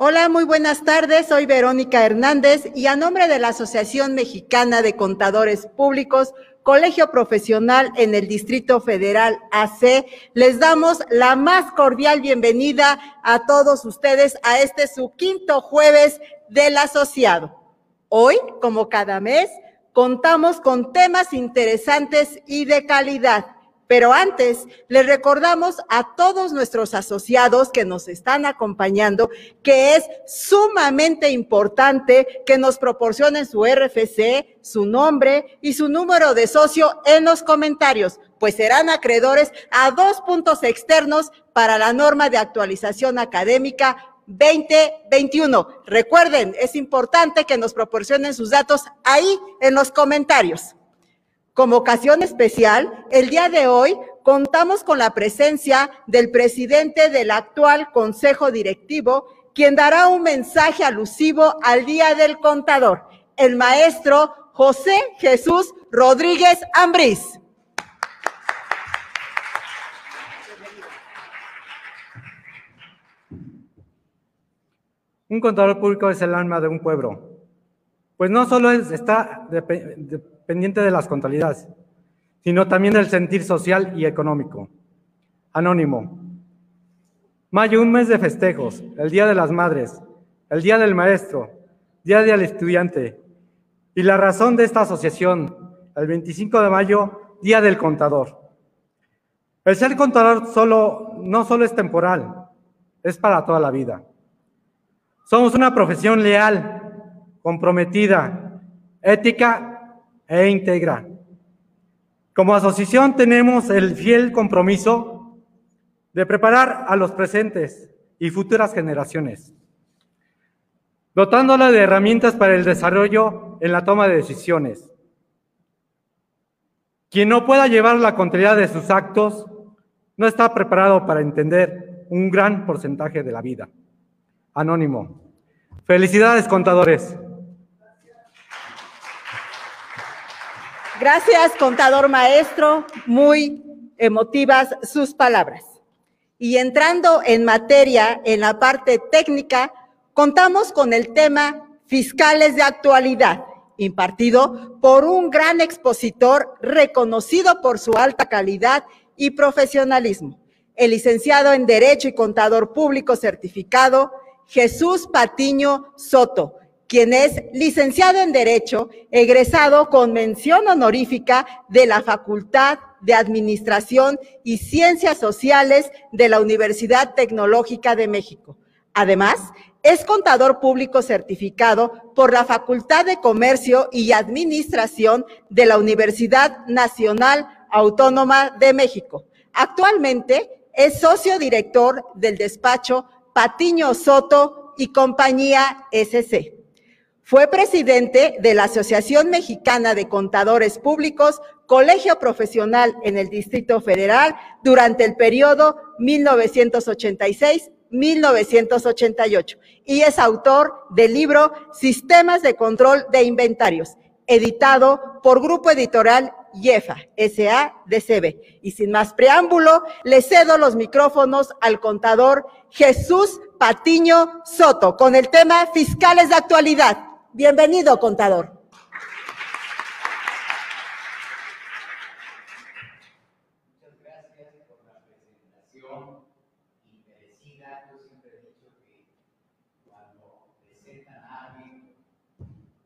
Hola, muy buenas tardes. Soy Verónica Hernández y a nombre de la Asociación Mexicana de Contadores Públicos, Colegio Profesional en el Distrito Federal AC, les damos la más cordial bienvenida a todos ustedes a este su quinto jueves del asociado. Hoy, como cada mes, contamos con temas interesantes y de calidad pero antes, les recordamos a todos nuestros asociados que nos están acompañando que es sumamente importante que nos proporcionen su RFC, su nombre y su número de socio en los comentarios, pues serán acreedores a dos puntos externos para la norma de actualización académica 2021. Recuerden, es importante que nos proporcionen sus datos ahí en los comentarios. Como ocasión especial, el día de hoy contamos con la presencia del presidente del actual Consejo Directivo, quien dará un mensaje alusivo al Día del Contador, el maestro José Jesús Rodríguez Ambriz. Un contador público es el alma de un pueblo, pues no solo está pendiente de las contabilidades, sino también del sentir social y económico. Anónimo. Mayo, un mes de festejos, el Día de las Madres, el Día del Maestro, Día del Estudiante. Y la razón de esta asociación, el 25 de mayo, Día del Contador. El ser contador solo, no solo es temporal, es para toda la vida. Somos una profesión leal, comprometida, ética e integra. Como asociación tenemos el fiel compromiso de preparar a los presentes y futuras generaciones, dotándola de herramientas para el desarrollo en la toma de decisiones. Quien no pueda llevar la contabilidad de sus actos no está preparado para entender un gran porcentaje de la vida. Anónimo. Felicidades, contadores. Gracias, contador maestro. Muy emotivas sus palabras. Y entrando en materia, en la parte técnica, contamos con el tema Fiscales de Actualidad, impartido por un gran expositor reconocido por su alta calidad y profesionalismo, el licenciado en Derecho y Contador Público certificado Jesús Patiño Soto, quien es licenciado en Derecho, egresado con mención honorífica de la Facultad de Administración y Ciencias Sociales de la Universidad Tecnológica de México. Además, es contador público certificado por la Facultad de Comercio y Administración de la Universidad Nacional Autónoma de México. Actualmente es socio director del despacho Patiño Soto y Compañía SC. Fue presidente de la Asociación Mexicana de Contadores Públicos, colegio profesional en el Distrito Federal durante el periodo 1986-1988 y es autor del libro Sistemas de Control de Inventarios, editado por Grupo Editorial IEFA, SADCB. Y sin más preámbulo, le cedo los micrófonos al contador Jesús Patiño Soto con el tema Fiscales de Actualidad. Bienvenido, contador. Muchas gracias por la presentación merecida. Yo siempre he dicho que cuando presentan a alguien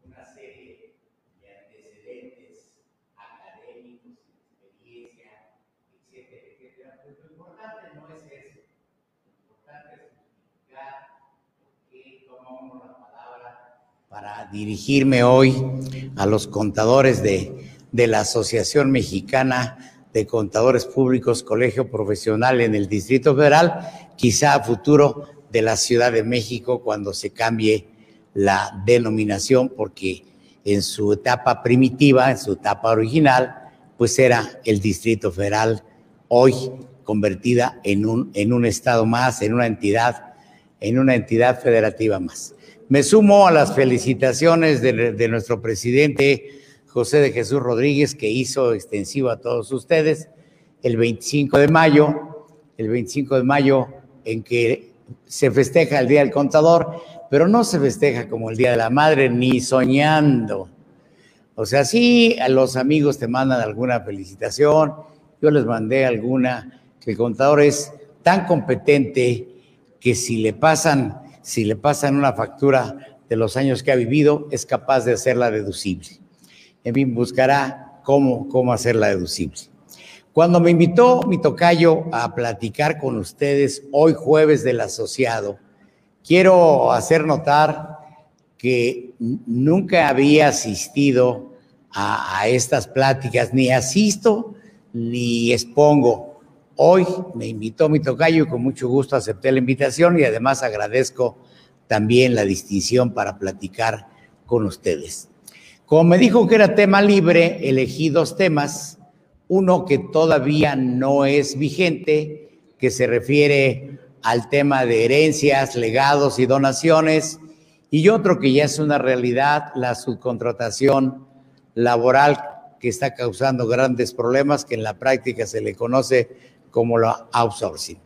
una serie de antecedentes académicos, experiencia, etcétera, etcétera, pues lo importante no es eso. Lo importante es justificar por qué tomamos la para dirigirme hoy a los contadores de, de la Asociación Mexicana de Contadores Públicos Colegio Profesional en el Distrito Federal, quizá futuro de la Ciudad de México cuando se cambie la denominación, porque en su etapa primitiva, en su etapa original, pues era el Distrito Federal, hoy convertida en un, en un estado más, en una entidad, en una entidad federativa más. Me sumo a las felicitaciones de, nuestro presidente José de Jesús Rodríguez, que hizo extensivo a todos ustedes el 25 de mayo, el 25 de mayo en que se festeja el Día del Contador, pero no se festeja como el Día de la Madre, ni soñando. O sea, sí, a los amigos te mandan alguna felicitación, yo les mandé alguna, que el contador es tan competente que si le pasan, si le pasan una factura de los años que ha vivido, es capaz de hacerla deducible. En fin, buscará cómo, cómo hacerla deducible. Cuando me invitó mi tocayo a platicar con ustedes hoy jueves del asociado, quiero hacer notar que nunca había asistido a, a, estas pláticas, ni asisto ni expongo. Hoy me invitó mi tocayo y con mucho gusto acepté la invitación y además agradezco también la distinción para platicar con ustedes. Como me dijo que era tema libre, elegí dos temas uno que todavía no es vigente, que se refiere al tema de herencias, legados y donaciones, y otro que ya es una realidad, la subcontratación laboral que está causando grandes problemas, que en la práctica se le conoce como la outsourcing.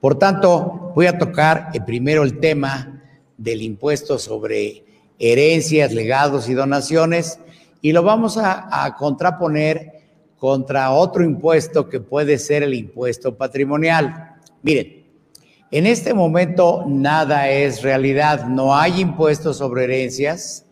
Por tanto, voy a tocar eh, primero el tema del impuesto sobre herencias, legados y donaciones, y lo vamos a, a contraponer contra otro impuesto que puede ser el impuesto patrimonial. Miren, en este momento nada es realidad, no hay impuestos sobre herencias,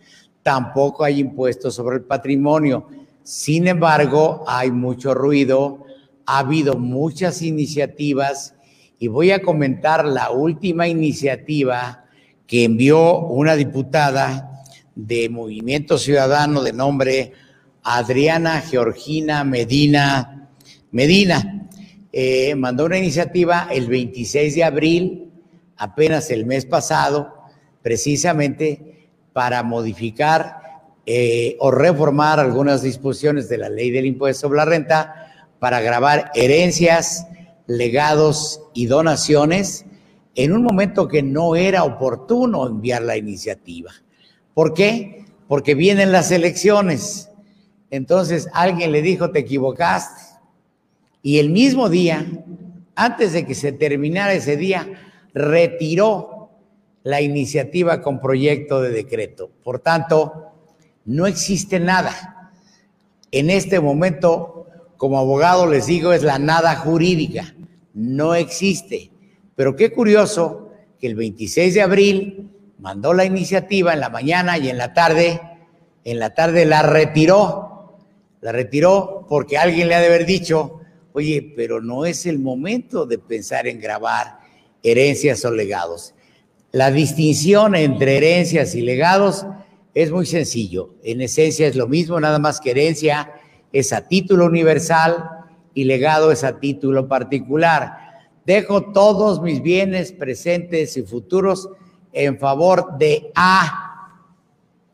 tampoco hay impuestos sobre el patrimonio. Sin embargo, hay mucho ruido, ha habido muchas iniciativas y voy a comentar la última iniciativa que envió una diputada de Movimiento Ciudadano de nombre Adriana Georgina Medina Medina. Eh, mandó una iniciativa el 26 de abril, apenas el mes pasado, precisamente para modificar eh, o reformar algunas disposiciones de la ley del impuesto sobre la renta para grabar herencias, legados y donaciones en un momento que no era oportuno enviar la iniciativa. ¿Por qué? Porque vienen las elecciones entonces alguien le dijo, te equivocaste. Y el mismo día, antes de que se terminara ese día, retiró la iniciativa con proyecto de decreto. Por tanto, no existe nada. En este momento, como abogado les digo, es la nada jurídica. No existe. Pero qué curioso que el 26 de abril mandó la iniciativa en la mañana y en la tarde, en la tarde la retiró la retiró porque alguien le ha de haber dicho, oye, pero no es el momento de pensar en grabar herencias o legados. La distinción entre herencias y legados es muy sencillo. En esencia es lo mismo, nada más que herencia es a título universal y legado es a título particular. Dejo todos mis bienes presentes y futuros en favor de A,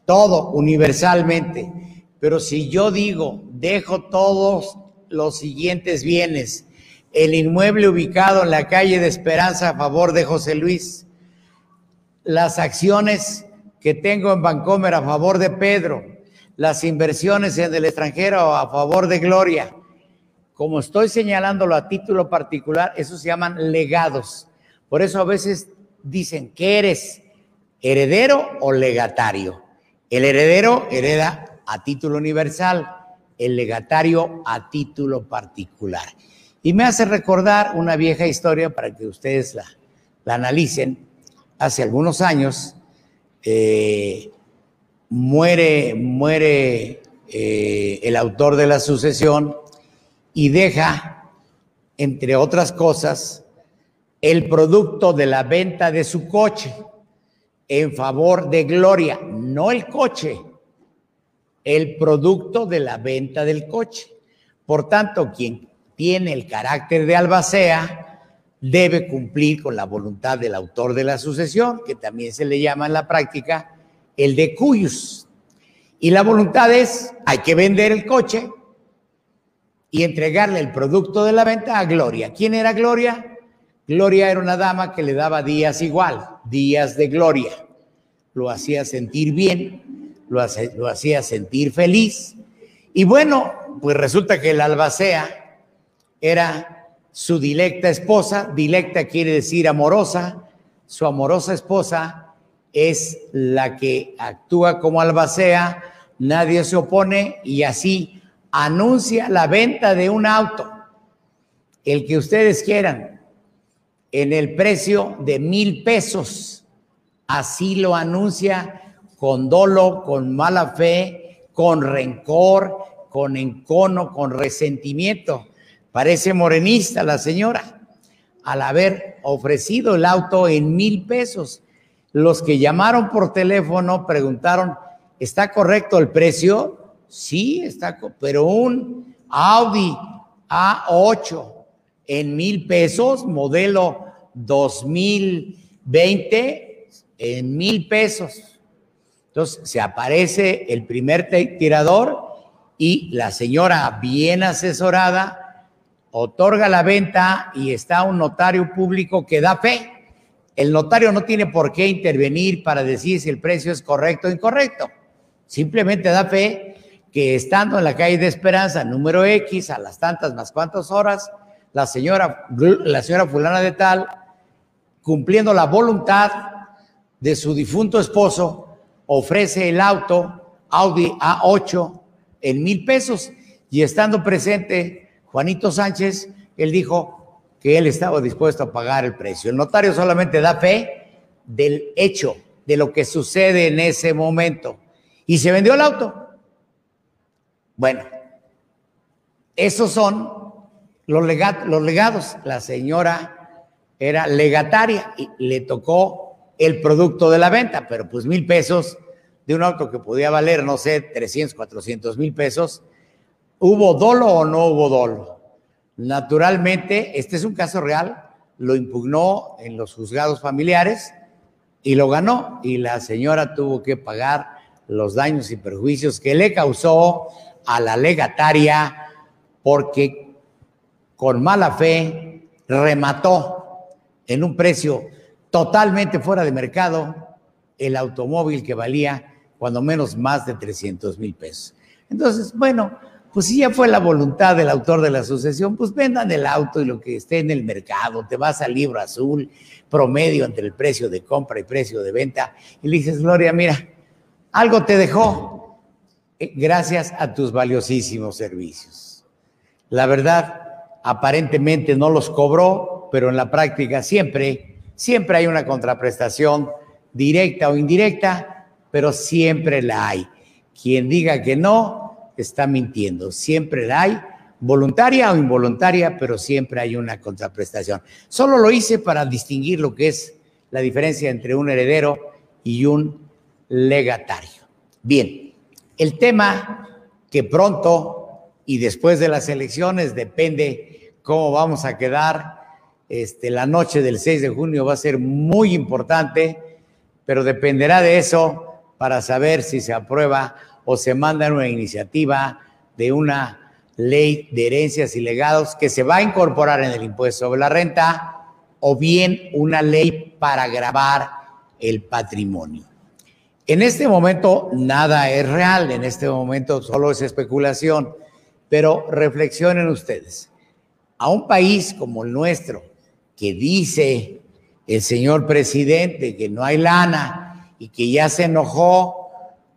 todo universalmente. Pero si yo digo, dejo todos los siguientes bienes, el inmueble ubicado en la calle de Esperanza a favor de José Luis, las acciones que tengo en Bancomer a favor de Pedro, las inversiones en el extranjero a favor de Gloria. Como estoy señalándolo a título particular, eso se llaman legados. Por eso a veces dicen que eres heredero o legatario. El heredero hereda a título universal, el legatario a título particular. Y me hace recordar una vieja historia para que ustedes la, analicen. Hace algunos años eh, muere, muere eh, el autor de la sucesión y deja, entre otras cosas, el producto de la venta de su coche en favor de Gloria, no el coche, el producto de la venta del coche. Por tanto, quien tiene el carácter de albacea debe cumplir con la voluntad del autor de la sucesión, que también se le llama en la práctica el de cuyos. Y la voluntad es, hay que vender el coche y entregarle el producto de la venta a Gloria. ¿Quién era Gloria? Gloria era una dama que le daba días igual, días de gloria. Lo hacía sentir bien, lo, hacía sentir feliz. Y bueno, pues resulta que el albacea era su dilecta esposa, dilecta quiere decir amorosa, su amorosa esposa es la que actúa como albacea, nadie se opone y así anuncia la venta de un auto, el que ustedes quieran, en el precio de mil pesos. Así lo anuncia con dolo, con mala fe, con rencor, con encono, con resentimiento. Parece morenista la señora al haber ofrecido el auto en mil pesos. Los que llamaron por teléfono preguntaron, ¿está correcto el precio? Sí, está, pero un Audi A8 en mil pesos, modelo 2020, en mil pesos. Entonces se aparece el primer tirador y la señora bien asesorada otorga la venta y está un notario público que da fe. El notario no tiene por qué intervenir para decir si el precio es correcto o incorrecto. Simplemente da fe que estando en la calle de Esperanza, número X, a las tantas más cuantas horas, la señora, la señora fulana de tal, cumpliendo la voluntad de su difunto esposo, ofrece el auto Audi A8 en mil pesos. Y estando presente Juanito Sánchez, él dijo que él estaba dispuesto a pagar el precio. El notario solamente da fe del hecho, de lo que sucede en ese momento. Y se vendió el auto. Bueno, esos son los, los legados. La señora era legataria y le tocó el producto de la venta, pero pues mil pesos de un auto que podía valer, no sé, 300, 400 mil pesos, ¿hubo dolo o no hubo dolo? Naturalmente, este es un caso real, lo impugnó en los juzgados familiares y lo ganó y la señora tuvo que pagar los daños y perjuicios que le causó a la legataria porque con mala fe remató en un precio totalmente fuera de mercado el automóvil que valía cuando menos más de 300 mil pesos. Entonces, bueno, pues si ya fue la voluntad del autor de la asociación, pues vendan el auto y lo que esté en el mercado, te vas al libro azul, promedio entre el precio de compra y precio de venta, y le dices, Gloria, mira, algo te dejó eh, gracias a tus valiosísimos servicios. La verdad, aparentemente no los cobró, pero en la práctica siempre, siempre hay una contraprestación directa o indirecta pero siempre la hay. Quien diga que no, está mintiendo. Siempre la hay, voluntaria o involuntaria, pero siempre hay una contraprestación. Solo lo hice para distinguir lo que es la diferencia entre un heredero y un legatario. Bien, el tema que pronto y después de las elecciones depende cómo vamos a quedar. Este, la noche del 6 de junio va a ser muy importante, pero dependerá de eso para saber si se aprueba o se manda una iniciativa de una ley de herencias y legados que se va a incorporar en el impuesto sobre la renta o bien una ley para grabar el patrimonio. En este momento nada es real, en este momento solo es especulación, pero reflexionen ustedes. A un país como el nuestro, que dice el señor presidente que no hay lana, y que ya se enojó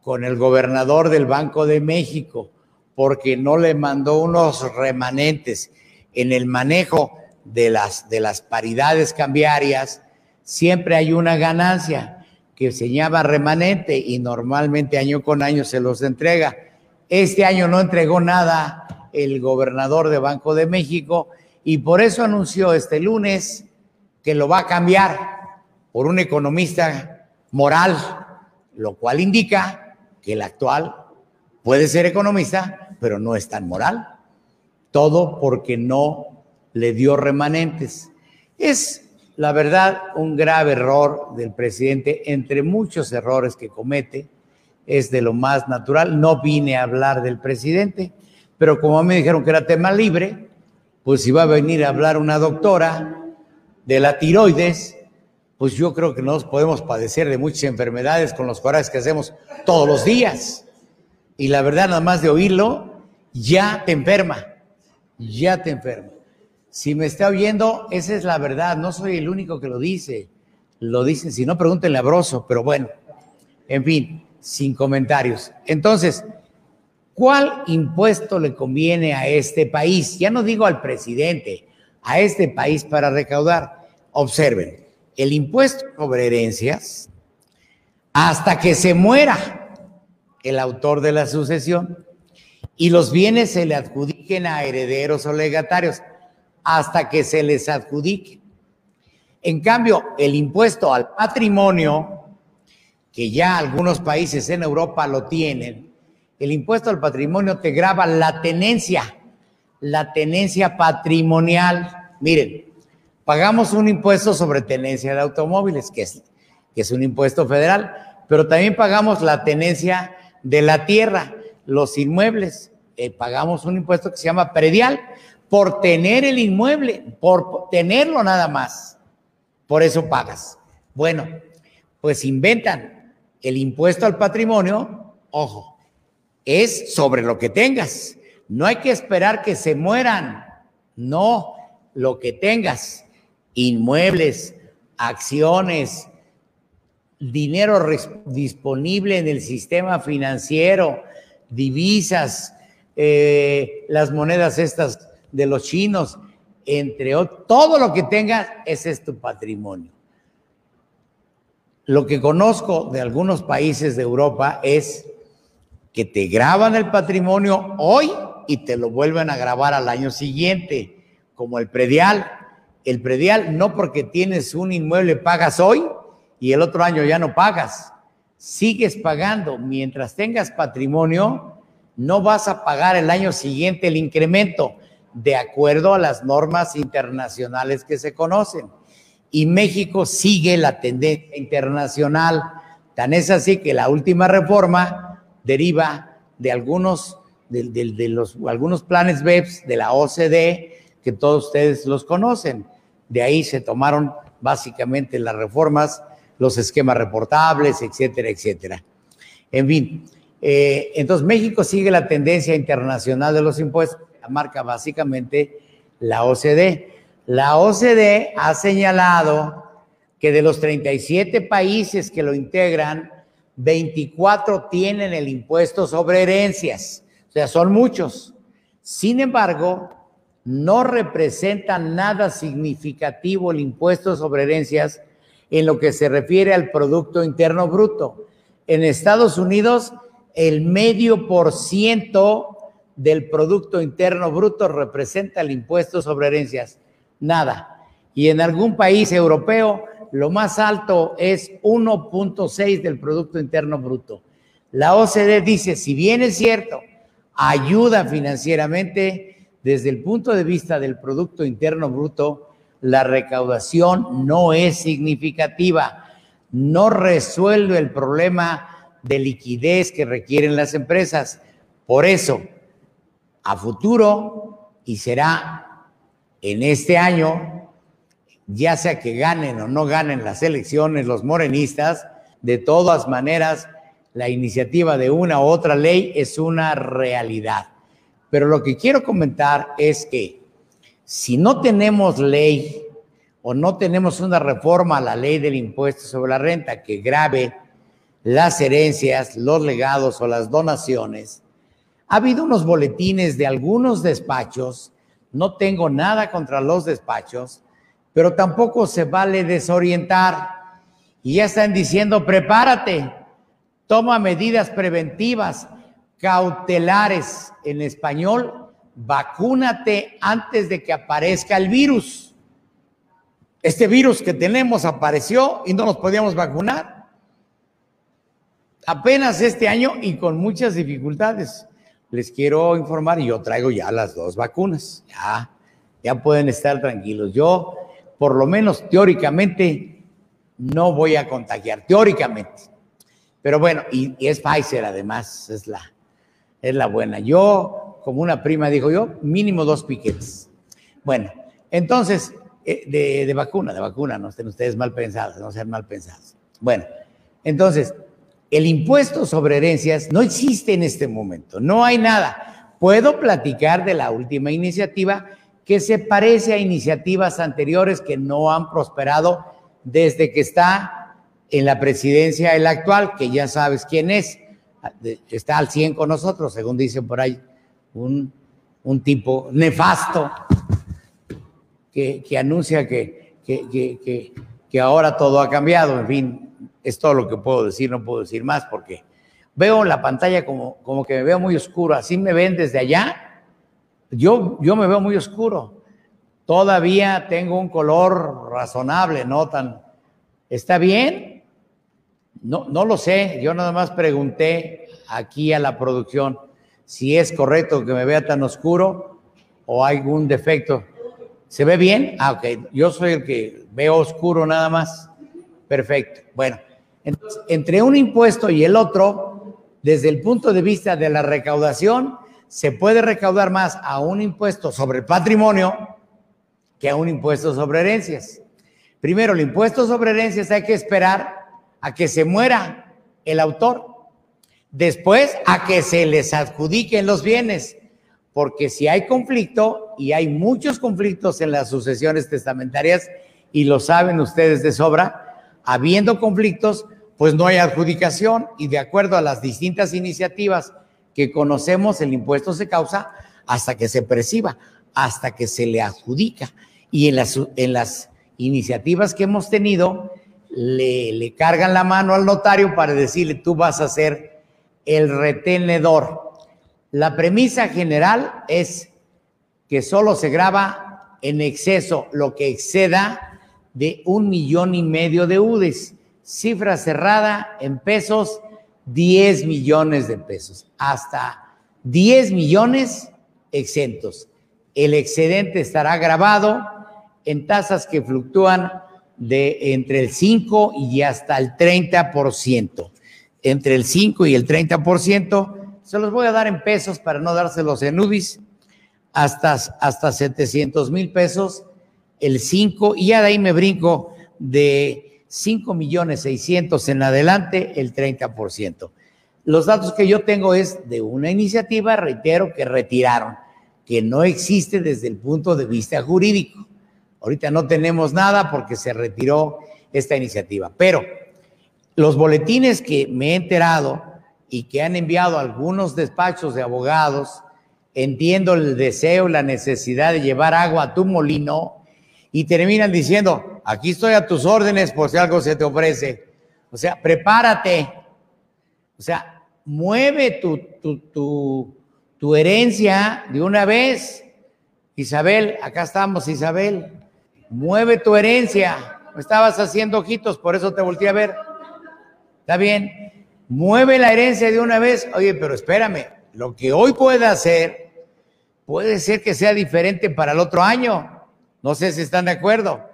con el gobernador del Banco de México porque no le mandó unos remanentes en el manejo de las, de las paridades cambiarias, siempre hay una ganancia que se remanente y normalmente año con año se los entrega. Este año no entregó nada el gobernador de Banco de México y por eso anunció este lunes que lo va a cambiar por un economista moral, lo cual indica que el actual puede ser economista, pero no es tan moral. Todo porque no le dio remanentes. Es, la verdad, un grave error del presidente, entre muchos errores que comete, es de lo más natural. No vine a hablar del presidente, pero como me dijeron que era tema libre, pues iba a venir a hablar una doctora de la tiroides, pues yo creo que nos podemos padecer de muchas enfermedades con los corajes que hacemos todos los días. Y la verdad, nada más de oírlo, ya te enferma, ya te enferma. Si me está oyendo, esa es la verdad, no soy el único que lo dice. lo dicen, si no, pregúntenle a Broso, pero bueno, en fin, sin comentarios. Entonces, ¿cuál impuesto le conviene a este país? Ya no digo al presidente, a este país para recaudar. Observen, el impuesto sobre herencias, hasta que se muera el autor de la sucesión y los bienes se le adjudiquen a herederos o legatarios, hasta que se les adjudique. En cambio, el impuesto al patrimonio, que ya algunos países en Europa lo tienen, el impuesto al patrimonio te graba la tenencia, la tenencia patrimonial. Miren, pagamos un impuesto sobre tenencia de automóviles, que es, que es un impuesto federal, pero también pagamos la tenencia de la tierra, los inmuebles. Eh, pagamos un impuesto que se llama predial por tener el inmueble, por tenerlo nada más. Por eso pagas. Bueno, pues inventan el impuesto al patrimonio, ojo, es sobre lo que tengas. No hay que esperar que se mueran, no, lo que tengas, inmuebles, acciones, dinero disponible en el sistema financiero, divisas, eh, las monedas estas de los chinos, entre otros, todo lo que tengas, ese es tu patrimonio. Lo que conozco de algunos países de Europa es que te graban el patrimonio hoy y te lo vuelven a grabar al año siguiente, como el predial. El predial no porque tienes un inmueble pagas hoy y el otro año ya no pagas. Sigues pagando. Mientras tengas patrimonio, no vas a pagar el año siguiente el incremento de acuerdo a las normas internacionales que se conocen. Y México sigue la tendencia internacional. Tan es así que la última reforma deriva de algunos, de, los, algunos planes BEPS de la OCDE, que todos ustedes los conocen. De ahí se tomaron básicamente las reformas, los esquemas reportables, etcétera, etcétera. En fin, eh, entonces México sigue la tendencia internacional de los impuestos marca básicamente la OCDE. La OCDE ha señalado que de los 37 países que lo integran, 24 tienen el impuesto sobre herencias, o sea, son muchos. Sin embargo, no representa nada significativo el impuesto sobre herencias en lo que se refiere al Producto Interno Bruto. En Estados Unidos, el medio por ciento del Producto Interno Bruto representa el impuesto sobre herencias? Nada. Y en algún país europeo lo más alto es 1.6 del Producto Interno Bruto. La OCDE dice, si bien es cierto, ayuda financieramente, desde el punto de vista del Producto Interno Bruto, la recaudación no es significativa, no resuelve el problema de liquidez que requieren las empresas. Por eso, a futuro y será en este año, ya sea que ganen o no ganen las elecciones los morenistas, de todas maneras, la iniciativa de una u otra ley es una realidad. Pero lo que quiero comentar es que si no tenemos ley o no tenemos una reforma a la ley del impuesto sobre la renta que grave las herencias, los legados o las donaciones, ha habido unos boletines de algunos despachos, no tengo nada contra los despachos, pero tampoco se vale desorientar. Y ya están diciendo, prepárate, toma medidas preventivas, cautelares en español, vacúnate antes de que aparezca el virus. Este virus que tenemos apareció y no nos podíamos vacunar. Apenas este año y con muchas dificultades les quiero informar, y yo traigo ya las dos vacunas, ya, ya pueden estar tranquilos. Yo, por lo menos teóricamente, no voy a contagiar, teóricamente. Pero bueno, y, es Pfizer además, es la, es la buena. Yo, como una prima dijo yo, mínimo dos piquetes. Bueno, entonces, eh, de, de, vacuna, de vacuna, no estén ustedes mal pensados, no sean mal pensados. Bueno, entonces, el impuesto sobre herencias no existe en este momento, no hay nada. Puedo platicar de la última iniciativa que se parece a iniciativas anteriores que no han prosperado desde que está en la presidencia el actual, que ya sabes quién es, está al 100 con nosotros, según dicen por ahí, un, tipo nefasto que, anuncia que, que, ahora todo ha cambiado. En fin, es todo lo que puedo decir, no puedo decir más porque veo la pantalla como, como que me veo muy oscuro. Así me ven desde allá. Yo, yo me veo muy oscuro. Todavía tengo un color razonable, no tan... ¿Está bien? No, no lo sé. Yo nada más pregunté aquí a la producción si es correcto que me vea tan oscuro o hay algún defecto. ¿Se ve bien? Ah, ok. Yo soy el que veo oscuro nada más. Perfecto. Bueno, entonces, entre un impuesto y el otro, desde el punto de vista de la recaudación, se puede recaudar más a un impuesto sobre el patrimonio que a un impuesto sobre herencias. Primero, el impuesto sobre herencias hay que esperar a que se muera el autor. Después, a que se les adjudiquen los bienes. Porque si hay conflicto, y hay muchos conflictos en las sucesiones testamentarias, y lo saben ustedes de sobra, habiendo conflictos, pues no hay adjudicación y de acuerdo a las distintas iniciativas que conocemos, el impuesto se causa hasta que se perciba, hasta que se le adjudica y en las, en las iniciativas que hemos tenido, le, cargan la mano al notario para decirle, tú vas a ser el retenedor. La premisa general es que solo se graba en exceso lo que exceda de un millón y medio de UDES. Cifra cerrada en pesos, 10 millones de pesos. Hasta 10 millones exentos. El excedente estará grabado en tasas que fluctúan de entre el 5 y hasta el 30%. Entre el 5 y el 30%, se los voy a dar en pesos para no dárselos en UDIs, hasta, hasta 700 mil pesos, el 5, y ya de ahí me brinco de 5 millones 600 en adelante, el 30%. Los datos que yo tengo es de una iniciativa, reitero, que retiraron, que no existe desde el punto de vista jurídico. Ahorita no tenemos nada porque se retiró esta iniciativa, pero los boletines que me he enterado y que han enviado algunos despachos de abogados, entiendo el deseo, la necesidad de llevar agua a tu molino y terminan diciendo, aquí estoy a tus órdenes por si algo se te ofrece. O sea, prepárate. O sea, mueve tu, tu, tu, tu herencia de una vez. Isabel, acá estamos, Isabel mueve tu herencia. Estabas haciendo ojitos, por eso te volteé a ver. Está bien, mueve la herencia de una vez. Oye, pero espérame, lo que hoy pueda hacer puede ser que sea diferente para el otro año. No sé si están de acuerdo,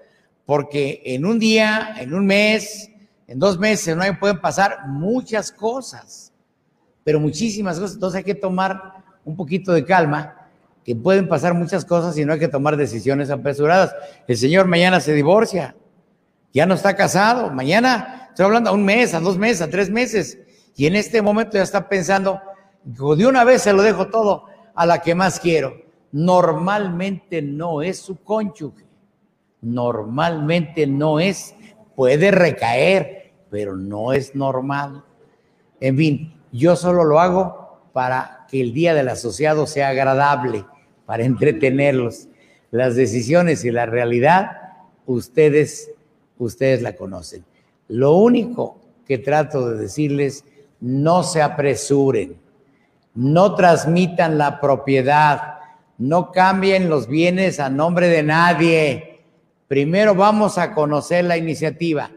porque en un día, en un mes, en dos meses, no pueden pasar muchas cosas, pero muchísimas cosas. Entonces hay que tomar un poquito de calma que pueden pasar muchas cosas y no hay que tomar decisiones apresuradas. El señor mañana se divorcia, ya no está casado, mañana, estoy hablando a un mes, a dos meses, a tres meses, y en este momento ya está pensando, de una vez se lo dejo todo a la que más quiero. Normalmente no es su cónyuge, normalmente no es, puede recaer, pero no es normal. En fin, yo solo lo hago para que el día del asociado sea agradable para entretenerlos. Las decisiones y la realidad, ustedes, ustedes la conocen. Lo único que trato de decirles, no se apresuren, no transmitan la propiedad, no cambien los bienes a nombre de nadie. Primero vamos a conocer la iniciativa.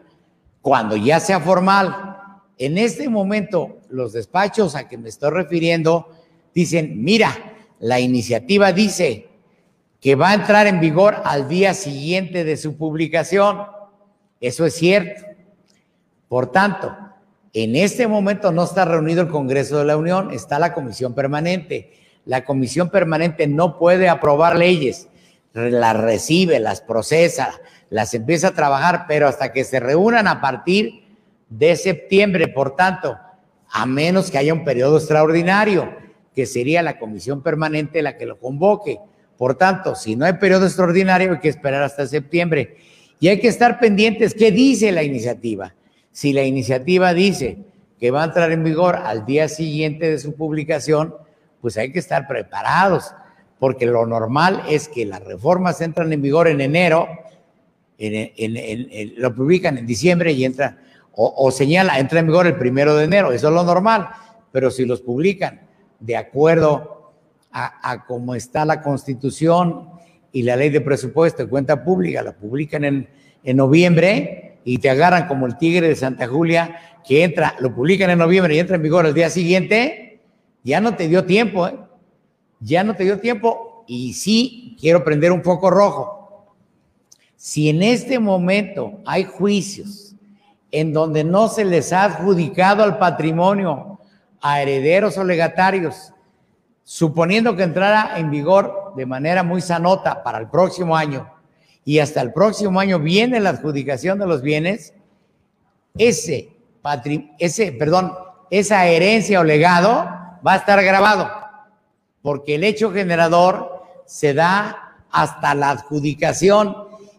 Cuando ya sea formal, en este momento los despachos a que me estoy refiriendo dicen, mira, la iniciativa dice que va a entrar en vigor al día siguiente de su publicación. Eso es cierto. Por tanto, en este momento no está reunido el Congreso de la Unión, está la Comisión Permanente. La Comisión Permanente no puede aprobar leyes, las recibe, las procesa, las empieza a trabajar, pero hasta que se reúnan a partir de septiembre, por tanto, a menos que haya un periodo extraordinario que sería la comisión permanente la que lo convoque. Por tanto, si no hay periodo extraordinario, hay que esperar hasta septiembre. Y hay que estar pendientes qué dice la iniciativa. Si la iniciativa dice que va a entrar en vigor al día siguiente de su publicación, pues hay que estar preparados, porque lo normal es que las reformas entran en vigor en enero, lo publican en diciembre y entra, o, señala, entra en vigor el primero de enero, eso es lo normal, pero si los publican de acuerdo a, a cómo está la constitución y la ley de presupuesto de cuenta pública, la publican en, en noviembre y te agarran como el tigre de Santa Julia, que entra, lo publican en noviembre y entra en vigor el día siguiente, ya no te dio tiempo, ¿eh? ya no te dio tiempo. Y sí, quiero prender un foco rojo. Si en este momento hay juicios en donde no se les ha adjudicado al patrimonio a herederos o legatarios, suponiendo que entrara en vigor de manera muy sanota para el próximo año, y hasta el próximo año viene la adjudicación de los bienes, ese, ese, perdón, esa herencia o legado va a estar grabado, porque el hecho generador se da hasta la adjudicación.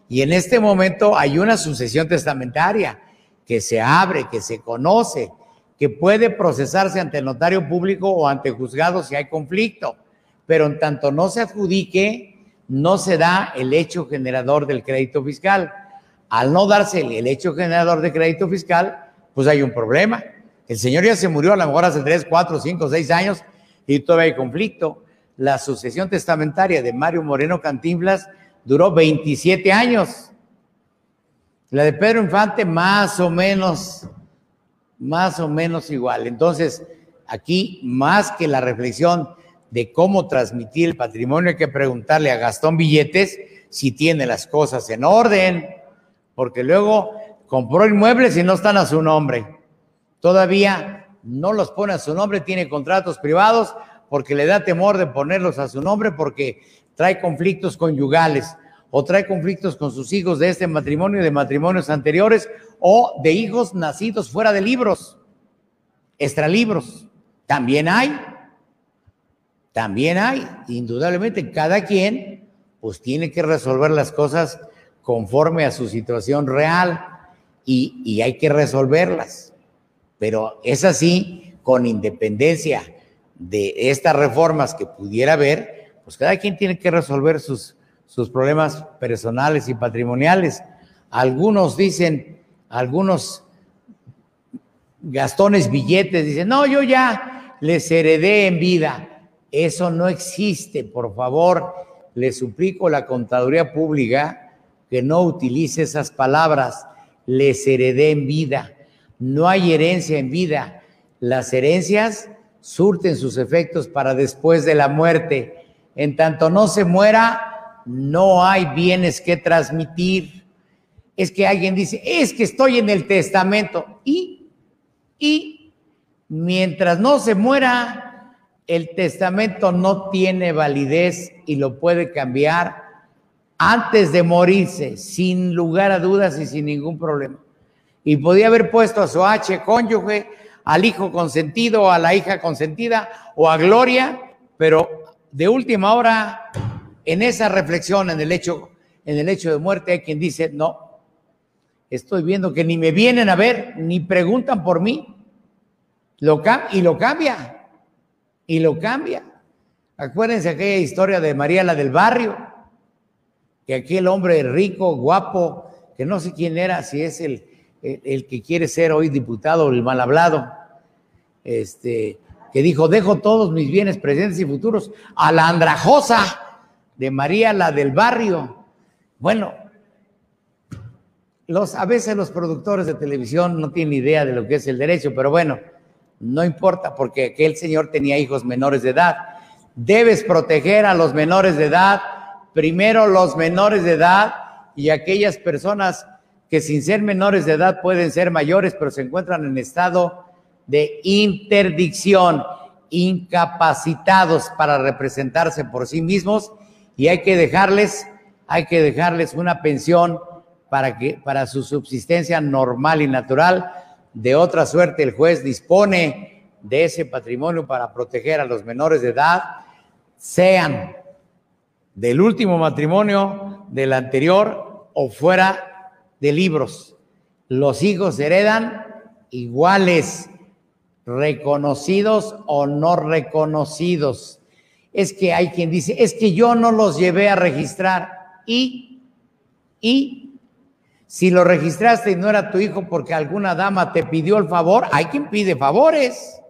Y en este momento hay una sucesión testamentaria que se abre, que se conoce, que puede procesarse ante el notario público o ante juzgado si hay conflicto, pero en tanto no se adjudique, no se da el hecho generador del crédito fiscal. Al no darse el hecho generador de crédito fiscal, pues hay un problema. El señor ya se murió a lo mejor hace 3, 4, 5, 6 años y todavía hay conflicto. La sucesión testamentaria de Mario Moreno Cantinflas duró 27 años. La de Pedro Infante más o menos, más o menos igual. Entonces, aquí más que la reflexión de cómo transmitir el patrimonio, hay que preguntarle a Gastón Billetes si tiene las cosas en orden, porque luego compró inmuebles y no están a su nombre. Todavía no los pone a su nombre, tiene contratos privados porque le da temor de ponerlos a su nombre porque trae conflictos conyugales o trae conflictos con sus hijos de este matrimonio y de matrimonios anteriores o de hijos nacidos fuera de libros, extralibros. También hay. También hay, indudablemente, cada quien pues tiene que resolver las cosas conforme a su situación real y, hay que resolverlas. Pero es así, con independencia de estas reformas que pudiera haber, pues cada quien tiene que resolver sus, sus problemas personales y patrimoniales. Algunos dicen, algunos gastones billetes dicen, no, yo ya les heredé en vida. Eso no existe, por favor. Le suplico a la contaduría pública que no utilice esas palabras. Les heredé en vida. No hay herencia en vida. Las herencias surten sus efectos para después de la muerte. En tanto no se muera, no hay bienes que transmitir. Es que alguien dice, es que estoy en el testamento. Y, y, mientras no se muera, el testamento no tiene validez y lo puede cambiar antes de morirse, sin lugar a dudas y sin ningún problema. Y podía haber puesto a su H cónyuge, al hijo consentido, a la hija consentida o a Gloria, pero de última hora, en esa reflexión, en el hecho, en el hecho de muerte, hay quien dice, no, estoy viendo que ni me vienen a ver, ni preguntan por mí, y lo cambia y lo cambia. Acuérdense aquella historia de María la del barrio, que aquel hombre rico, guapo, que no sé quién era, si es el, el, que quiere ser hoy diputado, el mal hablado, este, que dijo, dejo todos mis bienes presentes y futuros a la andrajosa de María la del barrio. Bueno, los, a veces los productores de televisión no tienen idea de lo que es el derecho, pero bueno, no importa porque aquel señor tenía hijos menores de edad. Debes proteger a los menores de edad, primero los menores de edad y aquellas personas que sin ser menores de edad pueden ser mayores, pero se encuentran en estado de interdicción, incapacitados para representarse por sí mismos y hay que dejarles, hay que dejarles una pensión para que para su subsistencia normal y natural de otra suerte, el juez dispone de ese patrimonio para proteger a los menores de edad, sean del último matrimonio, del anterior o fuera de libros. Los hijos heredan iguales, reconocidos o no reconocidos. Es que hay quien dice, es que yo no los llevé a registrar. Y, y, si lo registraste y no era tu hijo porque alguna dama te pidió el favor, hay quien pide favores.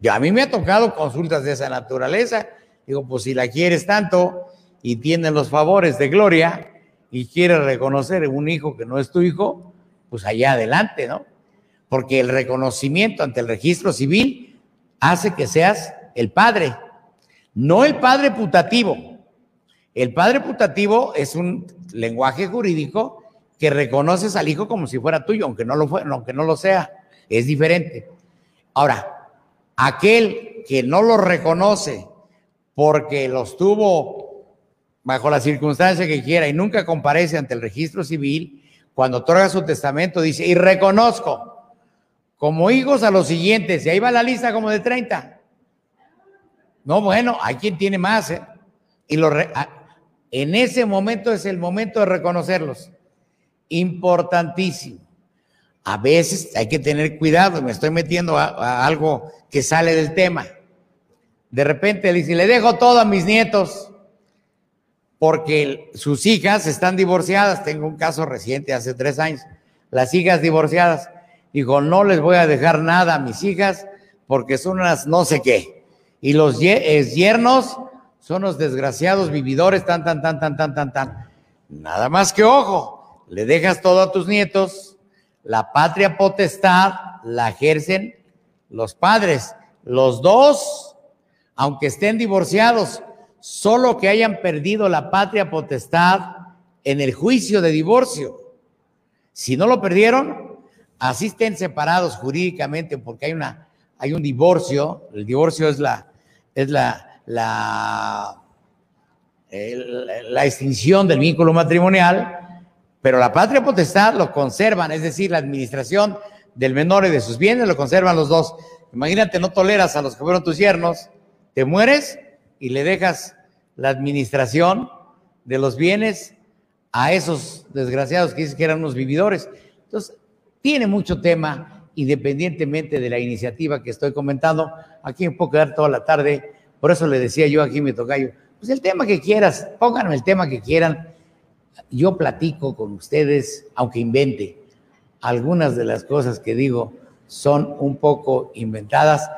Y a mí me ha tocado consultas de esa naturaleza. Digo, pues si la quieres tanto y tiene los favores de gloria y quieres reconocer un hijo que no es tu hijo, pues allá adelante, ¿no? Porque el reconocimiento ante el registro civil hace que seas el padre, no el padre putativo. El padre putativo es un lenguaje jurídico que reconoces al hijo como si fuera tuyo, aunque no lo, fue, aunque no lo sea. Es diferente. Ahora, aquel que no lo reconoce porque los tuvo bajo la circunstancia que quiera y nunca comparece ante el registro civil, cuando otorga su testamento dice, y reconozco como hijos a los siguientes, y ahí va la lista como de 30. No, bueno, hay quien tiene más, ¿eh? Y lo en ese momento es el momento de reconocerlos. Importantísimo. A veces hay que tener cuidado, me estoy metiendo a, algo que sale del tema. De repente le dice, le dejo todo a mis nietos porque sus hijas están divorciadas. Tengo un caso reciente, hace tres años. Las hijas divorciadas. Dijo, no les voy a dejar nada a mis hijas porque son unas no sé qué. Y los yernos son los desgraciados vividores, tan, tan, tan, tan, tan, tan, tan. Nada más que ojo, le dejas todo a tus nietos la patria potestad la ejercen los padres. Los dos, aunque estén divorciados, solo que hayan perdido la patria potestad en el juicio de divorcio. Si no lo perdieron, así estén separados jurídicamente porque hay una hay un divorcio, el divorcio es la es la la, la extinción del vínculo matrimonial, pero la patria potestad lo conservan, es decir, la administración del menor y de sus bienes lo conservan los dos. Imagínate, no toleras a los que fueron tus yernos, te mueres y le dejas la administración de los bienes a esos desgraciados que dices que eran unos vividores. Entonces, tiene mucho tema, independientemente de la iniciativa que estoy comentando. Aquí me puedo quedar toda la tarde, por eso le decía yo aquí me tocayo, pues el tema que quieras, pónganme el tema que quieran yo platico con ustedes, aunque invente, algunas de las cosas que digo son un poco inventadas,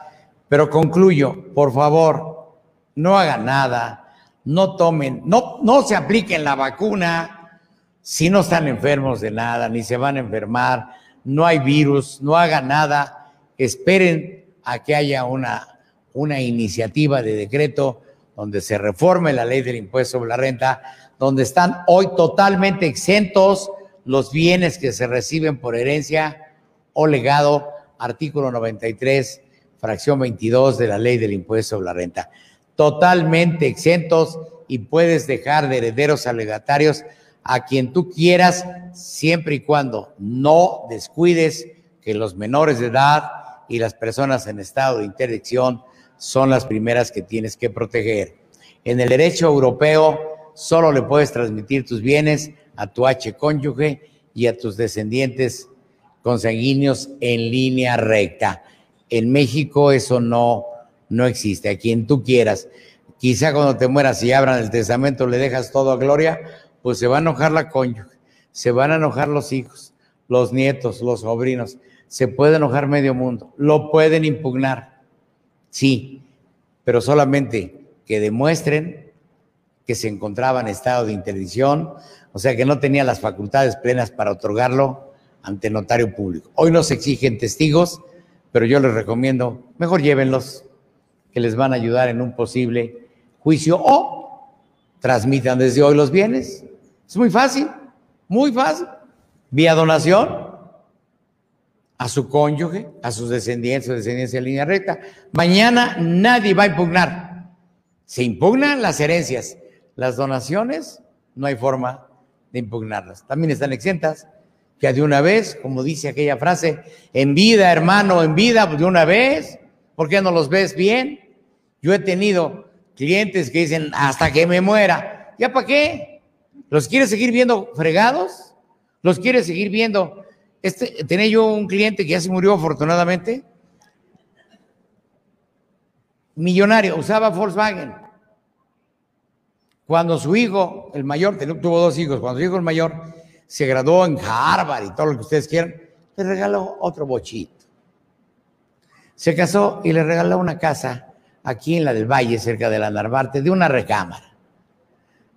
pero concluyo, por favor, no hagan nada, no tomen, no, no se apliquen la vacuna si no están enfermos de nada, ni se van a enfermar, no hay virus, no hagan nada, esperen a que haya una, una iniciativa de decreto donde se reforme la ley del impuesto sobre la renta donde están hoy totalmente exentos los bienes que se reciben por herencia o legado, artículo 93, fracción 22 de la ley del impuesto sobre la renta. Totalmente exentos y puedes dejar de herederos alegatarios a quien tú quieras, siempre y cuando no descuides que los menores de edad y las personas en estado de interdicción son las primeras que tienes que proteger. En el derecho europeo, solo le puedes transmitir tus bienes a tu H cónyuge y a tus descendientes consanguíneos en línea recta. En México eso no, no existe, a quien tú quieras. Quizá cuando te mueras y abran el testamento le dejas todo a Gloria, pues se va a enojar la cónyuge, se van a enojar los hijos, los nietos, los sobrinos, se puede enojar medio mundo, lo pueden impugnar, sí, pero solamente que demuestren que se encontraba en estado de interdicción, o sea que no tenía las facultades plenas para otorgarlo ante notario público. Hoy no se exigen testigos, pero yo les recomiendo, mejor llévenlos, que les van a ayudar en un posible juicio o transmitan desde hoy los bienes. Es muy fácil, muy fácil. Vía donación a su cónyuge, a sus descendientes descendencia en línea recta. Mañana nadie va a impugnar. Se impugnan las herencias las donaciones no hay forma de impugnarlas. También están exentas, que de una vez, como dice aquella frase, en vida, hermano, en vida, pues de una vez, ¿por qué no los ves bien? Yo he tenido clientes que dicen, hasta que me muera, ¿ya para qué? ¿Los quieres seguir viendo fregados? los quiere seguir viendo. Este, tenía yo un cliente que ya se murió afortunadamente, millonario, usaba Volkswagen. Cuando su hijo, el mayor, tuvo dos hijos, cuando su hijo el mayor se graduó en Harvard y todo lo que ustedes quieran, le regaló otro bochito. Se casó y le regaló una casa aquí en la del Valle, cerca de la Narvarte, de una recámara.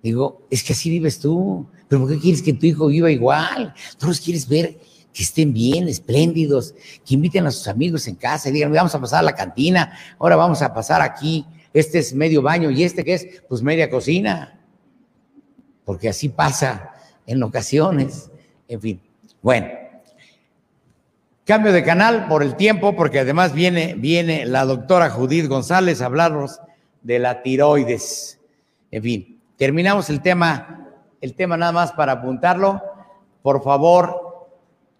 Digo, es que así vives tú, pero ¿por qué quieres que tu hijo viva igual? Tú los quieres ver que estén bien, espléndidos, que inviten a sus amigos en casa y digan, vamos a pasar a la cantina, ahora vamos a pasar aquí, este es medio baño y este que es, pues media cocina, porque así pasa en ocasiones, en fin. Bueno, cambio de canal por el tiempo, porque además viene, viene la doctora Judith González a hablarnos de la tiroides. En fin, terminamos el tema, el tema nada más para apuntarlo. Por favor,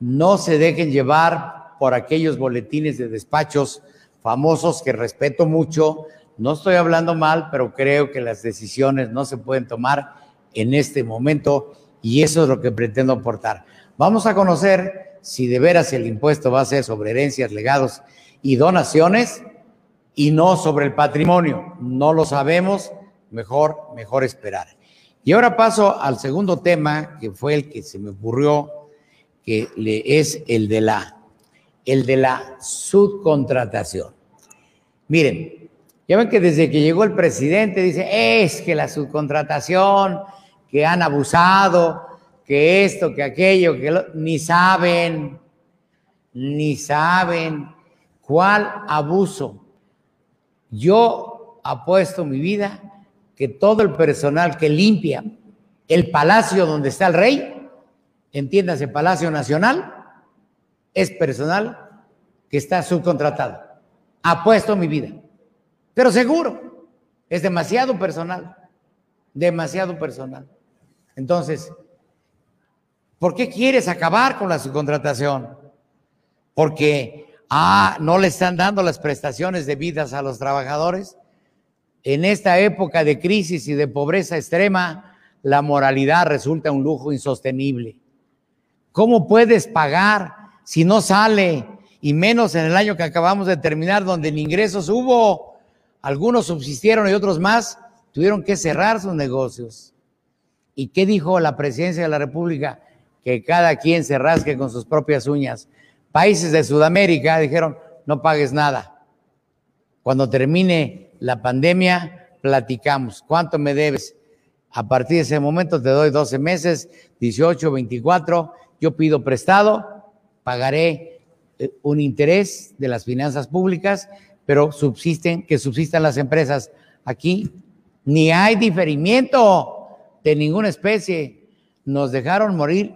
no se dejen llevar por aquellos boletines de despachos famosos que respeto mucho. No estoy hablando mal, pero creo que las decisiones no se pueden tomar en este momento y eso es lo que pretendo aportar. Vamos a conocer si de veras el impuesto va a ser sobre herencias, legados y donaciones y no sobre el patrimonio. No lo sabemos, mejor, mejor esperar. Y ahora paso al segundo tema, que fue el que se me ocurrió, que es el de la, el de la subcontratación. Miren, ya ven que desde que llegó el presidente dice, es que la subcontratación que han abusado, que esto, que aquello, que ni saben, ni saben cuál abuso. Yo apuesto mi vida que todo el personal que limpia el palacio donde está el rey, entiéndase, Palacio Nacional, es personal que está subcontratado. Apuesto mi vida. Pero seguro, es demasiado personal, demasiado personal. Entonces, ¿por qué quieres acabar con la subcontratación? Porque, ah, no le están dando las prestaciones debidas a los trabajadores. En esta época de crisis y de pobreza extrema, la moralidad resulta un lujo insostenible. ¿Cómo puedes pagar si no sale? Y menos en el año que acabamos de terminar, donde ni ingresos hubo. Algunos subsistieron y otros más tuvieron que cerrar sus negocios. ¿Y qué dijo la presidencia de la República? Que cada quien se rasque con sus propias uñas. Países de Sudamérica dijeron, no pagues nada. Cuando termine la pandemia, platicamos. ¿Cuánto me debes? A partir de ese momento te doy 12 meses, 18, 24. Yo pido prestado, pagaré eh, un interés de las finanzas públicas, pero subsisten, que subsistan las empresas. Aquí ni hay diferimiento de ninguna especie. Nos dejaron morir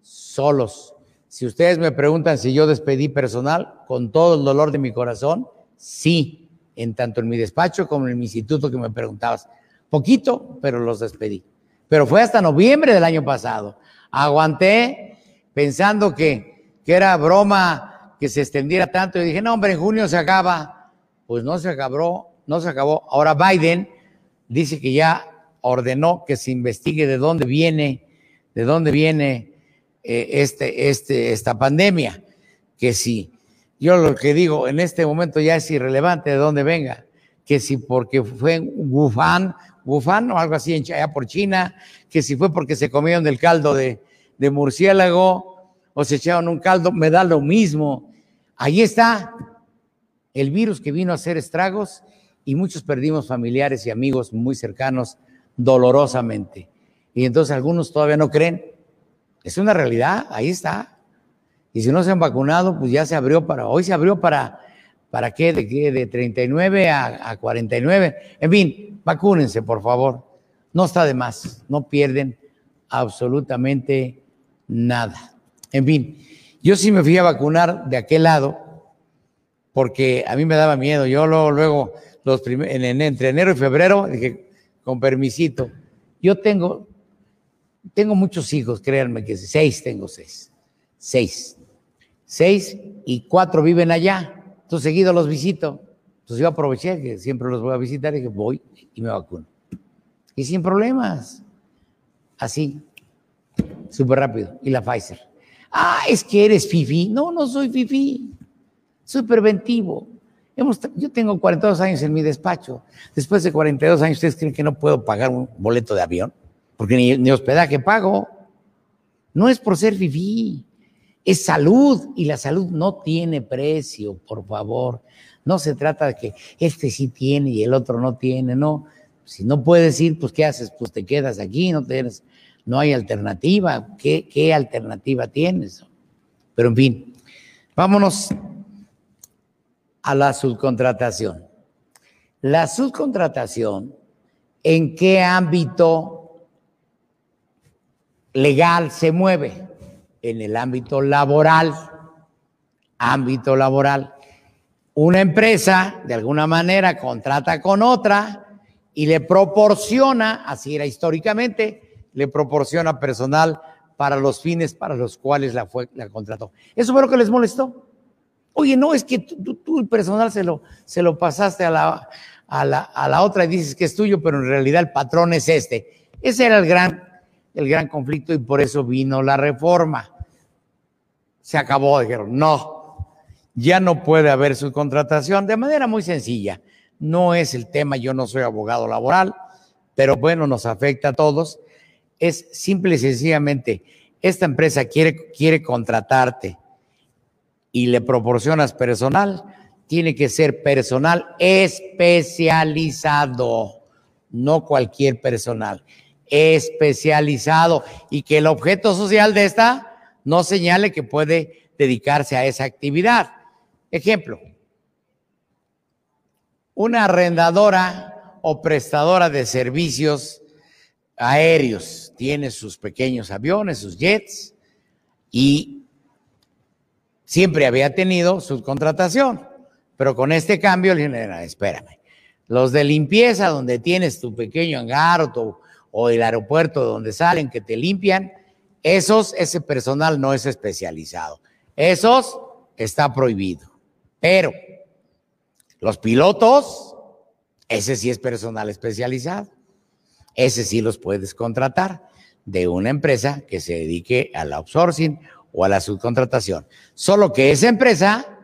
solos. Si ustedes me preguntan si yo despedí personal, con todo el dolor de mi corazón, sí, en tanto en mi despacho como en mi instituto que me preguntabas. Poquito, pero los despedí. Pero fue hasta noviembre del año pasado. Aguanté pensando que, que era broma que se extendiera tanto y dije, no, hombre, en junio se acaba. Pues no se acabó, no se acabó. Ahora Biden dice que ya ordenó que se investigue de dónde viene, de dónde viene eh, este, este, esta pandemia. Que si, yo lo que digo en este momento ya es irrelevante de dónde venga, que si porque fue en Wuhan, Wuhan o algo así allá por China, que si fue porque se comieron del caldo de, de murciélago o se echaron un caldo, me da lo mismo. Ahí está el virus que vino a hacer estragos y muchos perdimos familiares y amigos muy cercanos dolorosamente. Y entonces algunos todavía no creen. Es una realidad, ahí está. Y si no se han vacunado, pues ya se abrió para, hoy se abrió para, ¿para qué? ¿De qué? De 39 a, a 49. En fin, vacúnense, por favor. No está de más, no pierden absolutamente nada. En fin, yo sí me fui a vacunar de aquel lado porque a mí me daba miedo. Yo luego, luego los en, entre enero y febrero dije, con permisito. Yo tengo, tengo muchos hijos, créanme que seis tengo seis. Seis. Seis y cuatro viven allá. Entonces seguido los visito. Entonces yo aproveché que siempre los voy a visitar y que voy y me vacuno. Y sin problemas. Así. súper rápido. Y la Pfizer. Ah, es que eres fifi. No, no soy fifi. Soy preventivo. Yo tengo 42 años en mi despacho. Después de 42 años, ¿ustedes creen que no puedo pagar un boleto de avión? Porque ni, ni hospedaje pago. No es por ser fifi. Es salud y la salud no tiene precio, por favor. No se trata de que este sí tiene y el otro no tiene, no. Si no puedes ir, pues ¿qué haces? Pues te quedas aquí, no tienes, no hay alternativa. ¿Qué, alternativa tienes? Pero en fin, vámonos a la subcontratación. La subcontratación, ¿en qué ámbito legal se mueve? En el ámbito laboral. Ámbito laboral. Una empresa, de alguna manera, contrata con otra y le proporciona, así era históricamente, le proporciona personal para los fines para los cuales la, fue, la contrató. ¿Eso fue lo que les molestó? Oye, no, es que tú, el personal se lo, se lo pasaste a la, a, la, a la otra y dices que es tuyo, pero en realidad el patrón es este. Ese era el gran, el gran conflicto y por eso vino la reforma. Se acabó, dijeron, no, ya no puede haber subcontratación de manera muy sencilla. No es el tema, yo no soy abogado laboral, pero bueno, nos afecta a todos. Es simple y sencillamente, esta empresa quiere, quiere contratarte y le proporcionas personal, tiene que ser personal especializado, no cualquier personal, especializado y que el objeto social de esta no señale que puede dedicarse a esa actividad. Ejemplo, una arrendadora o prestadora de servicios aéreos tiene sus pequeños aviones, sus jets y siempre había tenido subcontratación, pero con este cambio le espérame, los de limpieza donde tienes tu pequeño hangar o, o el aeropuerto donde salen que te limpian, esos, ese personal no es especializado. Esos está prohibido. Pero los pilotos, ese sí es personal especializado. Ese sí los puedes contratar de una empresa que se dedique al outsourcing o a la subcontratación. Solo que esa empresa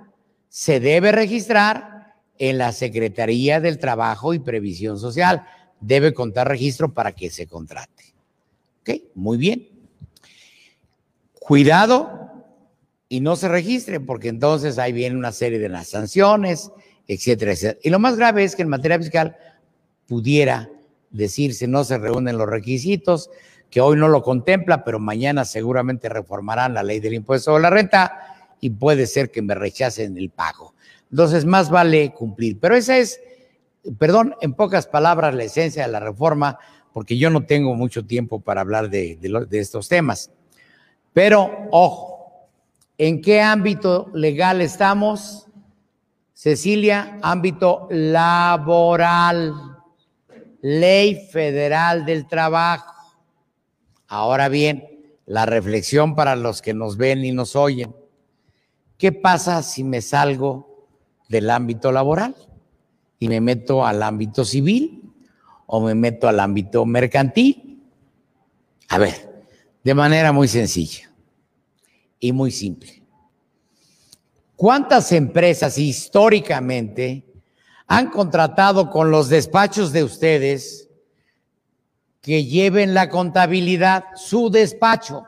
se debe registrar en la Secretaría del Trabajo y Previsión Social. Debe contar registro para que se contrate. ¿Ok? Muy bien. Cuidado y no se registre, porque entonces ahí viene una serie de las sanciones, etcétera, etcétera. Y lo más grave es que en materia fiscal pudiera decirse no se reúnen los requisitos, que hoy no lo contempla, pero mañana seguramente reformarán la ley del impuesto sobre la renta y puede ser que me rechacen el pago. Entonces, más vale cumplir. Pero esa es, perdón, en pocas palabras, la esencia de la reforma, porque yo no tengo mucho tiempo para hablar de, estos temas. Pero, ojo, ¿en qué ámbito legal estamos? Cecilia, ámbito laboral, ley federal del trabajo. Ahora bien, la reflexión para los que nos ven y nos oyen. ¿Qué pasa si me salgo del ámbito laboral y me meto al ámbito civil o me meto al ámbito mercantil? A ver, de manera muy sencilla y muy simple. ¿Cuántas empresas históricamente han contratado con los despachos de ustedes que lleven la contabilidad, su despacho.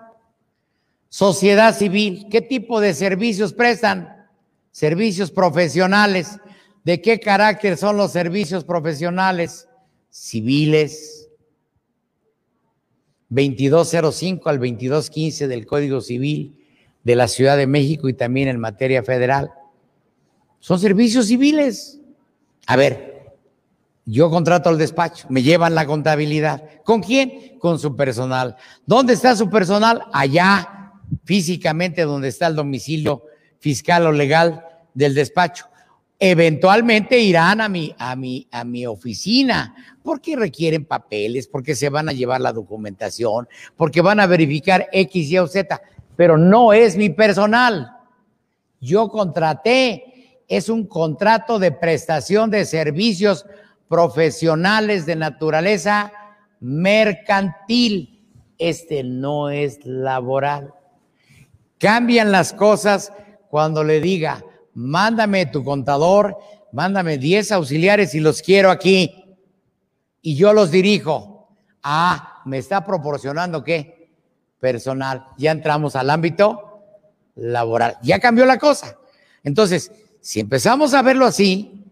Sociedad civil, ¿qué tipo de servicios prestan? Servicios profesionales. ¿De qué carácter son los servicios profesionales? Civiles. 2205 al 2215 del Código Civil de la Ciudad de México y también en materia federal. Son servicios civiles. A ver, yo contrato al despacho, me llevan la contabilidad. ¿Con quién? Con su personal. ¿Dónde está su personal? Allá, físicamente, donde está el domicilio fiscal o legal del despacho. Eventualmente irán a mi, a mi, a mi oficina porque requieren papeles, porque se van a llevar la documentación, porque van a verificar X, Y o Z, pero no es mi personal. Yo contraté, es un contrato de prestación de servicios profesionales de naturaleza mercantil este no es laboral. Cambian las cosas cuando le diga, mándame tu contador, mándame 10 auxiliares y los quiero aquí. Y yo los dirijo. Ah, me está proporcionando qué? Personal. Ya entramos al ámbito laboral. Ya cambió la cosa. Entonces, si empezamos a verlo así,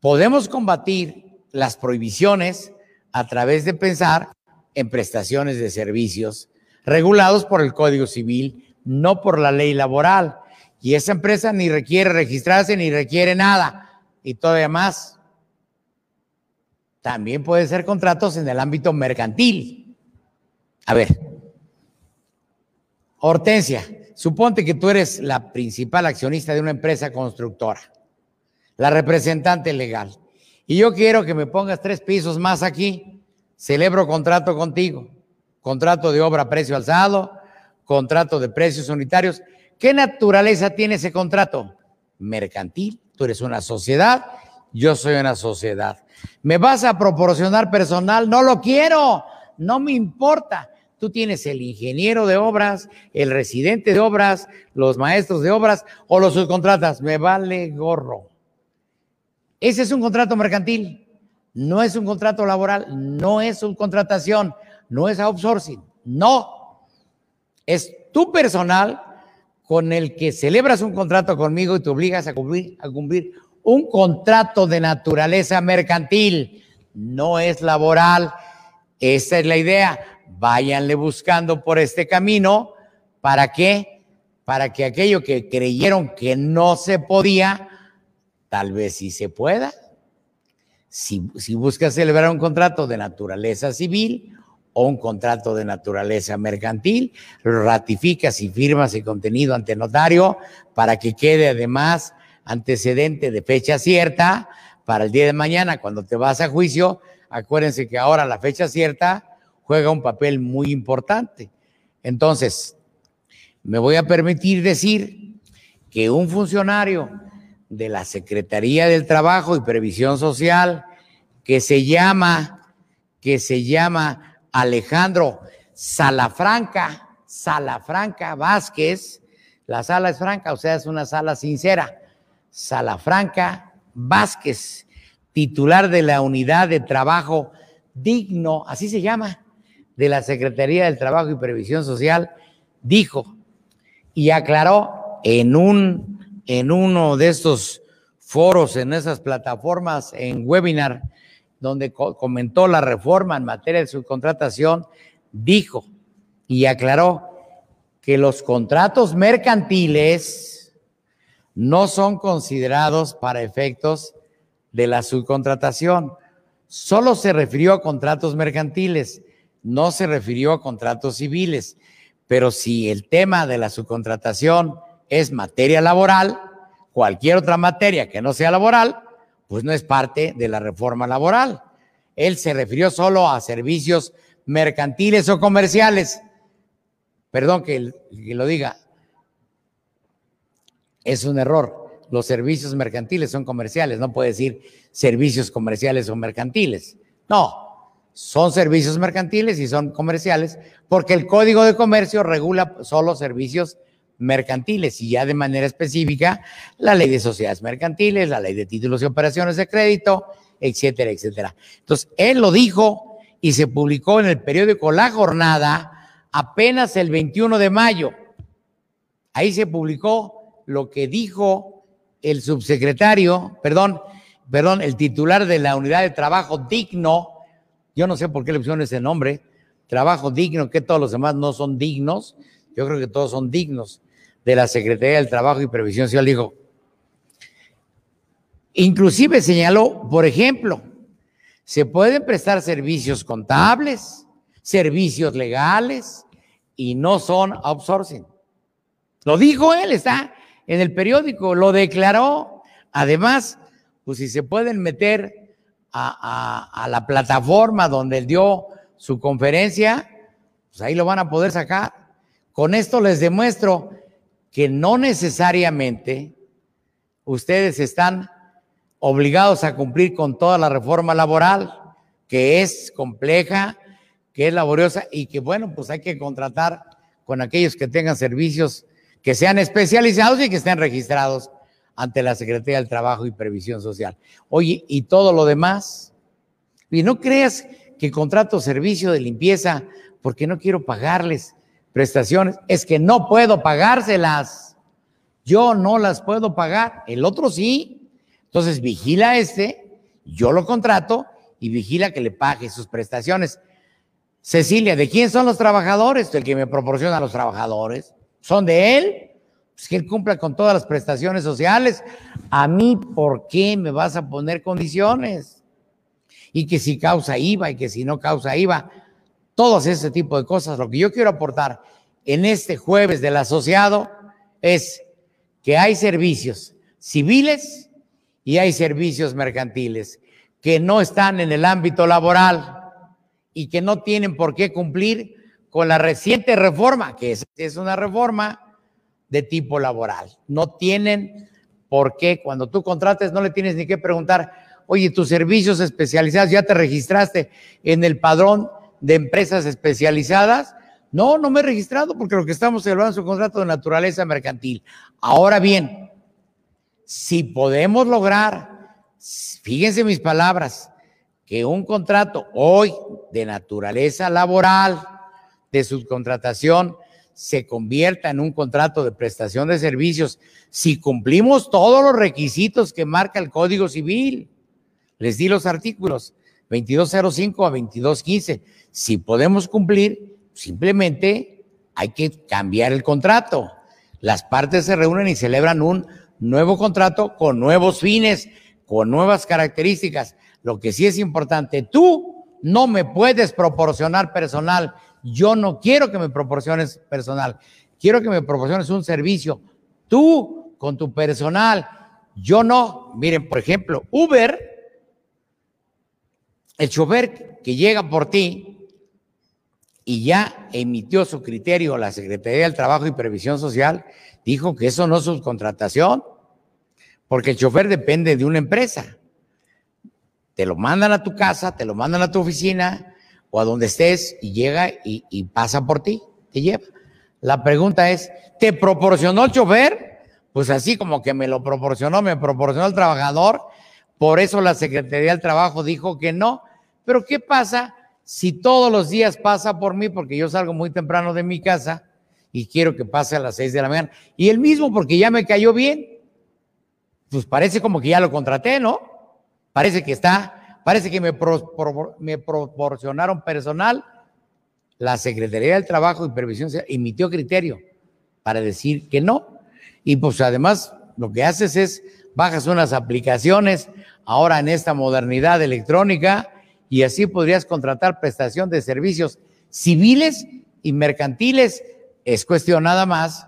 podemos combatir las prohibiciones a través de pensar en prestaciones de servicios regulados por el Código Civil, no por la ley laboral. Y esa empresa ni requiere registrarse ni requiere nada. Y todavía más. También puede ser contratos en el ámbito mercantil. A ver, Hortensia, suponte que tú eres la principal accionista de una empresa constructora, la representante legal, y yo quiero que me pongas tres pisos más aquí, celebro contrato contigo, contrato de obra a precio alzado, contrato de precios unitarios. ¿Qué naturaleza tiene ese contrato? Mercantil, tú eres una sociedad, yo soy una sociedad. ¿Me vas a proporcionar personal? No lo quiero, no me importa. Tú tienes el ingeniero de obras, el residente de obras, los maestros de obras o los subcontratas. Me vale gorro. Ese es un contrato mercantil, no es un contrato laboral, no es subcontratación, no es outsourcing, no. Es tu personal con el que celebras un contrato conmigo y te obligas a cumplir, a cumplir un contrato de naturaleza mercantil, no es laboral. Esa es la idea váyanle buscando por este camino. ¿Para qué? Para que aquello que creyeron que no se podía, tal vez sí se pueda. Si, si buscas celebrar un contrato de naturaleza civil o un contrato de naturaleza mercantil, lo ratificas y firmas el contenido ante notario para que quede además antecedente de fecha cierta para el día de mañana cuando te vas a juicio. Acuérdense que ahora la fecha cierta juega un papel muy importante. Entonces, me voy a permitir decir que un funcionario de la Secretaría del Trabajo y Previsión Social que se llama, que se llama Alejandro Salafranca, Salafranca Vázquez, la sala es franca, o sea, es una sala sincera. Salafranca Vázquez, titular de la unidad de trabajo digno, así se llama, de la Secretaría del Trabajo y Previsión Social dijo y aclaró en, un, en uno de estos foros, en esas plataformas, en webinar, donde comentó la reforma en materia de subcontratación, dijo y aclaró que los contratos mercantiles no son considerados para efectos de la subcontratación. Solo se refirió a contratos mercantiles no se refirió a contratos civiles, pero si el tema de la subcontratación es materia laboral, cualquier otra materia que no sea laboral, pues no es parte de la reforma laboral. Él se refirió solo a servicios mercantiles o comerciales. Perdón que, lo diga. Es un error. Los servicios mercantiles son comerciales. No puede decir servicios comerciales o mercantiles. No, son servicios mercantiles y son comerciales, porque el Código de Comercio regula solo servicios mercantiles y ya de manera específica la ley de sociedades mercantiles, la ley de títulos y operaciones de crédito, etcétera, etcétera. Entonces, él lo dijo y se publicó en el periódico La Jornada apenas el 21 de mayo. Ahí se publicó lo que dijo el subsecretario, perdón, perdón, el titular de la unidad de trabajo digno, yo no sé por qué le pusieron ese nombre, trabajo digno, que todos los demás no son dignos. Yo creo que todos son dignos de la Secretaría del Trabajo y Previsión Social. Dijo, inclusive señaló, por ejemplo, se pueden prestar servicios contables, servicios legales y no son outsourcing. Lo dijo él, está en el periódico, lo declaró. Además, pues si se pueden meter a, la plataforma donde él dio su conferencia, pues ahí lo van a poder sacar. Con esto les demuestro que no necesariamente ustedes están obligados a cumplir con toda la reforma laboral, que es compleja, que es laboriosa y que, bueno, pues hay que contratar con aquellos que tengan servicios que sean especializados y que estén registrados ante la Secretaría del Trabajo y Previsión Social. Oye, y todo lo demás, y no creas que contrato servicio de limpieza porque no quiero pagarles prestaciones, es que no puedo pagárselas. Yo no las puedo pagar, el otro sí. Entonces vigila este, yo lo contrato y vigila que le pague sus prestaciones. Cecilia, ¿de quién son los trabajadores? El que me proporciona a los trabajadores. ¿Son de él? Pues que él cumpla con todas las prestaciones sociales. A mí, ¿por qué me vas a poner condiciones? Y que si causa IVA y que si no causa IVA, todos ese tipo de cosas. Lo que yo quiero aportar en este jueves del asociado es que hay servicios civiles y hay servicios mercantiles que no están en el ámbito laboral y que no tienen por qué cumplir con la reciente reforma, que es, es una reforma de tipo laboral. No tienen por qué, cuando tú contrates, no le tienes ni que preguntar, oye, tus servicios especializados, ¿ya te registraste en el padrón de empresas especializadas? No, no me he registrado porque lo que estamos celebrando es un contrato de naturaleza mercantil. Ahora bien, si podemos lograr, fíjense mis palabras, que un contrato hoy de naturaleza laboral, de subcontratación, se convierta en un contrato de prestación de servicios si cumplimos todos los requisitos que marca el Código Civil. Les di los artículos 2205 a 2215. Si podemos cumplir, Simplemente hay que cambiar el contrato. Las partes se reúnen y celebran un nuevo contrato con nuevos fines, con nuevas características. Lo que sí es importante, tú no me puedes proporcionar personal. Yo no quiero que me proporciones personal. Quiero que me proporciones un servicio. Tú con tu personal. Yo no. Miren, por ejemplo, Uber, el chofer que llega por ti, y ya emitió su criterio la Secretaría del Trabajo y Previsión Social, dijo que eso no es subcontratación, porque el chofer depende de una empresa. Te lo mandan a tu casa, te lo mandan a tu oficina o a donde estés y llega y, y pasa por ti, te lleva. La pregunta es, ¿te proporcionó el chofer? Pues así como que me lo proporcionó, me proporcionó el trabajador, por eso la Secretaría del Trabajo dijo que no. Pero ¿qué pasa si todos los días pasa por mí, porque yo salgo muy temprano de mi casa y quiero que pase a las seis de la mañana, y el mismo porque ya me cayó bien, pues parece como que ya lo contraté, ¿no? Parece que está, parece que me, me proporcionaron personal. La Secretaría del Trabajo y Previsión emitió criterio para decir que no. Y pues además lo que haces es bajas unas aplicaciones ahora en esta modernidad electrónica y así podrías contratar prestación de servicios civiles y mercantiles. Es cuestión nada más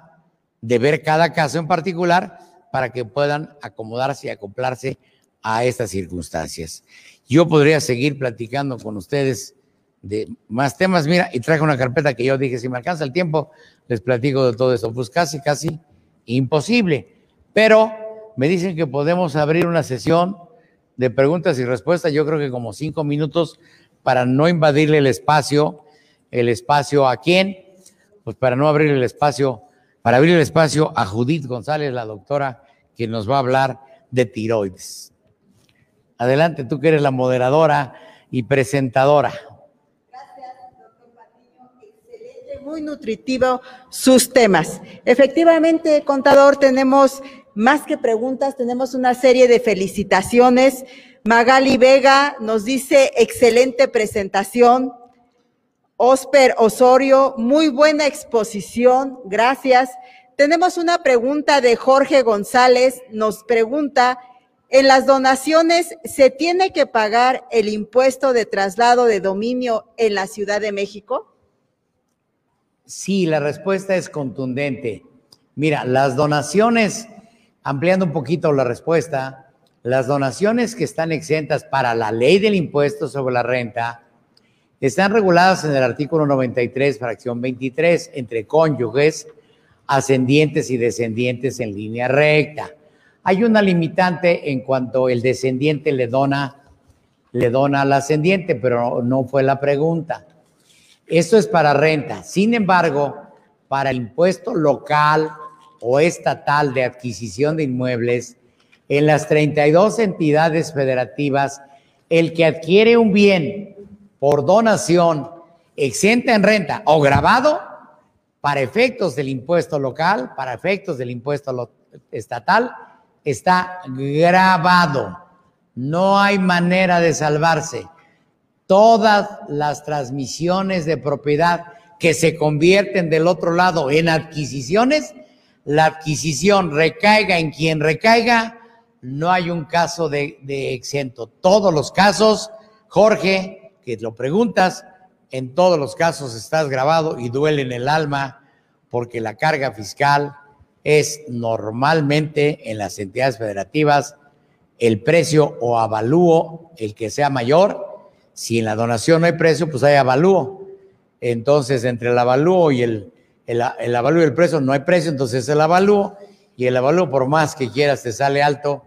de ver cada caso en particular para que puedan acomodarse y acoplarse a estas circunstancias. Yo podría seguir platicando con ustedes de más temas. Mira, y traje una carpeta que yo dije, si me alcanza el tiempo, les platico de todo eso. Pues casi, casi imposible. Pero me dicen que podemos abrir una sesión de preguntas y respuestas, yo creo que como cinco minutos para no invadirle el espacio, el espacio a quién, pues para no abrir el espacio, para abrir el espacio a Judith González, la doctora, que nos va a hablar de tiroides. Adelante, tú que eres la moderadora y presentadora. Gracias, doctor Patiño. Excelente, muy nutritivo sus temas. Efectivamente, contador, tenemos más que preguntas, tenemos una serie de felicitaciones. Magali Vega nos dice, excelente presentación. Osper Osorio, muy buena exposición, gracias. Tenemos una pregunta de Jorge González, nos pregunta, ¿en las donaciones se tiene que pagar el impuesto de traslado de dominio en la Ciudad de México? Sí, la respuesta es contundente. Mira, las donaciones Ampliando un poquito la respuesta, las donaciones que están exentas para la ley del impuesto sobre la renta están reguladas en el artículo 93, fracción 23, entre cónyuges, ascendientes y descendientes en línea recta. Hay una limitante en cuanto el descendiente le dona, le dona al ascendiente, pero no fue la pregunta. Esto es para renta. Sin embargo, para el impuesto local o estatal de adquisición de inmuebles, en las 32 entidades federativas, el que adquiere un bien por donación exenta en renta o grabado para efectos del impuesto local, para efectos del impuesto estatal, está grabado. No hay manera de salvarse. Todas las transmisiones de propiedad que se convierten del otro lado en adquisiciones, la adquisición recaiga en quien recaiga, no hay un caso de, exento. Todos los casos, Jorge, que lo preguntas, en todos los casos estás grabado y duele en el alma porque la carga fiscal es normalmente en las entidades federativas el precio o avalúo, el que sea mayor. Si en la donación no hay precio, pues hay avalúo. Entonces, entre el avalúo y el, el, el avalúo y el precio no hay precio, entonces el avalúo y el avalúo por más que quieras te sale alto.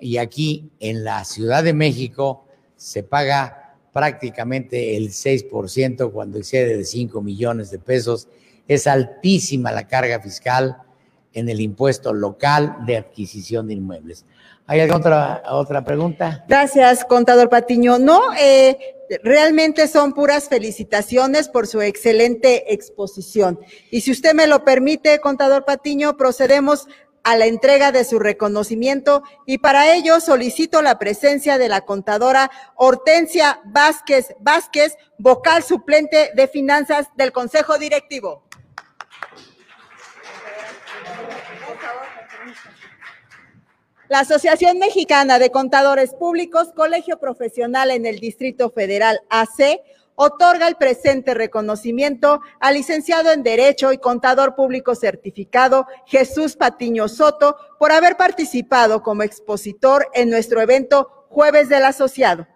Y aquí en la Ciudad de México se paga prácticamente el 6% cuando excede de 5 millones de pesos. Es altísima la carga fiscal en el impuesto local de adquisición de inmuebles. ¿Hay alguna otra, otra pregunta? Gracias, contador Patiño. No, eh, realmente son puras felicitaciones por su excelente exposición. Y si usted me lo permite, contador Patiño, procedemos a la entrega de su reconocimiento y para ello solicito la presencia de la contadora Hortensia Vázquez Vázquez, vocal suplente de finanzas del Consejo Directivo. La Asociación Mexicana de Contadores Públicos, Colegio Profesional en el Distrito Federal AC, otorga el presente reconocimiento al licenciado en Derecho y contador público certificado Jesús Patiño Soto por haber participado como expositor en nuestro evento Jueves del Asociado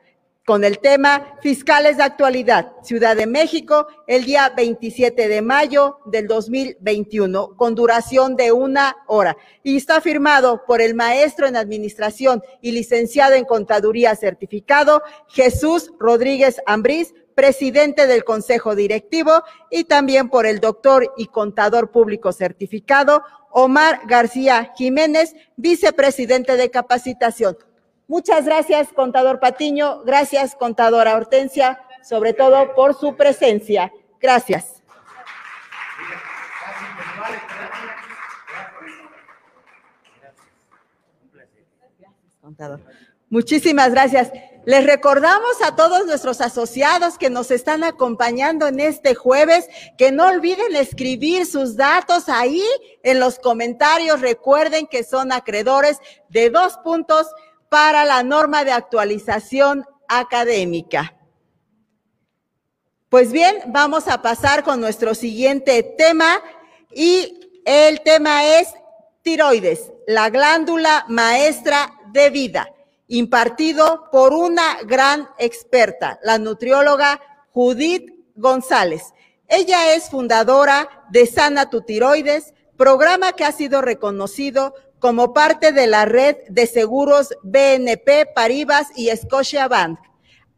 con el tema Fiscales de Actualidad, Ciudad de México, el día 27 de mayo del 2021, con duración de una hora. Y está firmado por el maestro en Administración y licenciado en Contaduría certificado, Jesús Rodríguez Ambrís, presidente del Consejo Directivo, y también por el doctor y contador público certificado, Omar García Jiménez, vicepresidente de capacitación. Muchas gracias, contador Patiño. Gracias, contadora Hortensia, sobre todo por su presencia. Gracias. Contador. Muchísimas gracias. Les recordamos a todos nuestros asociados que nos están acompañando en este jueves que no olviden escribir sus datos ahí en los comentarios. Recuerden que son acreedores de dos puntos para la norma de actualización académica. Pues bien, vamos a pasar con nuestro siguiente tema y el tema es tiroides, la glándula maestra de vida impartido por una gran experta, la nutrióloga Judith González. Ella es fundadora de Sana tu Tiroides, programa que ha sido reconocido como parte de la red de seguros BNP Paribas y Scotia Bank.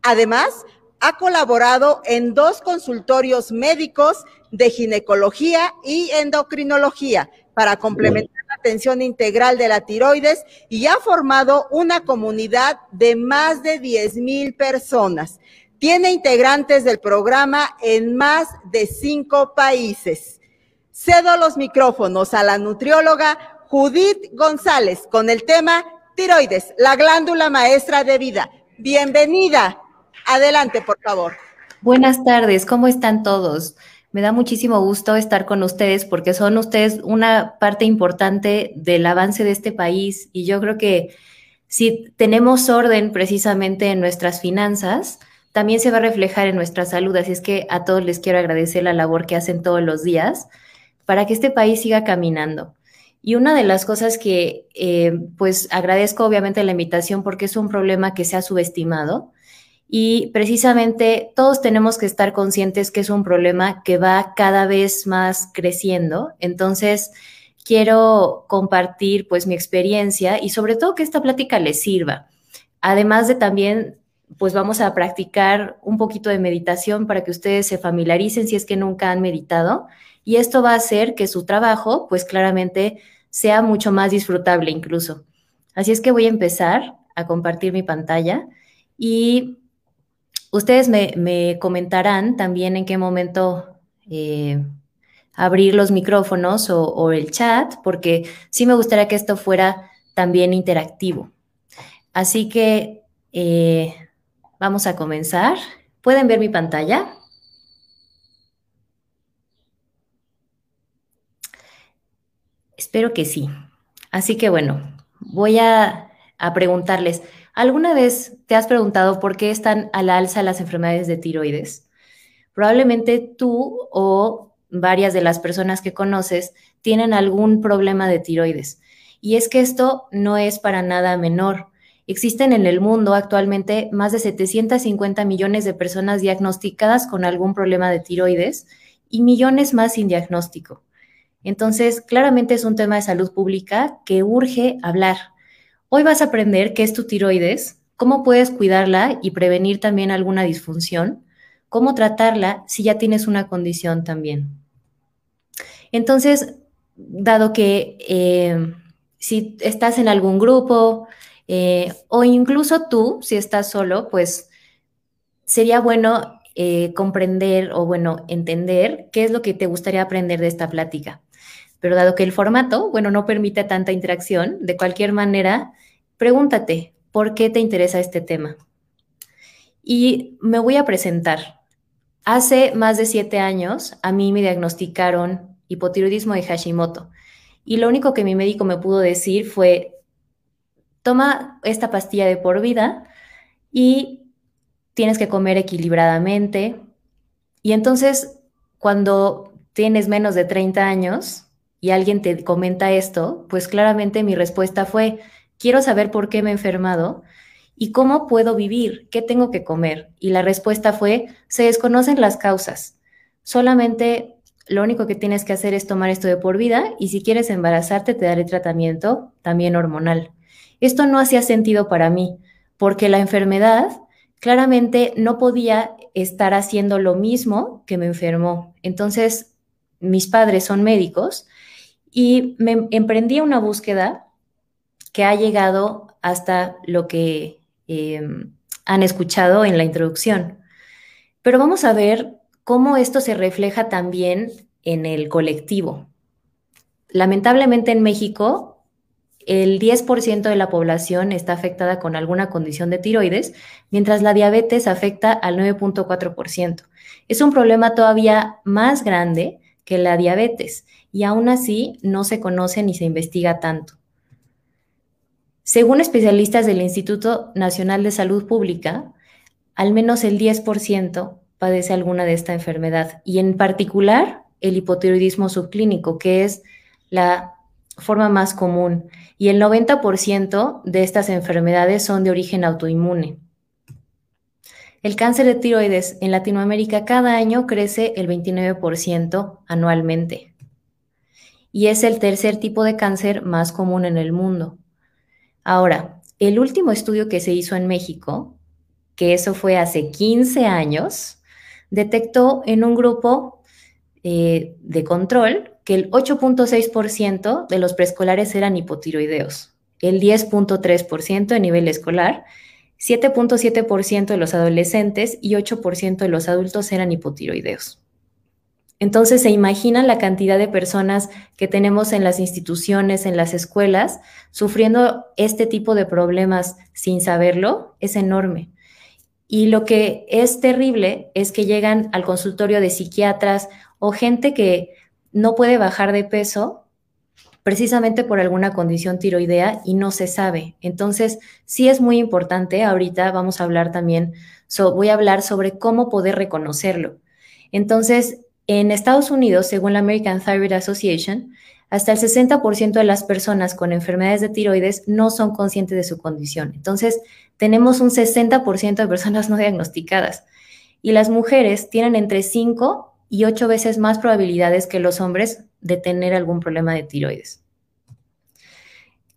Además, ha colaborado en dos consultorios médicos de ginecología y endocrinología para complementar la atención integral de la tiroides y ha formado una comunidad de más de 10 mil personas. Tiene integrantes del programa en más de cinco países. Cedo los micrófonos a la nutrióloga Judith González con el tema tiroides, la glándula maestra de vida. Bienvenida. Adelante, por favor. Buenas tardes, ¿cómo están todos? Me da muchísimo gusto estar con ustedes porque son ustedes una parte importante del avance de este país y yo creo que si tenemos orden precisamente en nuestras finanzas, también se va a reflejar en nuestra salud. Así es que a todos les quiero agradecer la labor que hacen todos los días para que este país siga caminando. Y una de las cosas que eh, pues agradezco obviamente la invitación porque es un problema que se ha subestimado y precisamente todos tenemos que estar conscientes que es un problema que va cada vez más creciendo. Entonces, quiero compartir pues mi experiencia y sobre todo que esta plática les sirva. Además de también pues vamos a practicar un poquito de meditación para que ustedes se familiaricen si es que nunca han meditado. Y esto va a hacer que su trabajo, pues claramente, sea mucho más disfrutable incluso. Así es que voy a empezar a compartir mi pantalla y ustedes me, comentarán también en qué momento eh, abrir los micrófonos o, el chat, porque sí me gustaría que esto fuera también interactivo. Así que eh, vamos a comenzar. ¿Pueden ver mi pantalla? Espero que sí. Así que bueno, voy a, preguntarles, ¿alguna vez te has preguntado por qué están a la alza las enfermedades de tiroides? Probablemente tú o varias de las personas que conoces tienen algún problema de tiroides. Y es que esto no es para nada menor. Existen en el mundo actualmente más de 750 millones de personas diagnosticadas con algún problema de tiroides y millones más sin diagnóstico. Entonces, claramente es un tema de salud pública que urge hablar. Hoy vas a aprender qué es tu tiroides, cómo puedes cuidarla y prevenir también alguna disfunción, cómo tratarla si ya tienes una condición también. Entonces, dado que eh, si estás en algún grupo eh, o incluso tú, si estás solo, pues sería bueno eh, comprender o bueno, entender qué es lo que te gustaría aprender de esta plática. Pero dado que el formato, bueno, no permite tanta interacción, de cualquier manera, pregúntate, ¿por qué te interesa este tema? Y me voy a presentar. Hace más de siete años a mí me diagnosticaron hipotiroidismo de Hashimoto. Y lo único que mi médico me pudo decir fue, toma esta pastilla de por vida y tienes que comer equilibradamente. Y entonces, cuando tienes menos de 30 años, y alguien te comenta esto, pues claramente mi respuesta fue, quiero saber por qué me he enfermado y cómo puedo vivir, qué tengo que comer. Y la respuesta fue, se desconocen las causas. Solamente lo único que tienes que hacer es tomar esto de por vida y si quieres embarazarte te daré tratamiento también hormonal. Esto no hacía sentido para mí porque la enfermedad claramente no podía estar haciendo lo mismo que me enfermó. Entonces, mis padres son médicos y me emprendí una búsqueda que ha llegado hasta lo que em, han escuchado en la introducción. Pero vamos a ver cómo esto se refleja también en el colectivo. Lamentablemente en México, el 10% de la población está afectada con alguna condición de tiroides, mientras la diabetes afecta al 9.4%. Es un problema todavía más grande que la diabetes y aún así no se conoce ni se investiga tanto. Según especialistas del Instituto Nacional de Salud Pública, al menos el 10% padece alguna de esta enfermedad y en particular el hipotiroidismo subclínico, que es la forma más común, y el 90% de estas enfermedades son de origen autoinmune. El cáncer de tiroides en Latinoamérica cada año crece el 29% anualmente y es el tercer tipo de cáncer más común en el mundo. Ahora, el último estudio que se hizo en México, que eso fue hace 15 años, detectó en un grupo eh, de control que el 8.6% de los preescolares eran hipotiroideos, el 10.3% a nivel escolar, 7.7% de los adolescentes y 8% de los adultos eran hipotiroideos. Entonces, ¿se imaginan la cantidad de personas que tenemos en las instituciones, en las escuelas, sufriendo este tipo de problemas sin saberlo? Es enorme. Y lo que es terrible es que llegan al consultorio de psiquiatras o gente que no puede bajar de peso precisamente por alguna condición tiroidea y no se sabe. Entonces, sí es muy importante, ahorita vamos a hablar también, voy a hablar sobre cómo poder reconocerlo. Entonces, en Estados Unidos, según la American Thyroid Association, hasta el 60% de las personas con enfermedades de tiroides no son conscientes de su condición. Entonces, tenemos un 60% de personas no diagnosticadas. Y las mujeres tienen entre 5 y 8 veces más probabilidades que los hombres de tener algún problema de tiroides.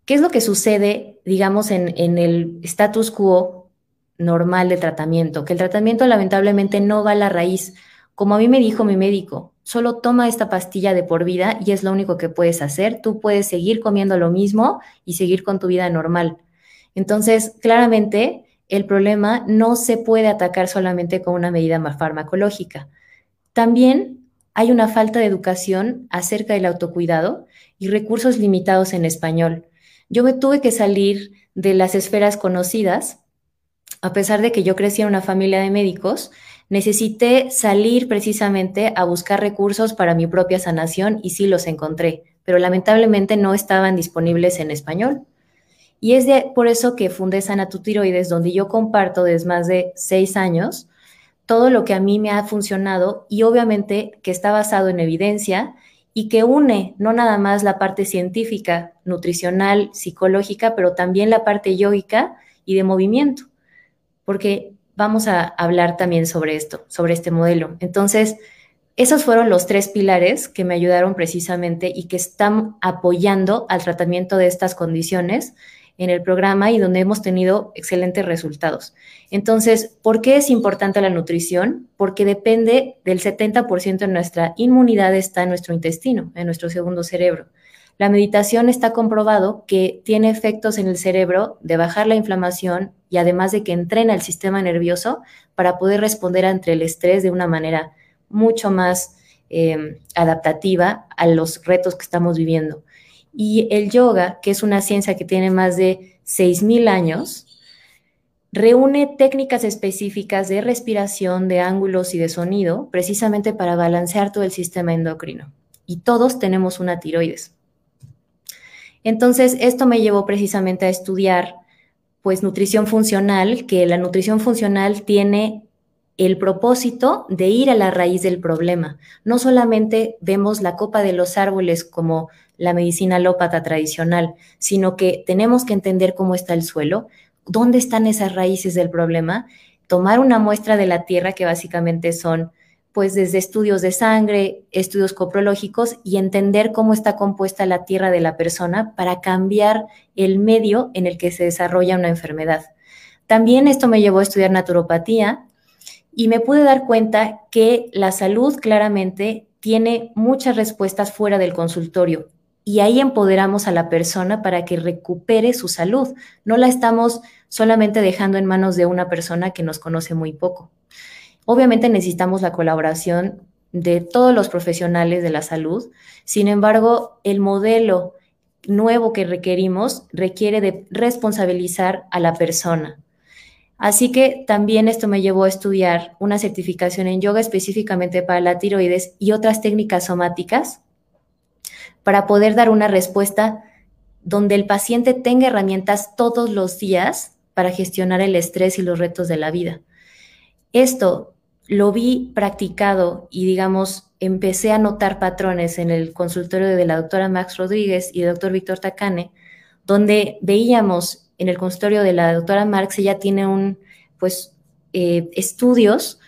¿Qué es lo que sucede, digamos, en, en el status quo normal de tratamiento, que el tratamiento lamentablemente no va a la raíz. Como a mí me dijo mi médico, solo toma esta pastilla de por vida y es lo único que puedes hacer. Tú puedes seguir comiendo lo mismo y seguir con tu vida normal. Entonces, claramente, el problema no se puede atacar solamente con una medida farmacológica. También hay una falta de educación acerca del autocuidado y recursos limitados en español. Yo me tuve que salir de las esferas conocidas, a pesar de que yo crecí en una familia de médicos, necesité salir precisamente a buscar recursos para mi propia sanación y sí los encontré, pero lamentablemente no estaban disponibles en español. Y es por eso que fundé Sanatutiroides, donde yo comparto desde más de seis años todo lo que a mí me ha funcionado y obviamente que está basado en evidencia y que une no nada más la parte científica, nutricional, psicológica, pero también la parte yógica y de movimiento, porque vamos a hablar también sobre esto, sobre este modelo. Entonces, esos fueron los tres pilares que me ayudaron precisamente y que están apoyando al tratamiento de estas condiciones en el programa y donde hemos tenido excelentes resultados. Entonces, ¿por qué es importante la nutrición? Porque depende del 70% de nuestra inmunidad está en nuestro intestino, en nuestro segundo cerebro. La meditación está comprobado que tiene efectos en el cerebro de bajar la inflamación y además de que entrena el sistema nervioso para poder responder ante el estrés de una manera mucho más eh, adaptativa a los retos que estamos viviendo. Y el yoga, que es una ciencia que tiene más de 6.000 años, reúne técnicas específicas de respiración, de ángulos y de sonido, precisamente para balancear todo el sistema endocrino. Y todos tenemos una tiroides. Entonces, esto me llevó precisamente a estudiar pues nutrición funcional, que la nutrición funcional tiene el propósito de ir a la raíz del problema. No solamente vemos la copa de los árboles como la medicina alópata tradicional, sino que tenemos que entender cómo está el suelo, dónde están esas raíces del problema, tomar una muestra de la tierra que básicamente son pues desde estudios de sangre, estudios coprológicos y entender cómo está compuesta la tierra de la persona para cambiar el medio en el que se desarrolla una enfermedad. También esto me llevó a estudiar naturopatía y me pude dar cuenta que la salud claramente tiene muchas respuestas fuera del consultorio y ahí empoderamos a la persona para que recupere su salud. No la estamos solamente dejando en manos de una persona que nos conoce muy poco. Obviamente necesitamos la colaboración de todos los profesionales de la salud. Sin embargo, el modelo nuevo que requerimos requiere de responsabilizar a la persona. Así que también esto me llevó a estudiar una certificación en yoga específicamente para la tiroides y otras técnicas somáticas para poder dar una respuesta donde el paciente tenga herramientas todos los días para gestionar el estrés y los retos de la vida. Esto lo vi practicado y, digamos, empecé a notar patrones en el consultorio de la doctora Max Rodríguez y el doctor Víctor Tacane, donde veíamos en el consultorio de la doctora Marx, ella tiene un, pues, eh, estudios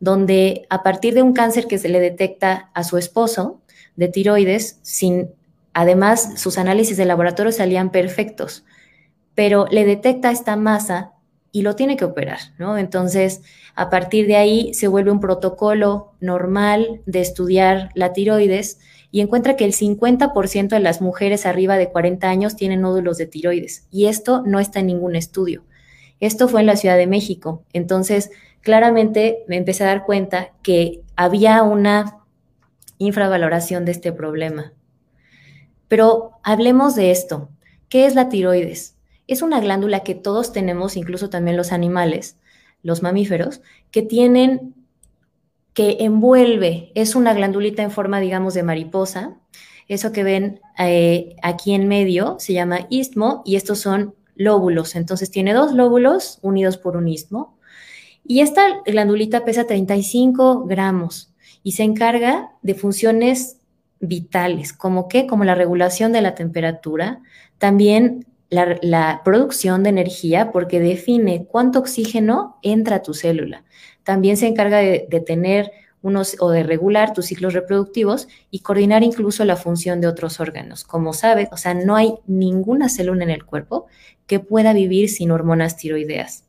donde a partir de un cáncer que se le detecta a su esposo, de tiroides, sin, además sus análisis de laboratorio salían perfectos, pero le detecta esta masa y lo tiene que operar, ¿no? Entonces, a partir de ahí se vuelve un protocolo normal de estudiar la tiroides y encuentra que el 50% de las mujeres arriba de 40 años tienen nódulos de tiroides y esto no está en ningún estudio. Esto fue en la Ciudad de México. Entonces, claramente me empecé a dar cuenta que había una infravaloración de este problema. Pero hablemos de esto. ¿Qué es la tiroides? Es una glándula que todos tenemos, incluso también los animales, los mamíferos, que tienen, que envuelve, es una glandulita en forma, digamos, de mariposa. Eso que ven eh, aquí en medio se llama istmo y estos son lóbulos. Entonces tiene dos lóbulos unidos por un istmo. Y esta glandulita pesa 35 gramos y se encarga de funciones vitales, como que, como la regulación de la temperatura, también la, producción de energía, porque define cuánto oxígeno entra a tu célula. También se encarga de, de tener unos o de regular tus ciclos reproductivos y coordinar incluso la función de otros órganos. Como sabes, o sea, no hay ninguna célula en el cuerpo que pueda vivir sin hormonas tiroideas.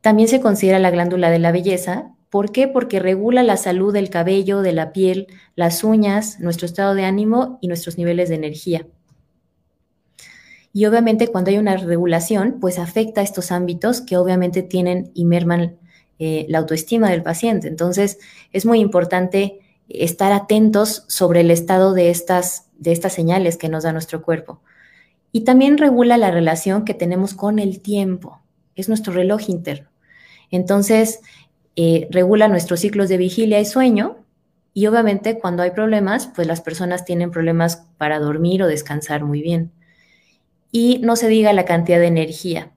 También se considera la glándula de la belleza. ¿Por qué? Porque regula la salud del cabello, de la piel, las uñas, nuestro estado de ánimo y nuestros niveles de energía. Y obviamente cuando hay una regulación, pues afecta a estos ámbitos que obviamente tienen y merman eh, la autoestima del paciente. Entonces, es muy importante estar atentos sobre el estado de estas, de estas señales que nos da nuestro cuerpo. Y también regula la relación que tenemos con el tiempo. Es nuestro reloj interno. Entonces, eh, regula nuestros ciclos de vigilia y sueño. Y obviamente cuando hay problemas, pues las personas tienen problemas para dormir o descansar muy bien y no se diga la cantidad de energía.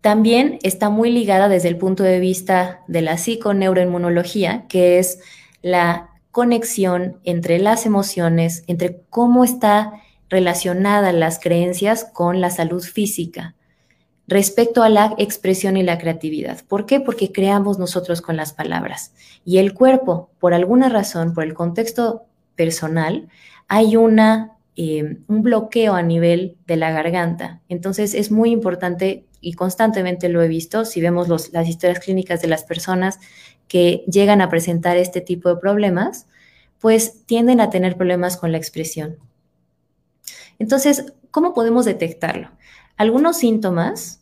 También está muy ligada desde el punto de vista de la psiconeuroinmunología, que es la conexión entre las emociones, entre cómo está relacionada las creencias con la salud física respecto a la expresión y la creatividad. ¿Por qué? Porque creamos nosotros con las palabras. Y el cuerpo, por alguna razón, por el contexto personal, hay una eh, un bloqueo a nivel de la garganta. Entonces es muy importante y constantemente lo he visto, si vemos las historias clínicas de las personas que llegan a presentar este tipo de problemas, pues tienden a tener problemas con la expresión. Entonces, ¿cómo podemos detectarlo? Algunos síntomas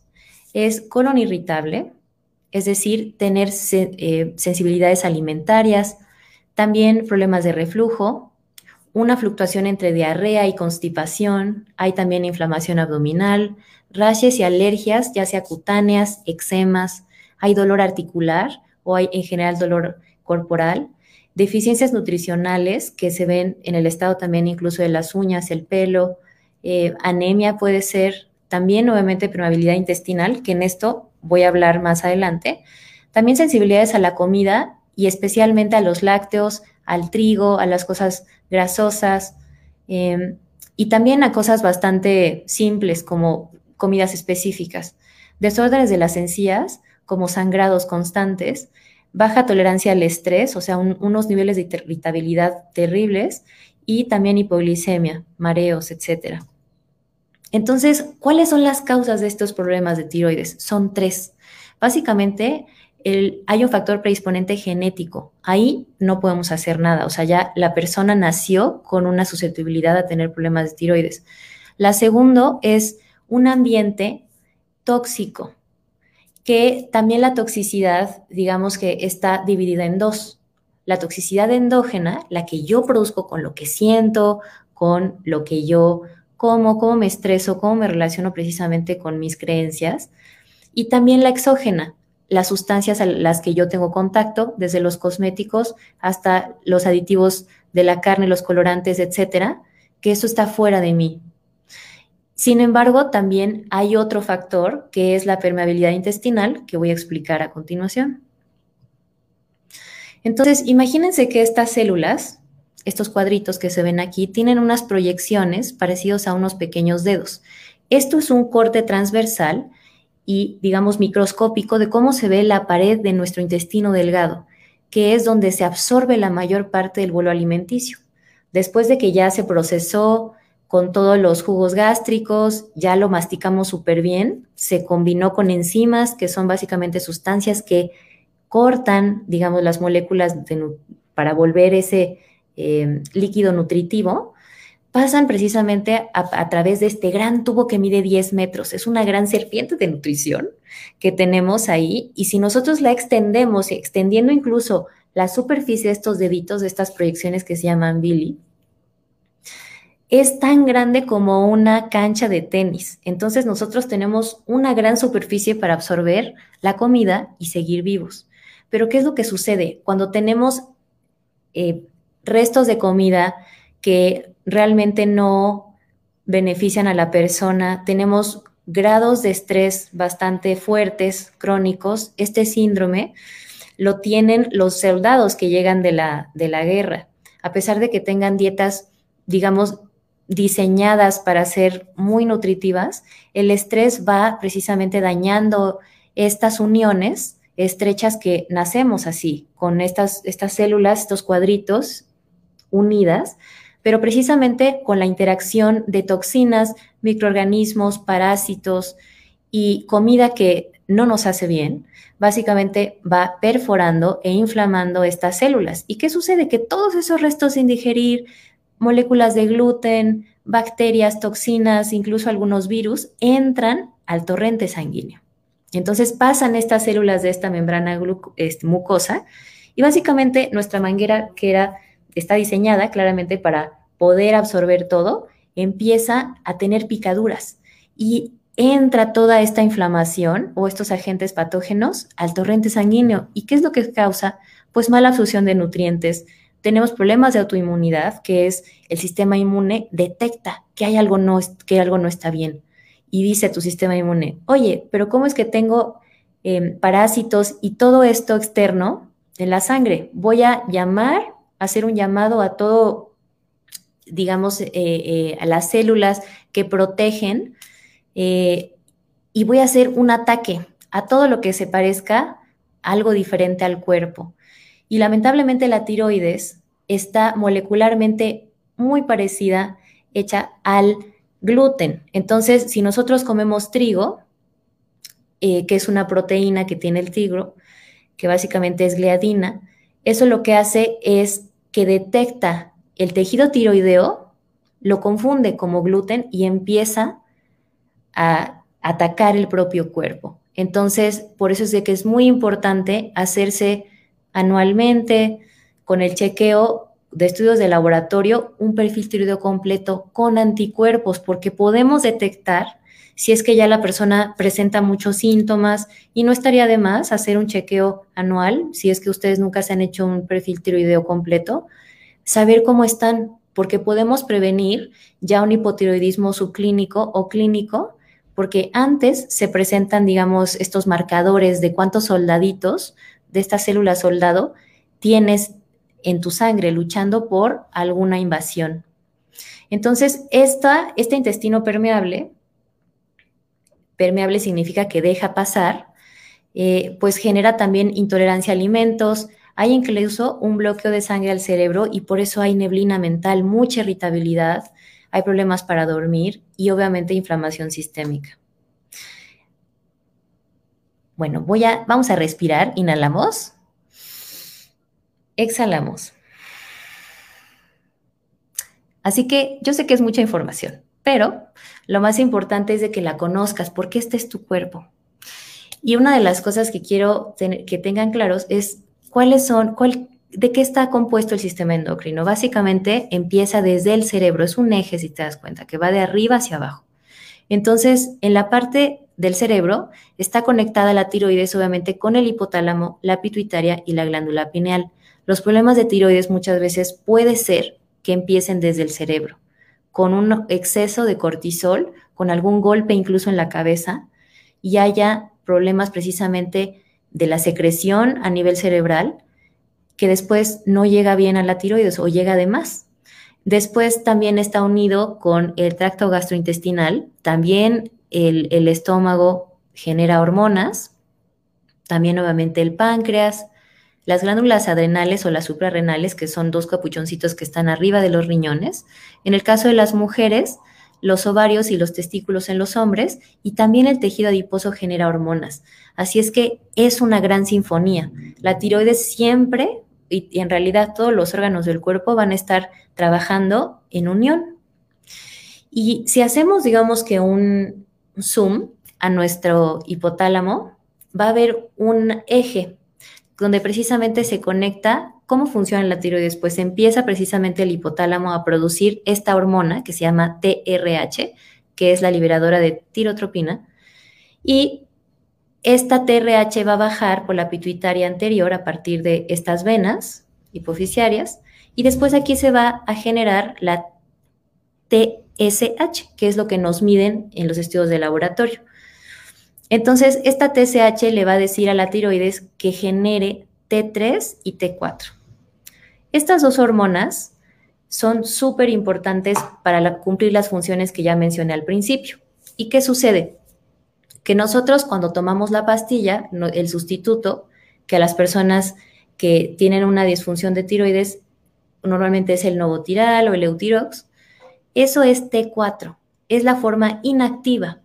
es colon irritable, es decir, tener eh, sensibilidades alimentarias, también problemas de reflujo, una fluctuación entre diarrea y constipación, hay también inflamación abdominal, rashes y alergias, ya sea cutáneas, eczemas, hay dolor articular o hay en general dolor corporal, deficiencias nutricionales que se ven en el estado también incluso de las uñas, el pelo, eh, anemia puede ser, también obviamente permeabilidad intestinal, que en esto voy a hablar más adelante, también sensibilidades a la comida y especialmente a los lácteos, al trigo, a las cosas grasosas em, y también a cosas bastante simples como comidas específicas. Desórdenes de las encías, como sangrados constantes, baja tolerancia al estrés, o sea, unos niveles de irritabilidad terribles y también hipoglicemia, mareos, etc. Entonces, ¿cuáles son las causas de estos problemas de tiroides? Son tres. Básicamente, hay un factor predisponente genético. Ahí no podemos hacer nada. O sea, ya la persona nació con una susceptibilidad a tener problemas de tiroides. La segunda es un ambiente tóxico, que también la toxicidad, digamos que está dividida en dos. La toxicidad endógena, la que yo produzco con lo que siento, con lo que yo como, cómo me estreso, cómo me relaciono precisamente con mis creencias, y también la exógena, las sustancias a las que yo tengo contacto, desde los cosméticos hasta los aditivos de la carne, los colorantes, etcétera, que eso está fuera de mí. Sin embargo, también hay otro factor que es la permeabilidad intestinal, que voy a explicar a continuación. Entonces, imagínense que estas células, estos cuadritos que se ven aquí, tienen unas proyecciones parecidos a unos pequeños dedos. Esto es un corte transversal y, digamos, microscópico de cómo se ve la pared de nuestro intestino delgado, que es donde se absorbe la mayor parte del vuelo alimenticio. Después de que ya se procesó con todos los jugos gástricos, ya lo masticamos súper bien, se combinó con enzimas, que son básicamente sustancias que cortan, digamos, las moléculas para volver ese eh, líquido nutritivo pasan precisamente a, través de este gran tubo que mide 10 metros. Es una gran serpiente de nutrición que tenemos ahí y si nosotros la extendemos, extendiendo incluso la superficie de estos deditos, de estas proyecciones que se llaman Billy, es tan grande como una cancha de tenis. Entonces nosotros tenemos una gran superficie para absorber la comida y seguir vivos. Pero ¿qué es lo que sucede? Cuando tenemos eh, restos de comida que realmente no benefician a la persona. Tenemos grados de estrés bastante fuertes, crónicos. Este síndrome lo tienen los soldados que llegan de la, de la guerra. A pesar de que tengan dietas, digamos, diseñadas para ser muy nutritivas, el estrés va precisamente dañando estas uniones estrechas que nacemos así, con estas, estas células, estos cuadritos unidas, pero precisamente con la interacción de toxinas, microorganismos, parásitos y comida que no nos hace bien, básicamente va perforando e inflamando estas células. ¿Y qué sucede? Que todos esos restos sin digerir, moléculas de gluten, bacterias, toxinas, incluso algunos virus, entran al torrente sanguíneo. Entonces pasan estas células de esta membrana este, mucosa y básicamente nuestra manguera, que era, está diseñada claramente para poder absorber todo, empieza a tener picaduras y entra toda esta inflamación o estos agentes patógenos al torrente sanguíneo. ¿Y qué es lo que causa? Pues mala absorción de nutrientes. Tenemos problemas de autoinmunidad, que es el sistema inmune detecta que hay algo no, que algo no está bien. Y dice tu sistema inmune, oye, pero ¿cómo es que tengo em, parásitos y todo esto externo en la sangre? Voy a llamar, hacer un llamado a todo, digamos, eh, eh, a las células que protegen eh, y voy a hacer un ataque a todo lo que se parezca algo diferente al cuerpo. Y lamentablemente la tiroides está molecularmente muy parecida, hecha al gluten. Entonces, si nosotros comemos trigo, que es una proteína que tiene el trigo, que básicamente es gliadina, eso lo que hace es que detecta el tejido tiroideo, lo confunde como gluten y empieza a atacar el propio cuerpo. Entonces, por eso es de que es muy importante hacerse anualmente con el chequeo de estudios de laboratorio un perfil tiroideo completo con anticuerpos, porque podemos detectar si es que ya la persona presenta muchos síntomas y no estaría de más hacer un chequeo anual, si es que ustedes nunca se han hecho un perfil tiroideo completo, saber cómo están, porque podemos prevenir ya un hipotiroidismo subclínico o clínico porque antes se presentan, digamos, estos marcadores de cuántos soldaditos de esta célula soldado tienes en tu sangre luchando por alguna invasión. Entonces, esta, este intestino permeable, permeable significa que deja pasar, eh, pues genera también intolerancia a alimentos, hay incluso un bloqueo de sangre al cerebro y por eso hay neblina mental, mucha irritabilidad, hay problemas para dormir y obviamente inflamación sistémica. Bueno, voy a, vamos a respirar, inhalamos, exhalamos. Así que yo sé que es mucha información, pero lo más importante es de que la conozcas, porque este es tu cuerpo. Y una de las cosas que quiero que tengan claros es cuáles son, cuál, ¿De qué está compuesto el sistema endocrino? Básicamente empieza desde el cerebro, es un eje, si te das cuenta, que va de arriba hacia abajo. Entonces, en la parte del cerebro está conectada la tiroides, obviamente, con el hipotálamo, la pituitaria y la glándula pineal. Los problemas de tiroides muchas veces puede ser que empiecen desde el cerebro, con un exceso de cortisol, con algún golpe incluso en la cabeza, y haya problemas precisamente de la secreción a nivel cerebral, que después no llega bien a la tiroides o llega de más. Después también está unido con el tracto gastrointestinal, también el, el estómago genera hormonas, también obviamente el páncreas, las glándulas adrenales o las suprarrenales, que son dos capuchoncitos que están arriba de los riñones. En el caso de las mujeres, los ovarios y los testículos en los hombres, y también el tejido adiposo genera hormonas. Así es que es una gran sinfonía. La tiroides siempre y, en realidad todos los órganos del cuerpo van a estar trabajando en unión. Y si hacemos, digamos que un zoom a nuestro hipotálamo, va a haber un eje donde precisamente se conecta cómo funciona la tiroides. Pues empieza precisamente el hipotálamo a producir esta hormona que se llama TRH, que es la liberadora de tirotropina, y esta TRH va a bajar por la pituitaria anterior a partir de estas venas hipoficiarias y después aquí se va a generar la TSH, que es lo que nos miden en los estudios de laboratorio. Entonces, esta TSH le va a decir a la tiroides que genere T3 y T4. Estas dos hormonas son súper importantes para cumplir las funciones que ya mencioné al principio. ¿Y qué sucede? que nosotros cuando tomamos la pastilla, el sustituto, que a las personas que tienen una disfunción de tiroides, normalmente es el novotiral o el eutirox, eso es T4, es la forma inactiva.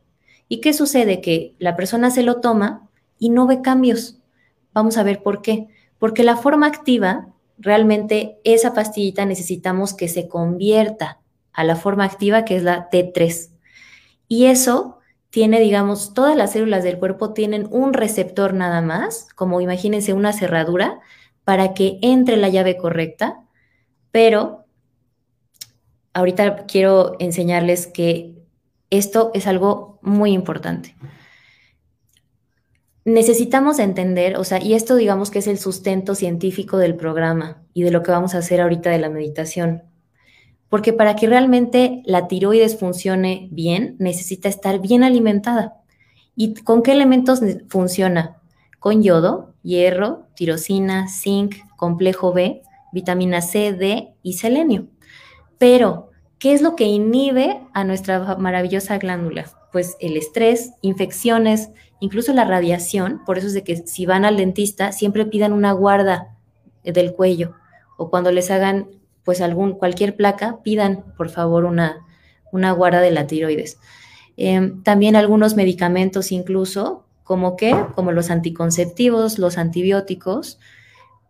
¿Y qué sucede? Que la persona se lo toma y no ve cambios. Vamos a ver por qué. Porque la forma activa, realmente esa pastillita necesitamos que se convierta a la forma activa que es la T3. Y eso tiene, digamos, todas las células del cuerpo tienen un receptor nada más, como imagínense una cerradura, para que entre la llave correcta, pero ahorita quiero enseñarles que esto es algo muy importante. Necesitamos entender, o sea, y esto digamos que es el sustento científico del programa y de lo que vamos a hacer ahorita de la meditación. Porque para que realmente la tiroides funcione bien, necesita estar bien alimentada. ¿Y con qué elementos funciona? Con yodo, hierro, tirosina, zinc, complejo B, vitamina C, D y selenio. Pero, ¿qué es lo que inhibe a nuestra maravillosa glándula? Pues el estrés, infecciones, incluso la radiación. Por eso es de que si van al dentista, siempre pidan una guarda del cuello o cuando les hagan pues algún, cualquier placa, pidan por favor una, una guarda de la tiroides. Em, también algunos medicamentos incluso, como que, como los anticonceptivos, los antibióticos,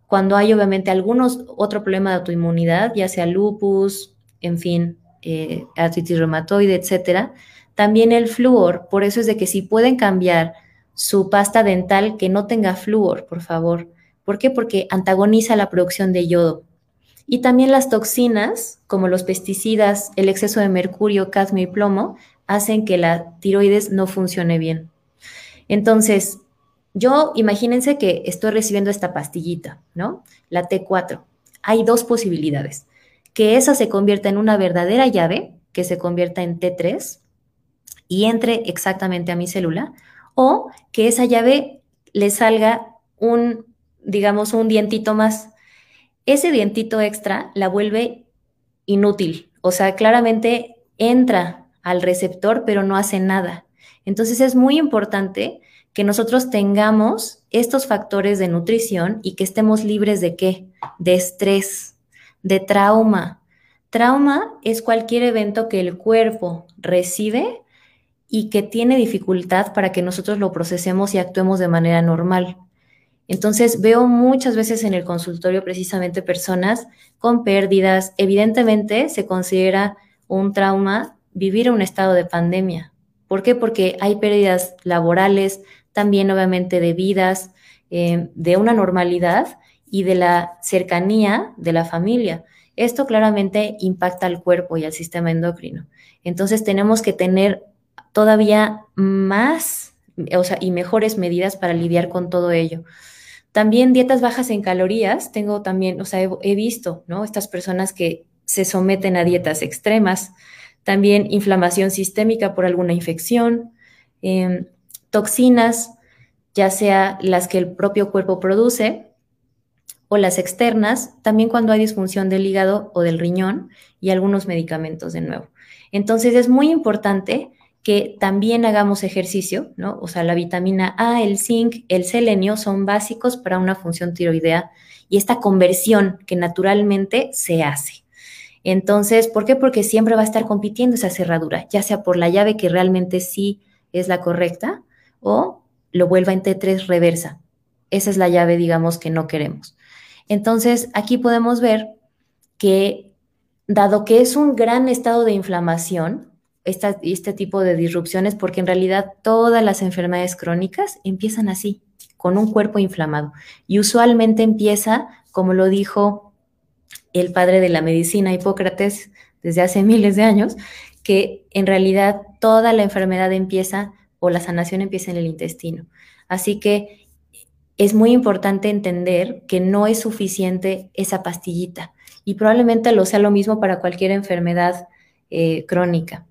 cuando hay obviamente algunos, otro problema de autoinmunidad, ya sea lupus, en fin, eh, artritis reumatoide, etcétera, también el flúor, por eso es de que si pueden cambiar su pasta dental que no tenga flúor, por favor. ¿Por qué? Porque antagoniza la producción de yodo. Y también las toxinas, como los pesticidas, el exceso de mercurio, cadmio y plomo, hacen que la tiroides no funcione bien. Entonces, yo imagínense que estoy recibiendo esta pastillita, ¿no? La T4. Hay dos posibilidades. Que esa se convierta en una verdadera llave, que se convierta en T3 y entre exactamente a mi célula, o que esa llave le salga un, digamos, un dientito más, ese dientito extra la vuelve inútil. O sea, claramente entra al receptor, pero no hace nada. Entonces es muy importante que nosotros tengamos estos factores de nutrición y que estemos libres de qué? De estrés, de trauma. Trauma es cualquier evento que el cuerpo recibe y que tiene dificultad para que nosotros lo procesemos y actuemos de manera normal. Entonces veo muchas veces en el consultorio precisamente personas con pérdidas. Evidentemente se considera un trauma vivir un estado de pandemia. ¿Por qué? Porque hay pérdidas laborales, también obviamente de vidas, eh, de una normalidad y de la cercanía de la familia. Esto claramente impacta al cuerpo y al sistema endocrino. Entonces tenemos que tener todavía más o sea, y mejores medidas para lidiar con todo ello. También dietas bajas en calorías, tengo también, o sea, he, visto, ¿no? Estas personas que se someten a dietas extremas, también inflamación sistémica por alguna infección, em, toxinas, ya sea las que el propio cuerpo produce o las externas, también cuando hay disfunción del hígado o del riñón y algunos medicamentos de nuevo. Entonces es muy importante que también hagamos ejercicio, ¿no? O sea, la vitamina A, el zinc, el selenio son básicos para una función tiroidea y esta conversión que naturalmente se hace. Entonces, ¿por qué? Porque siempre va a estar compitiendo esa cerradura, ya sea por la llave que realmente sí es la correcta o lo vuelva en T3 reversa. Esa es la llave, digamos, que no queremos. Entonces, aquí podemos ver que, dado que es un gran estado de inflamación, este tipo de disrupciones porque en realidad todas las enfermedades crónicas empiezan así, con un cuerpo inflamado. Y usualmente empieza, como lo dijo el padre de la medicina, Hipócrates, desde hace miles de años, que en realidad toda la enfermedad empieza o la sanación empieza en el intestino. Así que es muy importante entender que no es suficiente esa pastillita y probablemente lo sea lo mismo para cualquier enfermedad eh, crónica.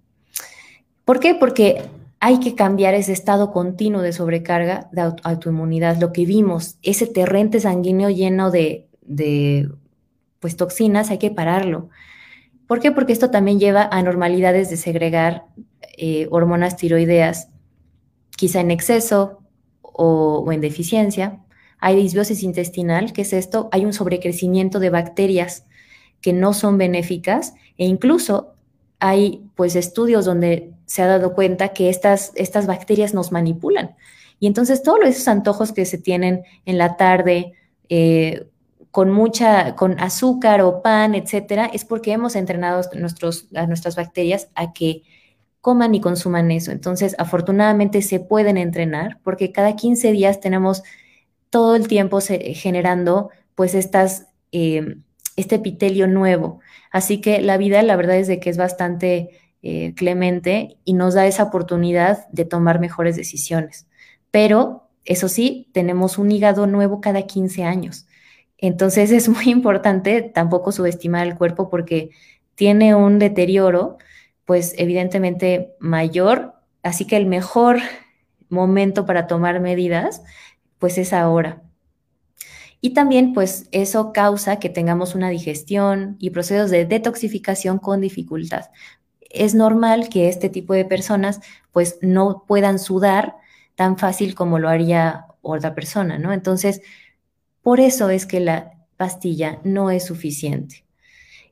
¿Por qué? Porque hay que cambiar ese estado continuo de sobrecarga de autoinmunidad. Lo que vimos, ese terrente sanguíneo lleno de, pues, toxinas, hay que pararlo. ¿Por qué? Porque esto también lleva a anormalidades de segregar eh, hormonas tiroideas, quizá en exceso o, en deficiencia. Hay disbiosis intestinal, ¿qué es esto? Hay un sobrecrecimiento de bacterias que no son benéficas e incluso hay pues estudios donde se ha dado cuenta que estas, estas bacterias nos manipulan. Y entonces todos esos antojos que se tienen en la tarde, eh, con mucha, con azúcar o pan, etcétera, es porque hemos entrenado nuestros, a nuestras bacterias a que coman y consuman eso. Entonces, afortunadamente se pueden entrenar porque cada 15 días tenemos todo el tiempo generando pues estas, eh, este epitelio nuevo. Así que la vida, la verdad es de que es bastante eh, clemente y nos da esa oportunidad de tomar mejores decisiones. Pero, eso sí, tenemos un hígado nuevo cada 15 años. Entonces es muy importante tampoco subestimar el cuerpo porque tiene un deterioro pues evidentemente mayor, así que el mejor momento para tomar medidas, pues es ahora. Y también, pues eso causa que tengamos una digestión y procesos de detoxificación con dificultad. Es normal que este tipo de personas, pues no puedan sudar tan fácil como lo haría otra persona, ¿no? Entonces, por eso es que la pastilla no es suficiente.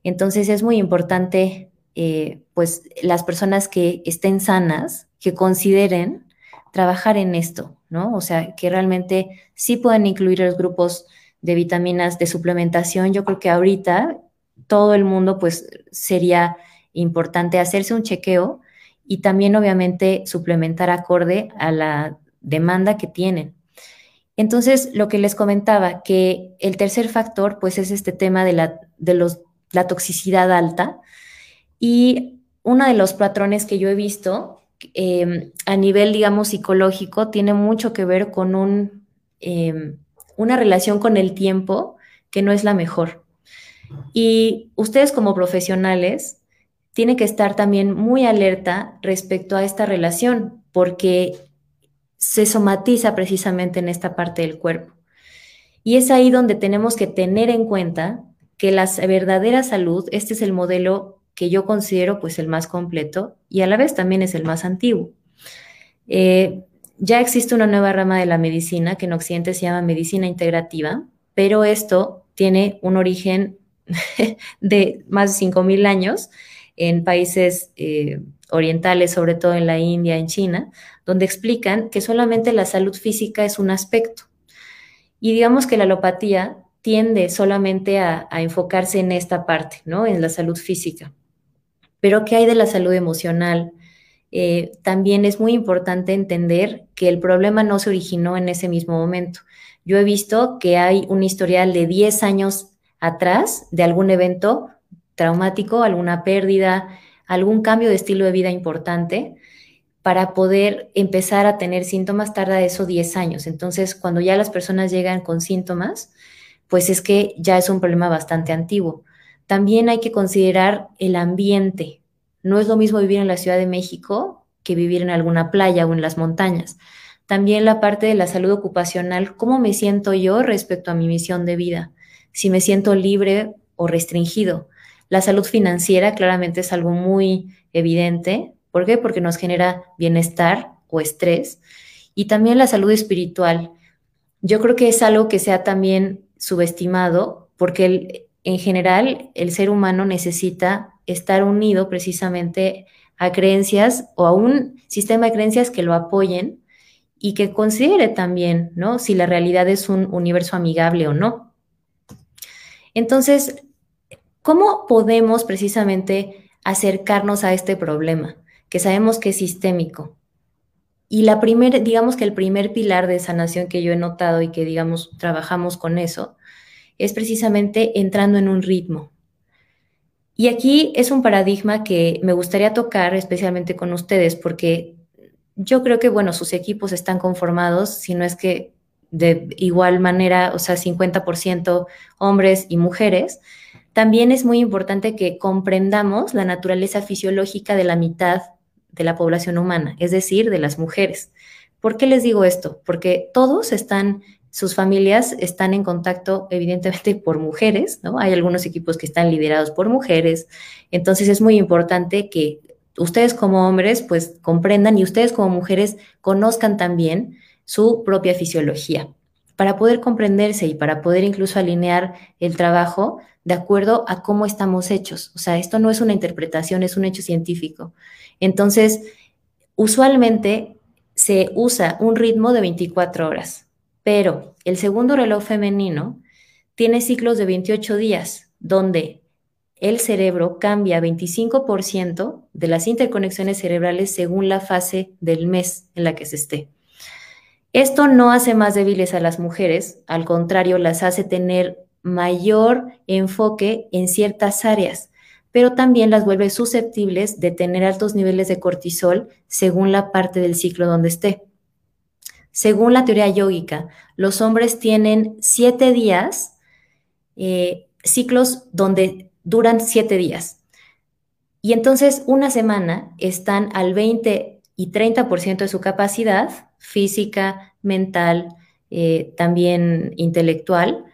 Entonces, es muy importante eh, pues las personas que estén sanas, que consideren trabajar en esto, ¿no? O sea, que realmente sí puedan incluir los grupos de vitaminas de suplementación. Yo creo que ahorita todo el mundo, pues, sería importante hacerse un chequeo y también, obviamente, suplementar acorde a la demanda que tienen. Entonces, lo que les comentaba, que el tercer factor, pues, es este tema de la, de los, la toxicidad alta, y uno de los patrones que yo he visto em, a nivel, digamos, psicológico tiene mucho que ver con un, em, una relación con el tiempo que no es la mejor. Y ustedes como profesionales tienen que estar también muy alerta respecto a esta relación, porque se somatiza precisamente en esta parte del cuerpo. Y es ahí donde tenemos que tener en cuenta que la verdadera salud, este es el modelo que yo considero pues el más completo y a la vez también es el más antiguo. Eh, ya existe una nueva rama de la medicina que en Occidente se llama medicina integrativa, pero esto tiene un origen de más de 5.000 años en países eh, orientales, sobre todo en la India, en China, donde explican que solamente la salud física es un aspecto. Y digamos que la alopatía tiende solamente a, a enfocarse en esta parte, ¿no? En la salud física. Pero ¿qué hay de la salud emocional? Eh, también es muy importante entender que el problema no se originó en ese mismo momento. Yo he visto que hay un historial de 10 años atrás de algún evento traumático, alguna pérdida, algún cambio de estilo de vida importante para poder empezar a tener síntomas tarda eso 10 años. Entonces, cuando ya las personas llegan con síntomas, pues es que ya es un problema bastante antiguo. También hay que considerar el ambiente. No es lo mismo vivir en la Ciudad de México que vivir en alguna playa o en las montañas. También la parte de la salud ocupacional, cómo me siento yo respecto a mi misión de vida, si me siento libre o restringido. La salud financiera claramente es algo muy evidente. ¿Por qué? Porque nos genera bienestar o estrés. Y también la salud espiritual. Yo creo que es algo que se ha también subestimado porque el, en general el ser humano necesita estar unido precisamente a creencias o a un sistema de creencias que lo apoyen y que considere también, ¿no? Si la realidad es un universo amigable o no. Entonces, ¿cómo podemos precisamente acercarnos a este problema que sabemos que es sistémico? Y la primera, digamos que el primer pilar de sanación que yo he notado y que, digamos, trabajamos con eso, es precisamente entrando en un ritmo. Y aquí es un paradigma que me gustaría tocar especialmente con ustedes porque yo creo que, bueno, sus equipos están conformados, si no es que de igual manera, o sea, 50% hombres y mujeres, también es muy importante que comprendamos la naturaleza fisiológica de la mitad de la población humana, es decir, de las mujeres. ¿Por qué les digo esto? Porque todos están sus familias están en contacto evidentemente por mujeres, ¿no? Hay algunos equipos que están liderados por mujeres, entonces es muy importante que ustedes como hombres pues comprendan y ustedes como mujeres conozcan también su propia fisiología para poder comprenderse y para poder incluso alinear el trabajo de acuerdo a cómo estamos hechos. O sea, esto no es una interpretación, es un hecho científico. Entonces, usualmente se usa un ritmo de 24 horas, pero el segundo reloj femenino tiene ciclos de 28 días, donde el cerebro cambia 25% de las interconexiones cerebrales según la fase del mes en la que se esté. Esto no hace más débiles a las mujeres, al contrario, las hace tener mayor enfoque en ciertas áreas, pero también las vuelve susceptibles de tener altos niveles de cortisol según la parte del ciclo donde esté. Según la teoría yógica, los hombres tienen siete días, eh, ciclos donde duran siete días. Y entonces una semana están al 20 y 30% de su capacidad física, mental, eh, también intelectual.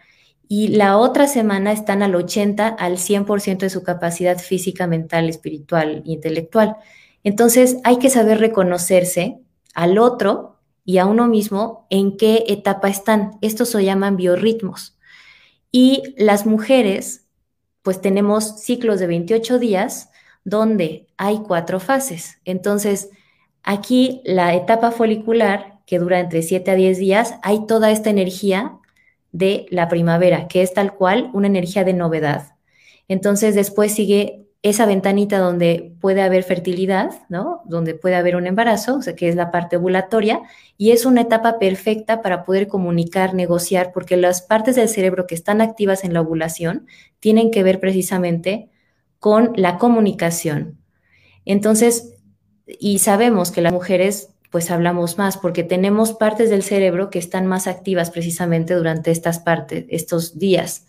Y la otra semana están al 80, al 100% de su capacidad física, mental, espiritual intelectual. Entonces hay que saber reconocerse al otro y a uno mismo en qué etapa están. Estos se llaman biorritmos. Y las mujeres, pues tenemos ciclos de 28 días donde hay cuatro fases. Entonces, aquí la etapa folicular, que dura entre 7 a 10 días, hay toda esta energía de la primavera, que es tal cual una energía de novedad. Entonces, después sigue esa ventanita donde puede haber fertilidad, ¿no? Donde puede haber un embarazo, o sea, que es la parte ovulatoria, y es una etapa perfecta para poder comunicar, negociar, porque las partes del cerebro que están activas en la ovulación tienen que ver precisamente con la comunicación. Entonces, y sabemos que las mujeres pues hablamos más porque tenemos partes del cerebro que están más activas precisamente durante estas partes, estos días,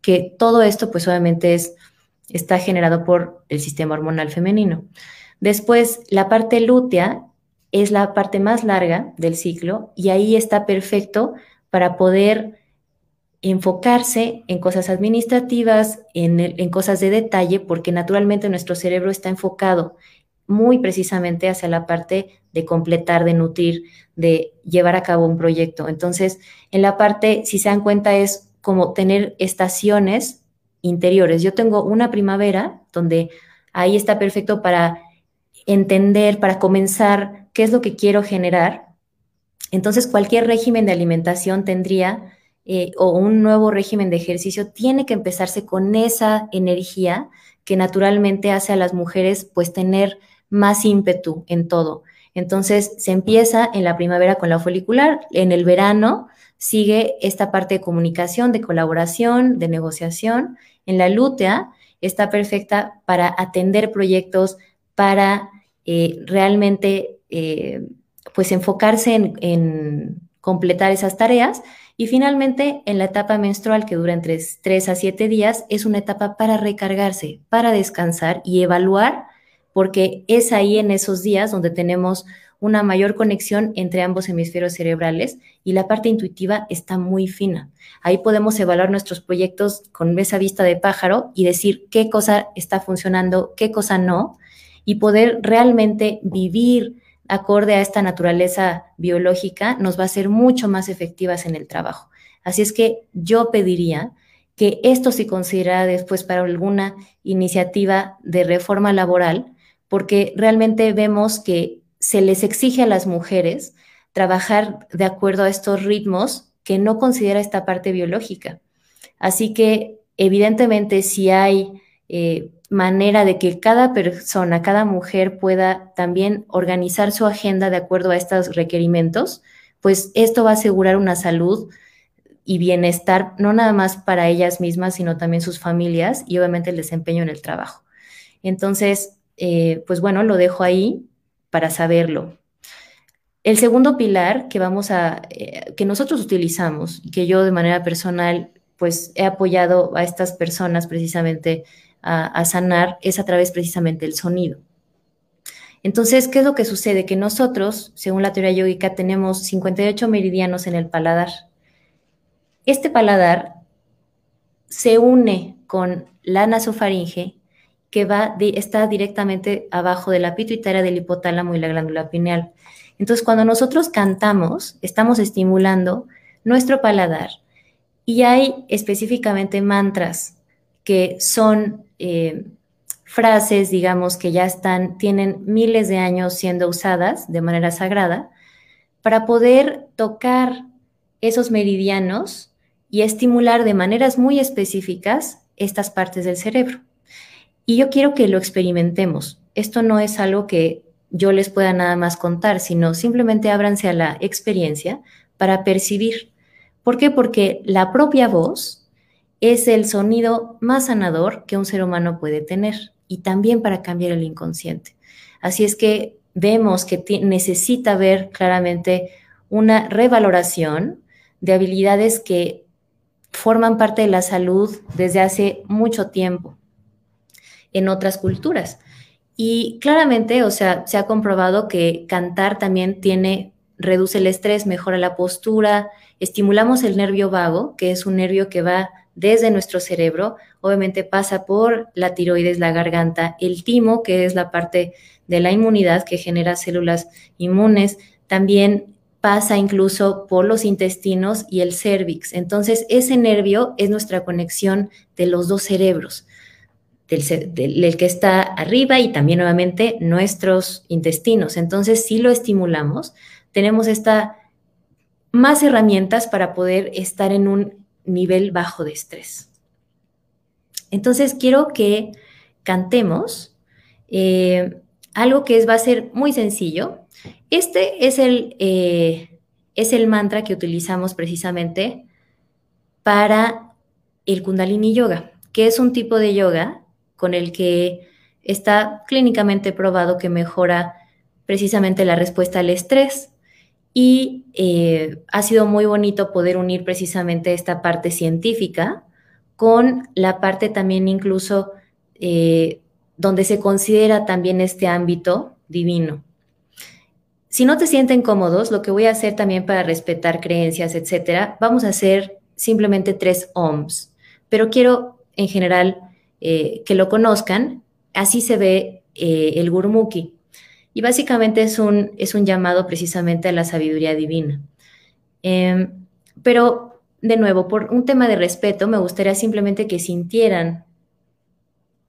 que todo esto pues obviamente es está generado por el sistema hormonal femenino. Después, la parte lútea es la parte más larga del ciclo y ahí está perfecto para poder enfocarse en cosas administrativas, en, cosas de detalle, porque naturalmente nuestro cerebro está enfocado muy precisamente hacia la parte de completar, de nutrir, de llevar a cabo un proyecto. Entonces, en la parte, si se dan cuenta, es como tener estaciones interiores. Yo tengo una primavera donde ahí está perfecto para entender, para comenzar qué es lo que quiero generar. Entonces, cualquier régimen de alimentación tendría, eh, o un nuevo régimen de ejercicio, tiene que empezarse con esa energía que naturalmente hace a las mujeres pues tener más ímpetu en todo. Entonces, se empieza en la primavera con la folicular, en el verano sigue esta parte de comunicación, de colaboración, de negociación, en la lútea está perfecta para atender proyectos, para eh, realmente eh, pues enfocarse en, completar esas tareas. Y finalmente, en la etapa menstrual, que dura entre 3 a 7 días, es una etapa para recargarse, para descansar y evaluar, porque es ahí en esos días donde tenemos una mayor conexión entre ambos hemisferios cerebrales y la parte intuitiva está muy fina. Ahí podemos evaluar nuestros proyectos con esa vista de pájaro y decir qué cosa está funcionando, qué cosa no, y poder realmente vivir acorde a esta naturaleza biológica nos va a ser mucho más efectivas en el trabajo. Así es que yo pediría que esto se considerara después para alguna iniciativa de reforma laboral, porque realmente vemos que se les exige a las mujeres trabajar de acuerdo a estos ritmos que no considera esta parte biológica. Así que evidentemente si hay eh, manera de que cada persona, cada mujer pueda también organizar su agenda de acuerdo a estos requerimientos, pues esto va a asegurar una salud y bienestar, no nada más para ellas mismas, sino también sus familias y obviamente el desempeño en el trabajo. Entonces, eh, pues bueno, lo dejo ahí para saberlo. El segundo pilar que vamos a, eh, que nosotros utilizamos, que yo de manera personal, pues he apoyado a estas personas precisamente a, sanar, es a través precisamente del sonido. Entonces, ¿qué es lo que sucede? Que nosotros, según la teoría yógica, tenemos 58 meridianos en el paladar. Este paladar se une con la nasofaringe que va está directamente abajo de la pituitaria del hipotálamo y la glándula pineal. Entonces, cuando nosotros cantamos, estamos estimulando nuestro paladar y hay específicamente mantras que son eh, frases, digamos, que ya están, tienen miles de años siendo usadas de manera sagrada, para poder tocar esos meridianos y estimular de maneras muy específicas estas partes del cerebro. Y yo quiero que lo experimentemos. Esto no es algo que yo les pueda nada más contar, sino simplemente ábranse a la experiencia para percibir. ¿Por qué? Porque la propia voz es el sonido más sanador que un ser humano puede tener y también para cambiar el inconsciente. Así es que vemos que necesita ver claramente una revaloración de habilidades que forman parte de la salud desde hace mucho tiempo en otras culturas. Y claramente, o sea, se ha comprobado que cantar también tiene, reduce el estrés, mejora la postura, estimulamos el nervio vago, que es un nervio que va desde nuestro cerebro, obviamente pasa por la tiroides, la garganta, el timo, que es la parte de la inmunidad que genera células inmunes, también pasa incluso por los intestinos y el cervix. Entonces, ese nervio es nuestra conexión de los dos cerebros del, que está arriba y también nuevamente nuestros intestinos. Entonces, si lo estimulamos, tenemos esta, más herramientas para poder estar en un nivel bajo de estrés. Entonces, quiero que cantemos eh, algo que es, va a ser muy sencillo. Este es el, eh, es el mantra que utilizamos precisamente para el Kundalini Yoga, que es un tipo de yoga con el que está clínicamente probado que mejora precisamente la respuesta al estrés. Y eh, ha sido muy bonito poder unir precisamente esta parte científica con la parte también incluso eh, donde se considera también este ámbito divino. Si no te sienten cómodos, lo que voy a hacer también para respetar creencias, etcétera, vamos a hacer simplemente tres ohms. Pero quiero en general eh, que lo conozcan. Así se ve eh, el Gurmukhi. Y básicamente es un, es un llamado precisamente a la sabiduría divina. Em, pero, de nuevo, por un tema de respeto, me gustaría simplemente que sintieran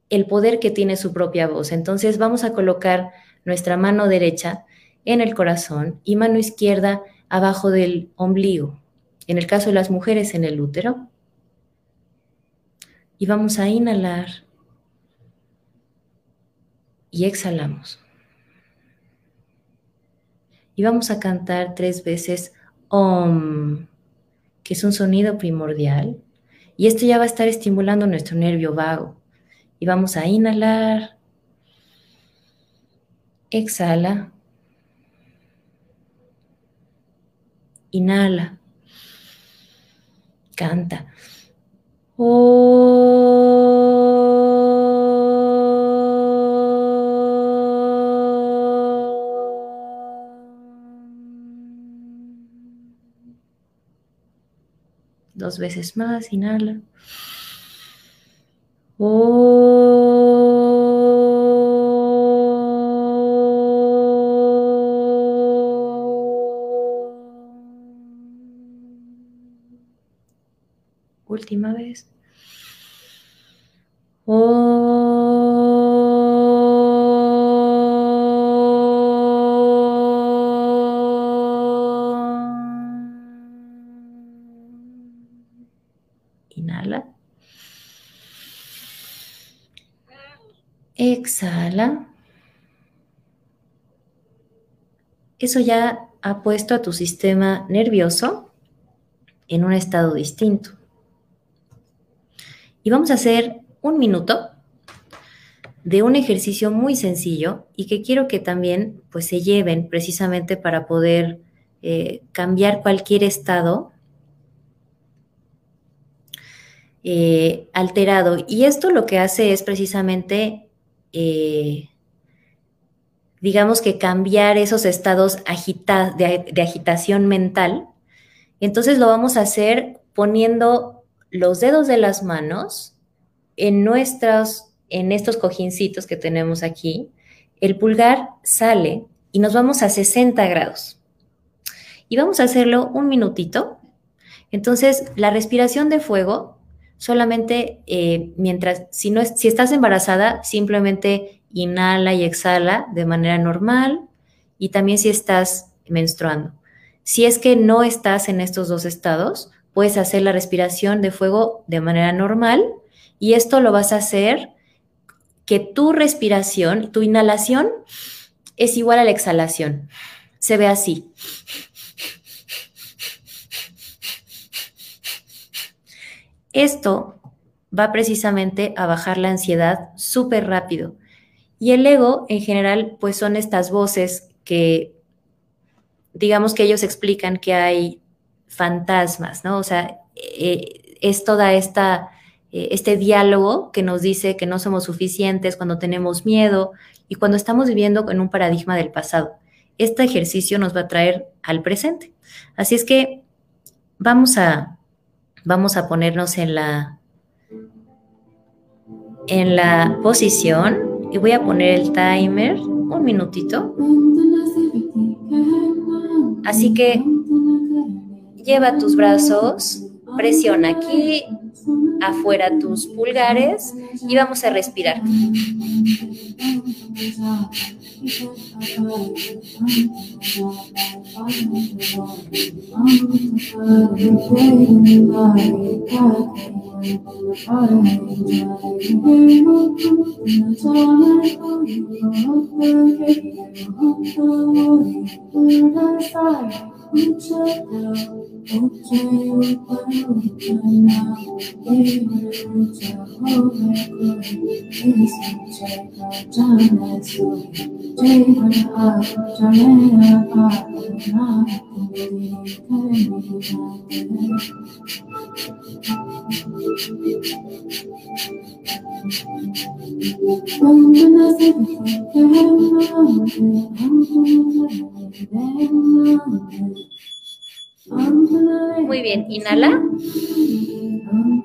el poder que tiene su propia voz. Entonces vamos a colocar nuestra mano derecha en el corazón y mano izquierda abajo del ombligo. En el caso de las mujeres, en el útero y vamos a inhalar y exhalamos. Y vamos a cantar tres veces OM, que es un sonido primordial. Y esto ya va a estar estimulando nuestro nervio vago. Y vamos a inhalar. Exhala. Inhala. Canta. Dos veces más, inhala. Última vez. Inhala. Exhala. Eso ya ha puesto a tu sistema nervioso en un estado distinto. Y vamos a hacer un minuto de un ejercicio muy sencillo y que quiero que también pues se lleven precisamente para poder eh, cambiar cualquier estado eh, alterado. Y esto lo que hace es precisamente, eh, digamos que cambiar esos estados de, de agitación mental. Entonces lo vamos a hacer poniendo los dedos de las manos en nuestros, en estos cojincitos que tenemos aquí, el pulgar sale y nos vamos a 60 grados. Y vamos a hacerlo un minutito. Entonces, la respiración de fuego, solamente eh, mientras, si, no es, si estás embarazada, simplemente inhala y exhala de manera normal. Y también si estás menstruando. Si es que no estás en estos dos estados, puedes hacer la respiración de fuego de manera normal y esto lo vas a hacer que tu respiración, tu inhalación es igual a la exhalación. Se ve así. Esto va precisamente a bajar la ansiedad súper rápido. Y el ego, en general, pues son estas voces que, digamos que ellos explican que hay fantasmas, ¿no? O sea, eh, es toda esta, eh, este diálogo que nos dice que no somos suficientes cuando tenemos miedo y cuando estamos viviendo en un paradigma del pasado. Este ejercicio nos va a traer al presente. Así es que vamos a, vamos a ponernos en la, en la posición y voy a poner el timer un minutito. Así que lleva tus brazos, presiona aquí, afuera tus pulgares y vamos a respirar. oh jenny won't you come around here with me to hold back hold Muy bien, inhala.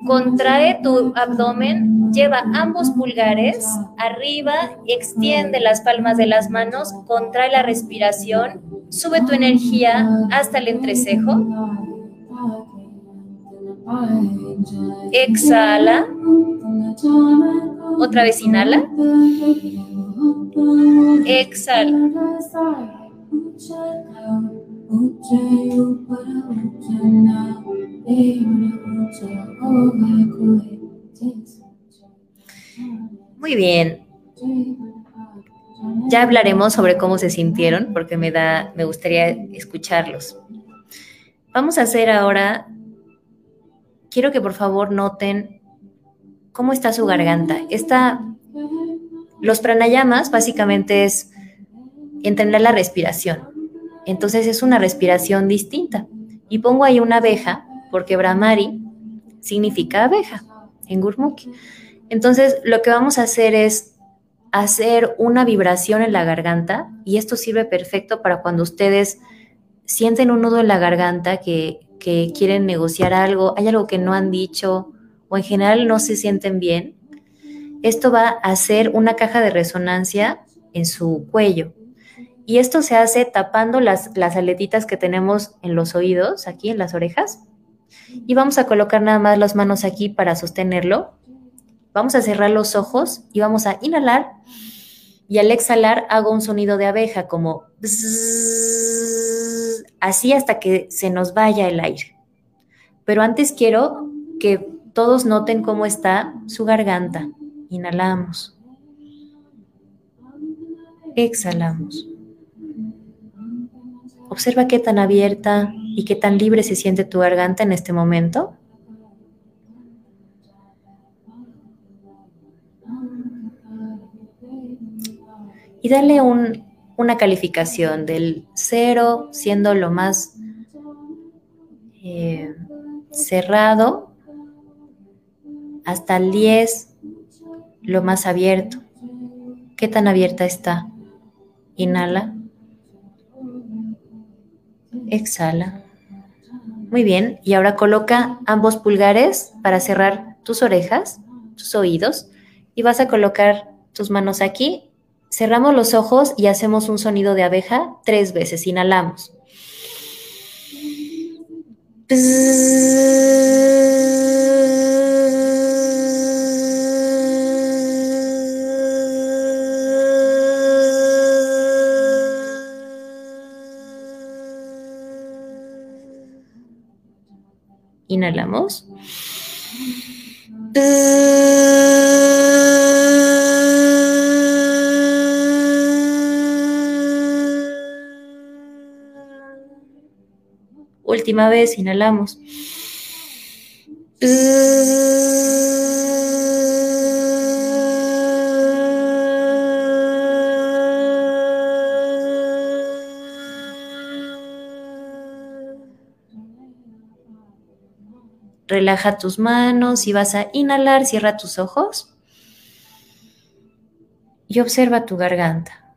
Contrae tu abdomen, lleva ambos pulgares arriba, extiende las palmas de las manos, contrae la respiración, sube tu energía hasta el entrecejo. Exhala. Otra vez inhala. Exhala. Muy bien. Ya hablaremos sobre cómo se sintieron porque me da me gustaría escucharlos. Vamos a hacer ahora quiero que por favor noten cómo está su garganta. Está los pranayamas básicamente es entender la respiración. Entonces es una respiración distinta. Y pongo ahí una abeja, porque Brahmari significa abeja en Gurmukhi. Entonces lo que vamos a hacer es hacer una vibración en la garganta y esto sirve perfecto para cuando ustedes sienten un nudo en la garganta que, que quieren negociar algo, hay algo que no han dicho o en general no se sienten bien. Esto va a hacer una caja de resonancia en su cuello y esto se hace tapando las, las aletitas que tenemos en los oídos, aquí en las orejas. Y vamos a colocar nada más las manos aquí para sostenerlo. Vamos a cerrar los ojos y vamos a inhalar. Y al exhalar hago un sonido de abeja como así hasta que se nos vaya el aire. Pero antes quiero que todos noten cómo está su garganta. Inhalamos. Exhalamos. Observa qué tan abierta y qué tan libre se siente tu garganta en este momento. Y dale una calificación del cero siendo lo más eh, cerrado hasta el 10 lo más abierto. ¿Qué tan abierta está? Inhala. Exhala. Muy bien, y ahora coloca ambos pulgares para cerrar tus orejas, tus oídos, y vas a colocar tus manos aquí. Cerramos los ojos y hacemos un sonido de abeja tres veces. Inhalamos. Inhalamos. Última vez, inhalamos. Relaja tus manos y vas a inhalar, cierra tus ojos y observa tu garganta.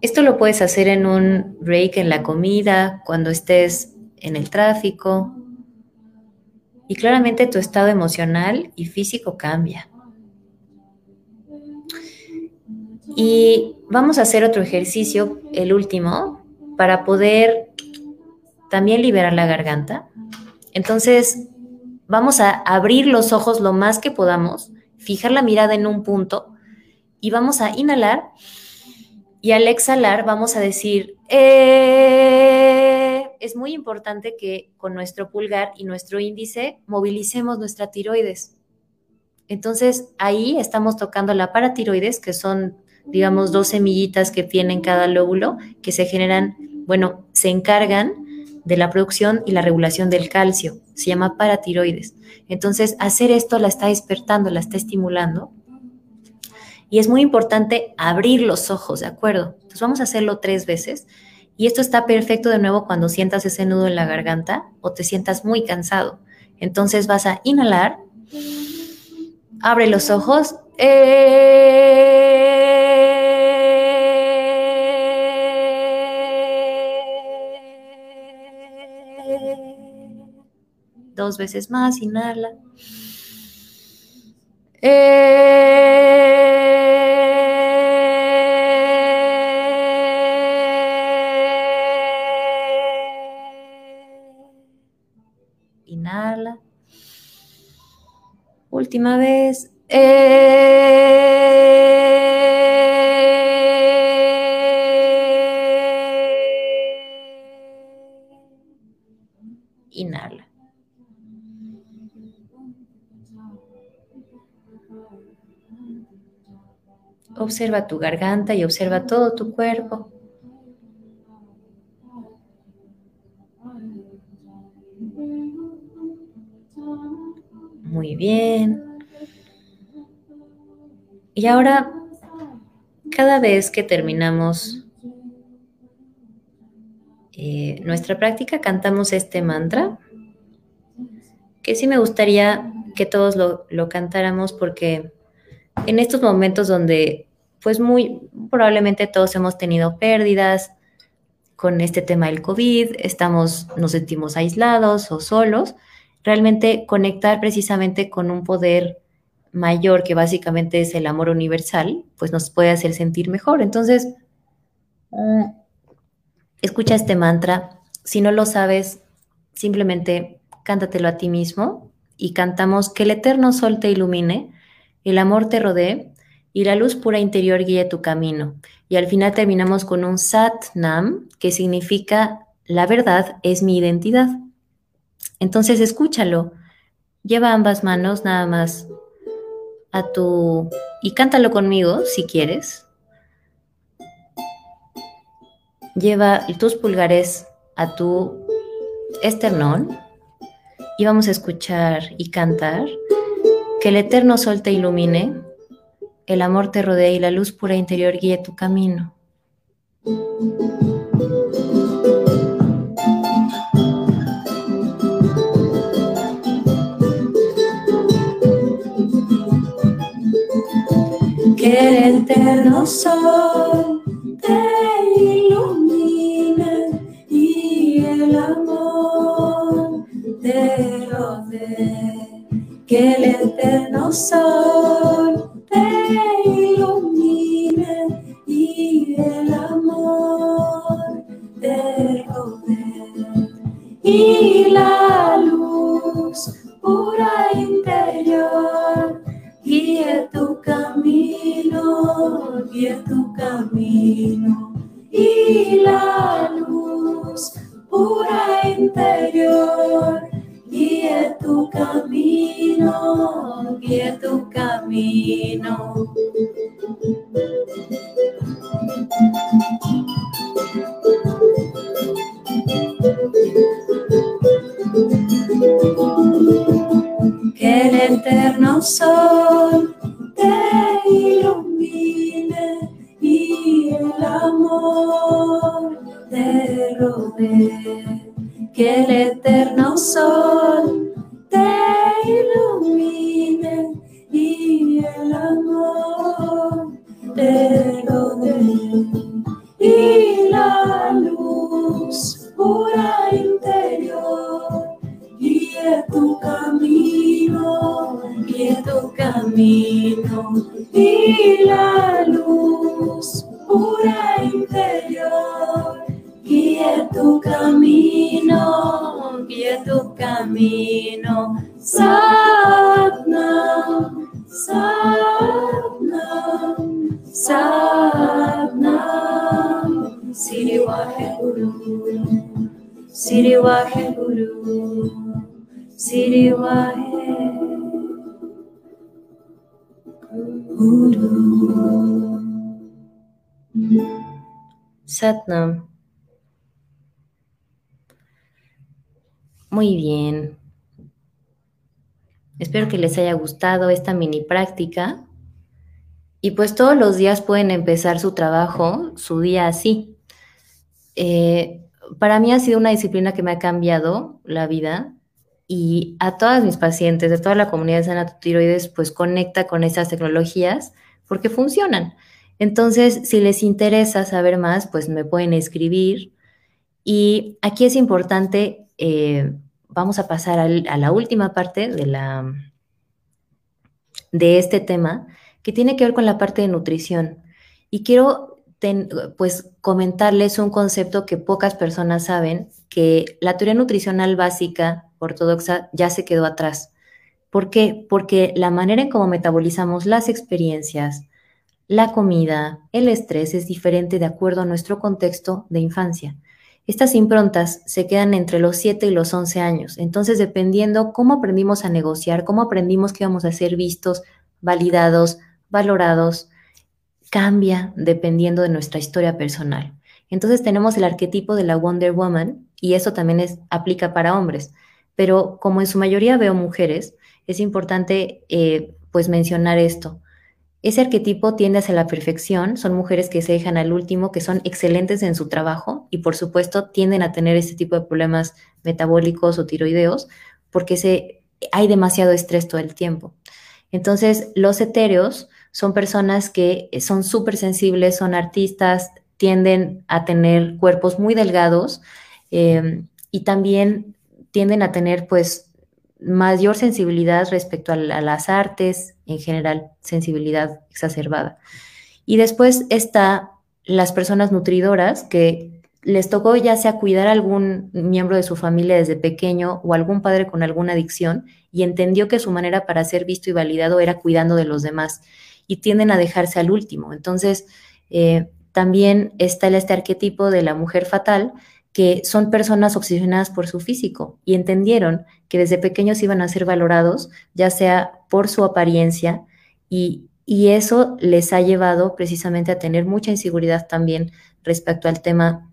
Esto lo puedes hacer en un break en la comida, cuando estés en el tráfico, y claramente tu estado emocional y físico cambia. Y vamos a hacer otro ejercicio, el último, para poder también liberar la garganta. Entonces, vamos a abrir los ojos lo más que podamos, fijar la mirada en un punto y vamos a inhalar y al exhalar vamos a decir, eh", es muy importante que con nuestro pulgar y nuestro índice movilicemos nuestra tiroides. Entonces ahí estamos tocando la paratiroides, que son, digamos, dos semillitas que tienen cada lóbulo, que se generan, bueno, se encargan de la producción y la regulación del calcio. Se llama paratiroides. Entonces, hacer esto la está despertando, la está estimulando y es muy importante abrir los ojos, ¿de acuerdo? Entonces vamos a hacerlo tres veces. Y esto está perfecto de nuevo cuando sientas ese nudo en la garganta o te sientas muy cansado. Entonces vas a inhalar, abre los ojos. Dos veces más, inhala. Última vez. Inhala. Observa tu garganta y observa todo tu cuerpo. Muy bien. Y ahora, cada vez que terminamos eh, nuestra práctica, cantamos este mantra, que sí me gustaría que todos lo, lo cantáramos porque en estos momentos donde, pues muy probablemente todos hemos tenido pérdidas con este tema del COVID, estamos, nos sentimos aislados o solos, realmente conectar precisamente con un poder mayor que básicamente es el amor universal, pues nos puede hacer sentir mejor. Entonces, mm, escucha este mantra. Si no lo sabes, simplemente cántatelo a ti mismo y cantamos que el eterno sol te ilumine, el amor te rodee y la luz pura interior guíe tu camino. Y al final terminamos con un Sat Nam, que significa la verdad es mi identidad. Entonces escúchalo, lleva ambas manos nada más a tu... y cántalo conmigo si quieres. Lleva tus pulgares a tu esternón y vamos a escuchar y cantar que el eterno sol te ilumine, el amor te rodee y la luz pura interior guíe tu camino. Que el eterno sol te ilumine y el amor te rodee. Que el eterno sol te Satnam. Muy bien. Espero que les haya gustado esta mini práctica. Y pues todos los días pueden empezar su trabajo, su día así. Eh, para mí ha sido una disciplina que me ha cambiado la vida y a todas mis pacientes de toda la comunidad de sana tiroides pues conecta con esas tecnologías porque funcionan. Entonces, si les interesa saber más, pues me pueden escribir. Y aquí es importante, eh, vamos a pasar a la última parte de, la, de este tema, que tiene que ver con la parte de nutrición. Y quiero pues comentarles un concepto que pocas personas saben, que la teoría nutricional básica ortodoxa ya se quedó atrás. ¿Por qué? Porque la manera en cómo metabolizamos las experiencias, la comida, el estrés es diferente de acuerdo a nuestro contexto de infancia. Estas improntas se quedan entre los 7 y los 11 años. Entonces, dependiendo cómo aprendimos a negociar, cómo aprendimos que íbamos a ser vistos, validados, valorados, cambia dependiendo de nuestra historia personal. Entonces tenemos el arquetipo de la Wonder Woman y eso también es, aplica para hombres. Pero como en su mayoría veo mujeres, es importante eh, pues mencionar esto. Ese arquetipo tiende hacia la perfección, son mujeres que se dejan al último, que son excelentes en su trabajo y por supuesto tienden a tener este tipo de problemas metabólicos o tiroideos porque se, hay demasiado estrés todo el tiempo. Entonces, los etéreos son personas que son súper sensibles, son artistas, tienden a tener cuerpos muy delgados eh, y también tienden a tener pues mayor sensibilidad respecto a, las artes, en general, sensibilidad exacerbada. Y después está las personas nutridoras que les tocó ya sea cuidar a algún miembro de su familia desde pequeño o algún padre con alguna adicción y entendió que su manera para ser visto y validado era cuidando de los demás y tienden a dejarse al último. Entonces, eh, también está este arquetipo de la mujer fatal, que son personas obsesionadas por su físico y entendieron que desde pequeños iban a ser valorados, ya sea por su apariencia, y, y eso les ha llevado precisamente a tener mucha inseguridad también respecto al tema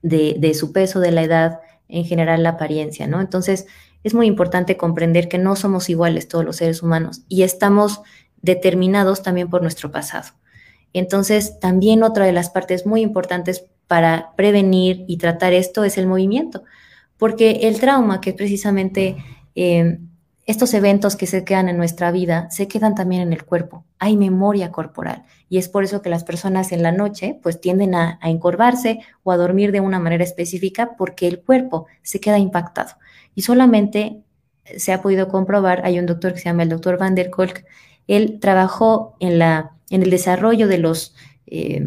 de, de su peso, de la edad, en general la apariencia, ¿no? Entonces, es muy importante comprender que no somos iguales todos los seres humanos y estamos determinados también por nuestro pasado. Entonces, también otra de las partes muy importantes para prevenir y tratar esto es el movimiento, porque el trauma, que es precisamente eh, estos eventos que se quedan en nuestra vida, se quedan también en el cuerpo. Hay memoria corporal y es por eso que las personas en la noche pues tienden a, encorvarse o a dormir de una manera específica porque el cuerpo se queda impactado. Y solamente se ha podido comprobar, hay un doctor que se llama el doctor Van der Kolk, él trabajó en, la, en el desarrollo de los, eh,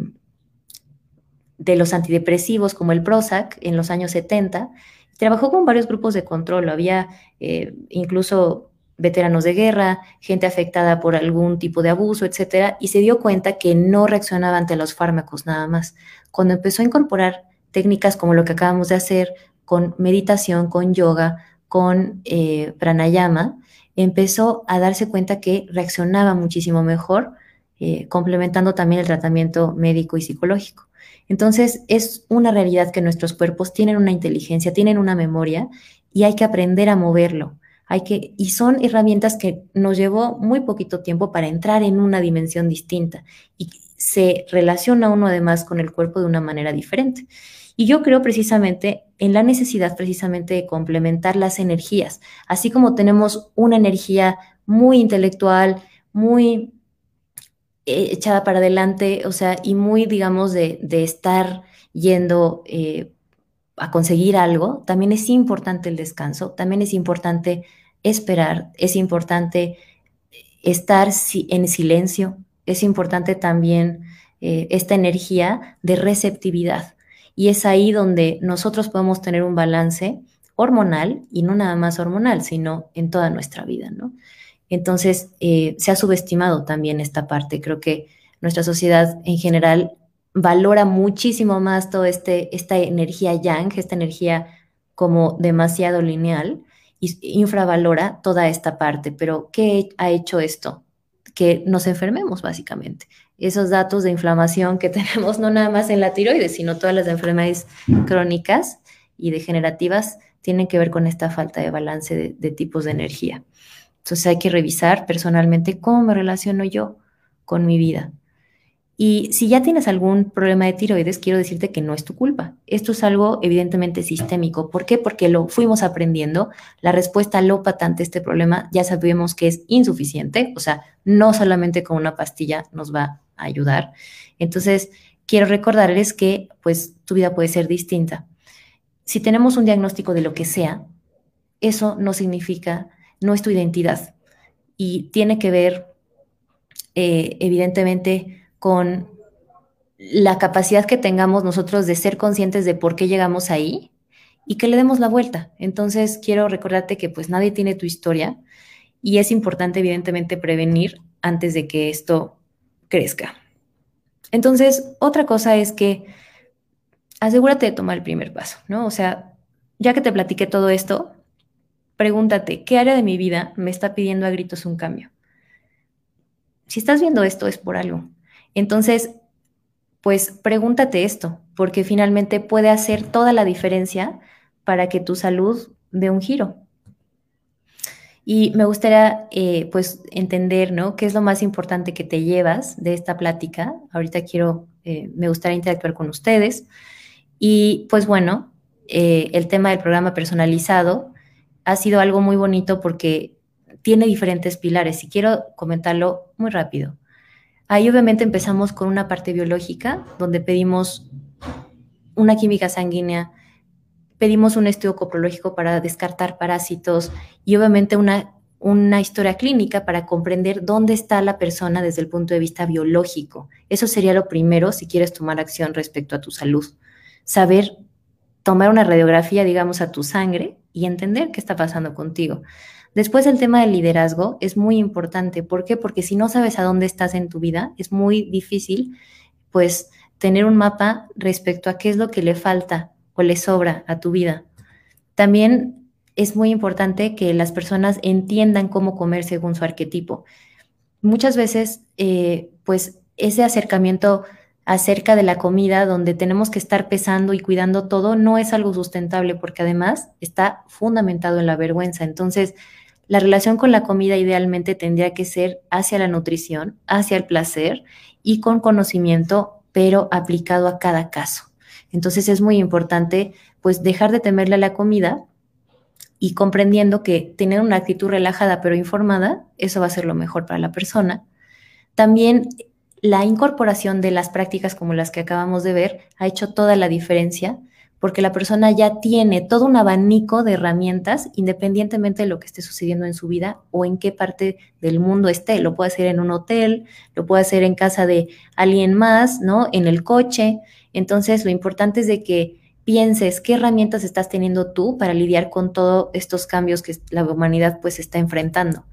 de los antidepresivos como el Prozac en los años 70. Trabajó con varios grupos de control. Había eh, incluso veteranos de guerra, gente afectada por algún tipo de abuso, etcétera, y se dio cuenta que no reaccionaba ante los fármacos nada más. Cuando empezó a incorporar técnicas como lo que acabamos de hacer con meditación, con yoga, con eh, pranayama, empezó a darse cuenta que reaccionaba muchísimo mejor, eh, complementando también el tratamiento médico y psicológico. Entonces, es una realidad que nuestros cuerpos tienen una inteligencia, tienen una memoria y hay que aprender a moverlo. Hay que, y son herramientas que nos llevó muy poquito tiempo para entrar en una dimensión distinta y se relaciona uno además con el cuerpo de una manera diferente. Y yo creo precisamente en la necesidad precisamente de complementar las energías, así como tenemos una energía muy intelectual, muy echada para adelante, o sea, y muy, digamos, de, estar yendo eh, a conseguir algo, también es importante el descanso, también es importante esperar, es importante estar en silencio, es importante también eh, esta energía de receptividad. Y es ahí donde nosotros podemos tener un balance hormonal y no nada más hormonal, sino en toda nuestra vida, ¿no? Entonces, eh, se ha subestimado también esta parte. Creo que nuestra sociedad en general valora muchísimo más toda este, esta energía yang, esta energía como demasiado lineal, y infravalora toda esta parte. Pero, ¿qué ha hecho esto? Que nos enfermemos, básicamente. Esos datos de inflamación que tenemos no nada más en la tiroides, sino todas las enfermedades crónicas y degenerativas tienen que ver con esta falta de balance de, de tipos de energía. Entonces hay que revisar personalmente cómo me relaciono yo con mi vida. Y si ya tienes algún problema de tiroides, quiero decirte que no es tu culpa. Esto es algo evidentemente sistémico. ¿Por qué? Porque lo fuimos aprendiendo. La respuesta alópata ante este problema ya sabemos que es insuficiente. O sea, no solamente con una pastilla nos va a ayudar. Entonces, quiero recordarles que pues tu vida puede ser distinta. Si tenemos un diagnóstico de lo que sea, eso no significa no es tu identidad. Y tiene que ver, eh, evidentemente, con la capacidad que tengamos nosotros de ser conscientes de por qué llegamos ahí y que le demos la vuelta. Entonces, quiero recordarte que pues nadie tiene tu historia y es importante, evidentemente, prevenir antes de que esto crezca. Entonces, otra cosa es que asegúrate de tomar el primer paso, ¿no? O sea, ya que te platiqué todo esto, pregúntate, ¿qué área de mi vida me está pidiendo a gritos un cambio? Si estás viendo esto es por algo. Entonces, pues pregúntate esto, porque finalmente puede hacer toda la diferencia para que tu salud dé un giro. Y me gustaría, eh, pues, entender, ¿no? ¿Qué es lo más importante que te llevas de esta plática? Ahorita quiero, eh, me gustaría interactuar con ustedes. Y, pues, bueno, eh, el tema del programa personalizado ha sido algo muy bonito porque tiene diferentes pilares y quiero comentarlo muy rápido. Ahí obviamente empezamos con una parte biológica donde pedimos una química sanguínea, pedimos un estudio coprológico para descartar parásitos y obviamente una, una historia clínica para comprender dónde está la persona desde el punto de vista biológico. Eso sería lo primero si quieres tomar acción respecto a tu salud. Saber tomar una radiografía, digamos, a tu sangre y entender qué está pasando contigo. Después el tema del liderazgo es muy importante. ¿Por qué? Porque si no sabes a dónde estás en tu vida, es muy difícil, pues, tener un mapa respecto a qué es lo que le falta o le sobra a tu vida. También es muy importante que las personas entiendan cómo comer según su arquetipo. Muchas veces, eh, pues, ese acercamiento acerca de la comida, donde tenemos que estar pesando y cuidando todo, no es algo sustentable porque además está fundamentado en la vergüenza. Entonces, la relación con la comida idealmente tendría que ser hacia la nutrición, hacia el placer y con conocimiento, pero aplicado a cada caso. Entonces es muy importante pues dejar de temerle a la comida y comprendiendo que tener una actitud relajada pero informada, eso va a ser lo mejor para la persona. También la incorporación de las prácticas como las que acabamos de ver ha hecho toda la diferencia porque la persona ya tiene todo un abanico de herramientas independientemente de lo que esté sucediendo en su vida o en qué parte del mundo esté. Lo puede hacer en un hotel, lo puede hacer en casa de alguien más, ¿no? En el coche. Entonces, lo importante es de que pienses qué herramientas estás teniendo tú para lidiar con todos estos cambios que la humanidad pues está enfrentando.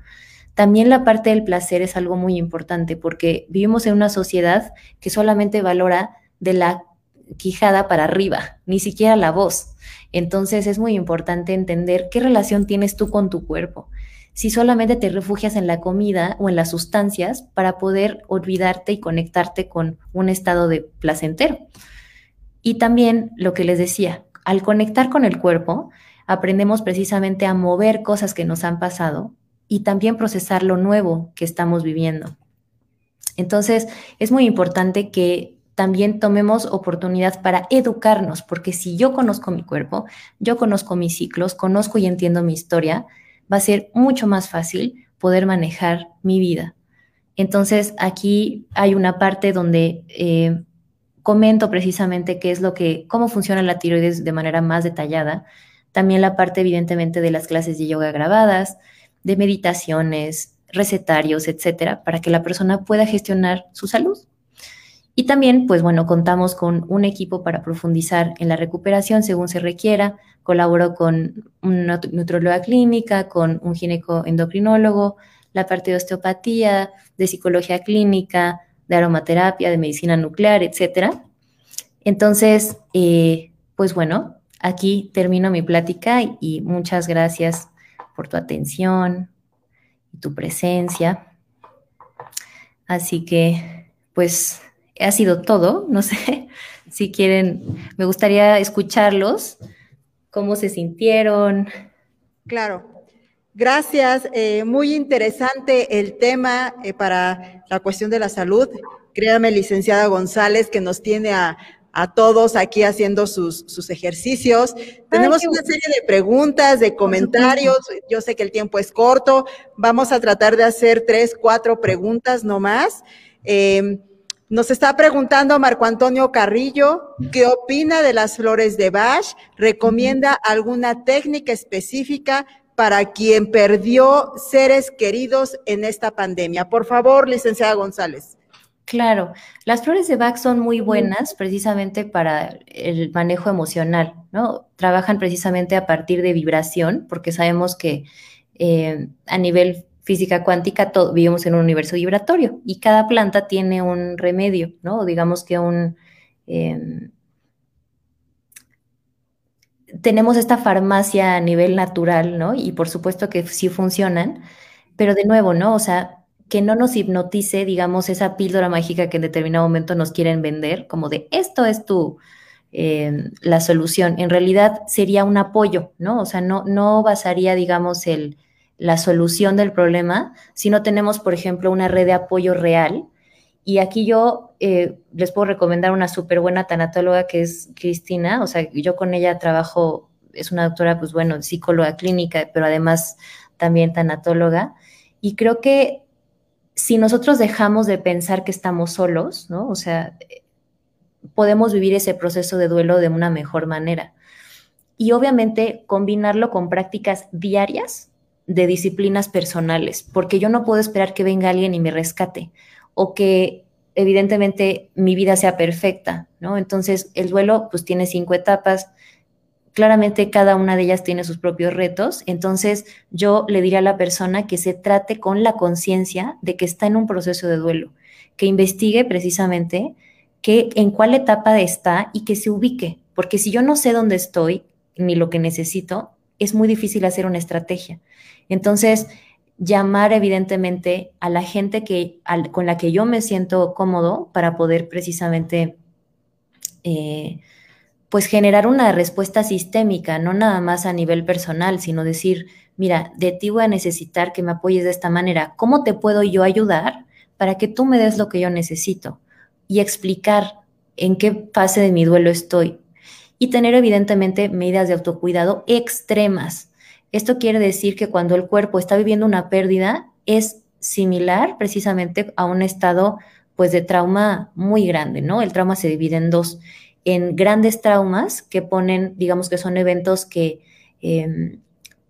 También la parte del placer es algo muy importante porque vivimos en una sociedad que solamente valora de la quijada para arriba, ni siquiera la voz. Entonces es muy importante entender qué relación tienes tú con tu cuerpo. Si solamente te refugias en la comida o en las sustancias para poder olvidarte y conectarte con un estado de placentero. Y también lo que les decía, al conectar con el cuerpo, aprendemos precisamente a mover cosas que nos han pasado y también procesar lo nuevo que estamos viviendo. Entonces, es muy importante que también tomemos oportunidad para educarnos, porque si yo conozco mi cuerpo, yo conozco mis ciclos, conozco y entiendo mi historia, va a ser mucho más fácil poder manejar mi vida. Entonces, aquí hay una parte donde eh, comento precisamente qué es lo que, cómo funciona la tiroides de manera más detallada. También la parte, evidentemente, de las clases de yoga grabadas, de meditaciones, recetarios, etcétera, para que la persona pueda gestionar su salud. Y también, pues bueno, contamos con un equipo para profundizar en la recuperación según se requiera. Colaboro con una nutróloga clínica, con un ginecoendocrinólogo, la parte de osteopatía, de psicología clínica, de aromaterapia, de medicina nuclear, etcétera. Entonces, eh, pues bueno, aquí termino mi plática y muchas gracias por tu atención y tu presencia. Así que, pues, ha sido todo. No sé si quieren, me gustaría escucharlos, cómo se sintieron. Claro. Gracias. Eh, muy interesante el tema eh, para la cuestión de la salud. Créame, licenciada González, que nos tiene a, a todos aquí haciendo sus, sus ejercicios. Tenemos una serie de preguntas, de comentarios. Yo sé que el tiempo es corto. Vamos a tratar de hacer tres, cuatro preguntas nomás. Eh, nos está preguntando Marco Antonio Carrillo, ¿qué opina de las flores de Bach? ¿Recomienda alguna técnica específica para quien perdió seres queridos en esta pandemia. Por favor, licenciada González. Claro, las flores de Bach son muy buenas precisamente para el manejo emocional, ¿no? Trabajan precisamente a partir de vibración, porque sabemos que eh, a nivel física cuántica todo, vivimos en un universo vibratorio y cada planta tiene un remedio, ¿no? Digamos que un... Eh, tenemos esta farmacia a nivel natural, ¿no? Y por supuesto que sí funcionan, pero de nuevo, ¿no? O sea, que no nos hipnotice, digamos, esa píldora mágica que en determinado momento nos quieren vender, como de esto es tu, eh, la solución. En realidad sería un apoyo, ¿no? O sea, no, no basaría, digamos, el, la solución del problema si no tenemos, por ejemplo, una red de apoyo real y aquí yo eh, les puedo recomendar una súper buena tanatóloga que es Cristina, o sea, yo con ella trabajo, es una doctora, pues bueno, psicóloga clínica, pero además también tanatóloga. Y creo que si nosotros dejamos de pensar que estamos solos, ¿no? O sea, podemos vivir ese proceso de duelo de una mejor manera. Y obviamente combinarlo con prácticas diarias de disciplinas personales, porque yo no puedo esperar que venga alguien y me rescate o que evidentemente mi vida sea perfecta, ¿no? Entonces, el duelo pues tiene cinco etapas, claramente cada una de ellas tiene sus propios retos, entonces yo le diría a la persona que se trate con la conciencia de que está en un proceso de duelo, que investigue precisamente que en cuál etapa está y que se ubique, porque si yo no sé dónde estoy ni lo que necesito, es muy difícil hacer una estrategia. Entonces, llamar evidentemente a la gente que, con la que yo me siento cómodo para poder precisamente eh, pues generar una respuesta sistémica, no nada más a nivel personal, sino decir, mira, de ti voy a necesitar que me apoyes de esta manera, ¿cómo te puedo yo ayudar para que tú me des lo que yo necesito? Y explicar en qué fase de mi duelo estoy. Y tener evidentemente medidas de autocuidado extremas, esto quiere decir que cuando el cuerpo está viviendo una pérdida es similar precisamente a un estado pues de trauma muy grande, ¿no? El trauma se divide en dos, en grandes traumas que ponen, digamos que son eventos que em,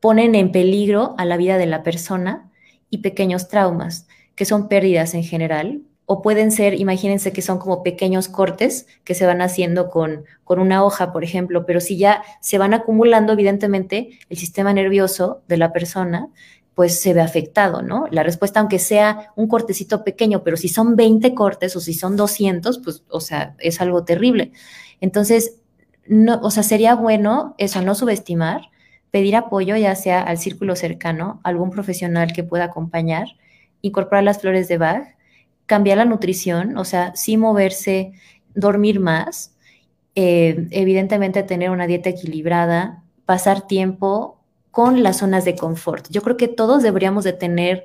ponen en peligro a la vida de la persona y pequeños traumas, que son pérdidas en general, o pueden ser, imagínense que son como pequeños cortes que se van haciendo con, con una hoja, por ejemplo, pero si ya se van acumulando, evidentemente el sistema nervioso de la persona pues se ve afectado, ¿no? La respuesta, aunque sea un cortecito pequeño, pero si son 20 cortes o si son 200, pues, o sea, es algo terrible. Entonces, no, o sea, sería bueno eso, no subestimar, pedir apoyo, ya sea al círculo cercano, algún profesional que pueda acompañar, incorporar las flores de Bach, cambiar la nutrición, o sea, sí moverse, dormir más, eh, evidentemente tener una dieta equilibrada, pasar tiempo con las zonas de confort. Yo creo que todos deberíamos de tener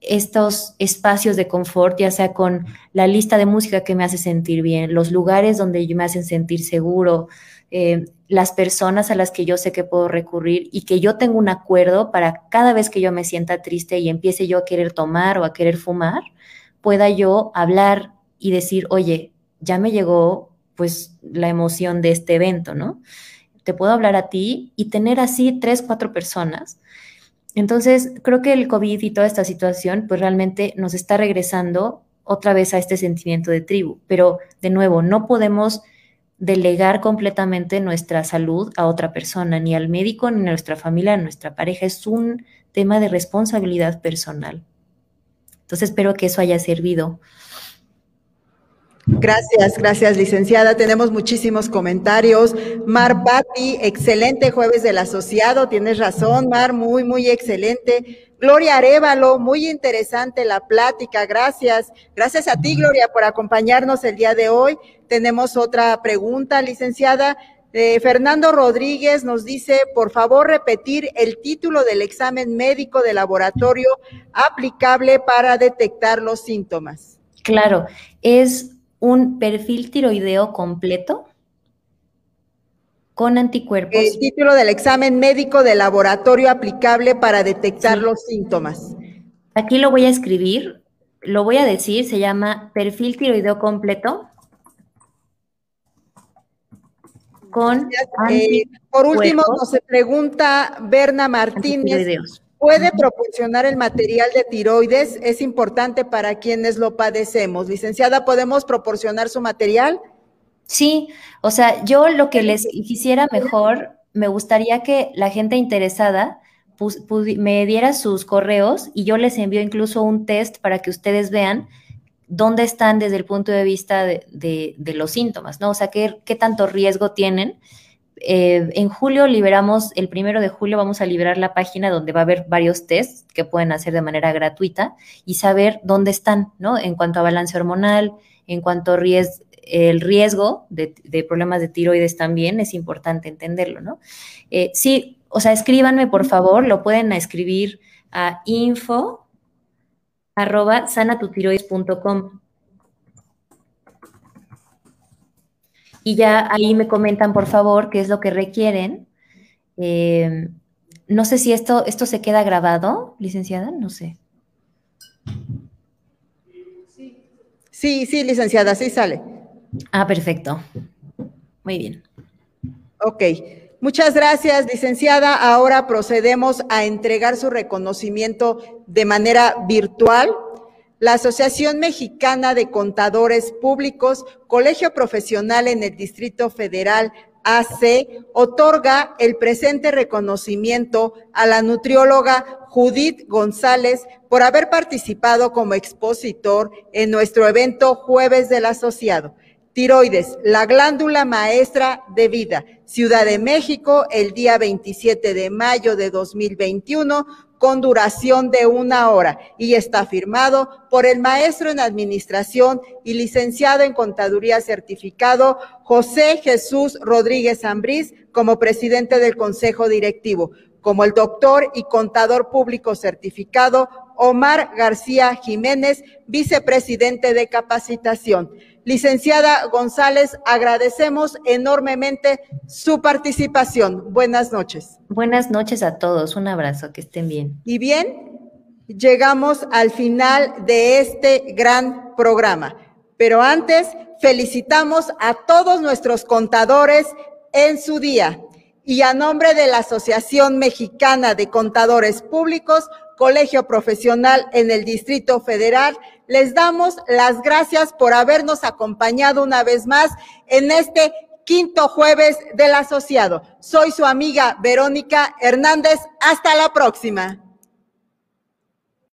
estos espacios de confort, ya sea con la lista de música que me hace sentir bien, los lugares donde me hacen sentir seguro, eh, las personas a las que yo sé que puedo recurrir y que yo tengo un acuerdo para cada vez que yo me sienta triste y empiece yo a querer tomar o a querer fumar, pueda yo hablar y decir, oye, ya me llegó pues la emoción de este evento, ¿no? Te puedo hablar a ti y tener así tres, cuatro personas. Entonces, creo que el COVID y toda esta situación pues realmente nos está regresando otra vez a este sentimiento de tribu, pero de nuevo, no podemos delegar completamente nuestra salud a otra persona, ni al médico, ni a nuestra familia, a nuestra pareja. Es un tema de responsabilidad personal. Entonces espero que eso haya servido. Gracias, gracias, licenciada. Tenemos muchísimos comentarios. Mar Patti, excelente jueves del asociado. Tienes razón, Mar, muy, muy excelente. Gloria Arevalo, muy interesante la plática. Gracias. Gracias a ti, Gloria, por acompañarnos el día de hoy. Tenemos otra pregunta, licenciada. Eh, Fernando Rodríguez nos dice, por favor, repetir el título del examen médico de laboratorio aplicable para detectar los síntomas. Claro, es un perfil tiroideo completo con anticuerpos. El título del examen médico de laboratorio aplicable para detectar sí. los síntomas. Aquí lo voy a escribir, lo voy a decir, se llama perfil tiroideo completo con eh, Por último, nos pregunta Berna Martínez. ¿Puede proporcionar el material de tiroides? Es importante para quienes lo padecemos. Licenciada, ¿podemos proporcionar su material? Sí, o sea, yo lo que les quisiera mejor, me gustaría que la gente interesada me diera sus correos y yo les envío incluso un test para que ustedes vean dónde están desde el punto de vista de, de, de los síntomas, ¿no? O sea, qué, qué tanto riesgo tienen. Eh, en julio liberamos, el primero de julio vamos a liberar la página donde va a haber varios tests que pueden hacer de manera gratuita y saber dónde están, ¿no? En cuanto a balance hormonal, en cuanto a ries el riesgo de, problemas de tiroides también, es importante entenderlo, ¿no? Eh, sí, o sea, escríbanme por favor, lo pueden escribir a info arroba sanatutiroides.com. Y ya ahí me comentan, por favor, qué es lo que requieren. Eh, no sé si esto, esto se queda grabado, licenciada, no sé. Sí, sí, licenciada, sí sale. Ah, perfecto. Muy bien. Ok. Muchas gracias, licenciada. Ahora procedemos a entregar su reconocimiento de manera virtual. La Asociación Mexicana de Contadores Públicos, Colegio Profesional en el Distrito Federal, AC, otorga el presente reconocimiento a la nutrióloga Judith González por haber participado como expositor en nuestro evento Jueves del Asociado. Tiroides, la glándula maestra de vida. Ciudad de México, el día 27 de mayo de 2021, con duración de una hora y está firmado por el maestro en administración y licenciado en contaduría certificado José Jesús Rodríguez Ambrís como presidente del Consejo Directivo, como el doctor y contador público certificado Omar García Jiménez, vicepresidente de capacitación. Licenciada González, agradecemos enormemente su participación. Buenas noches. Buenas noches a todos. Un abrazo, que estén bien. Y bien, llegamos al final de este gran programa. Pero antes, felicitamos a todos nuestros contadores en su día. Y a nombre de la Asociación Mexicana de Contadores Públicos, Colegio Profesional en el Distrito Federal. Les damos las gracias por habernos acompañado una vez más en este quinto jueves del asociado. Soy su amiga Verónica Hernández. Hasta la próxima.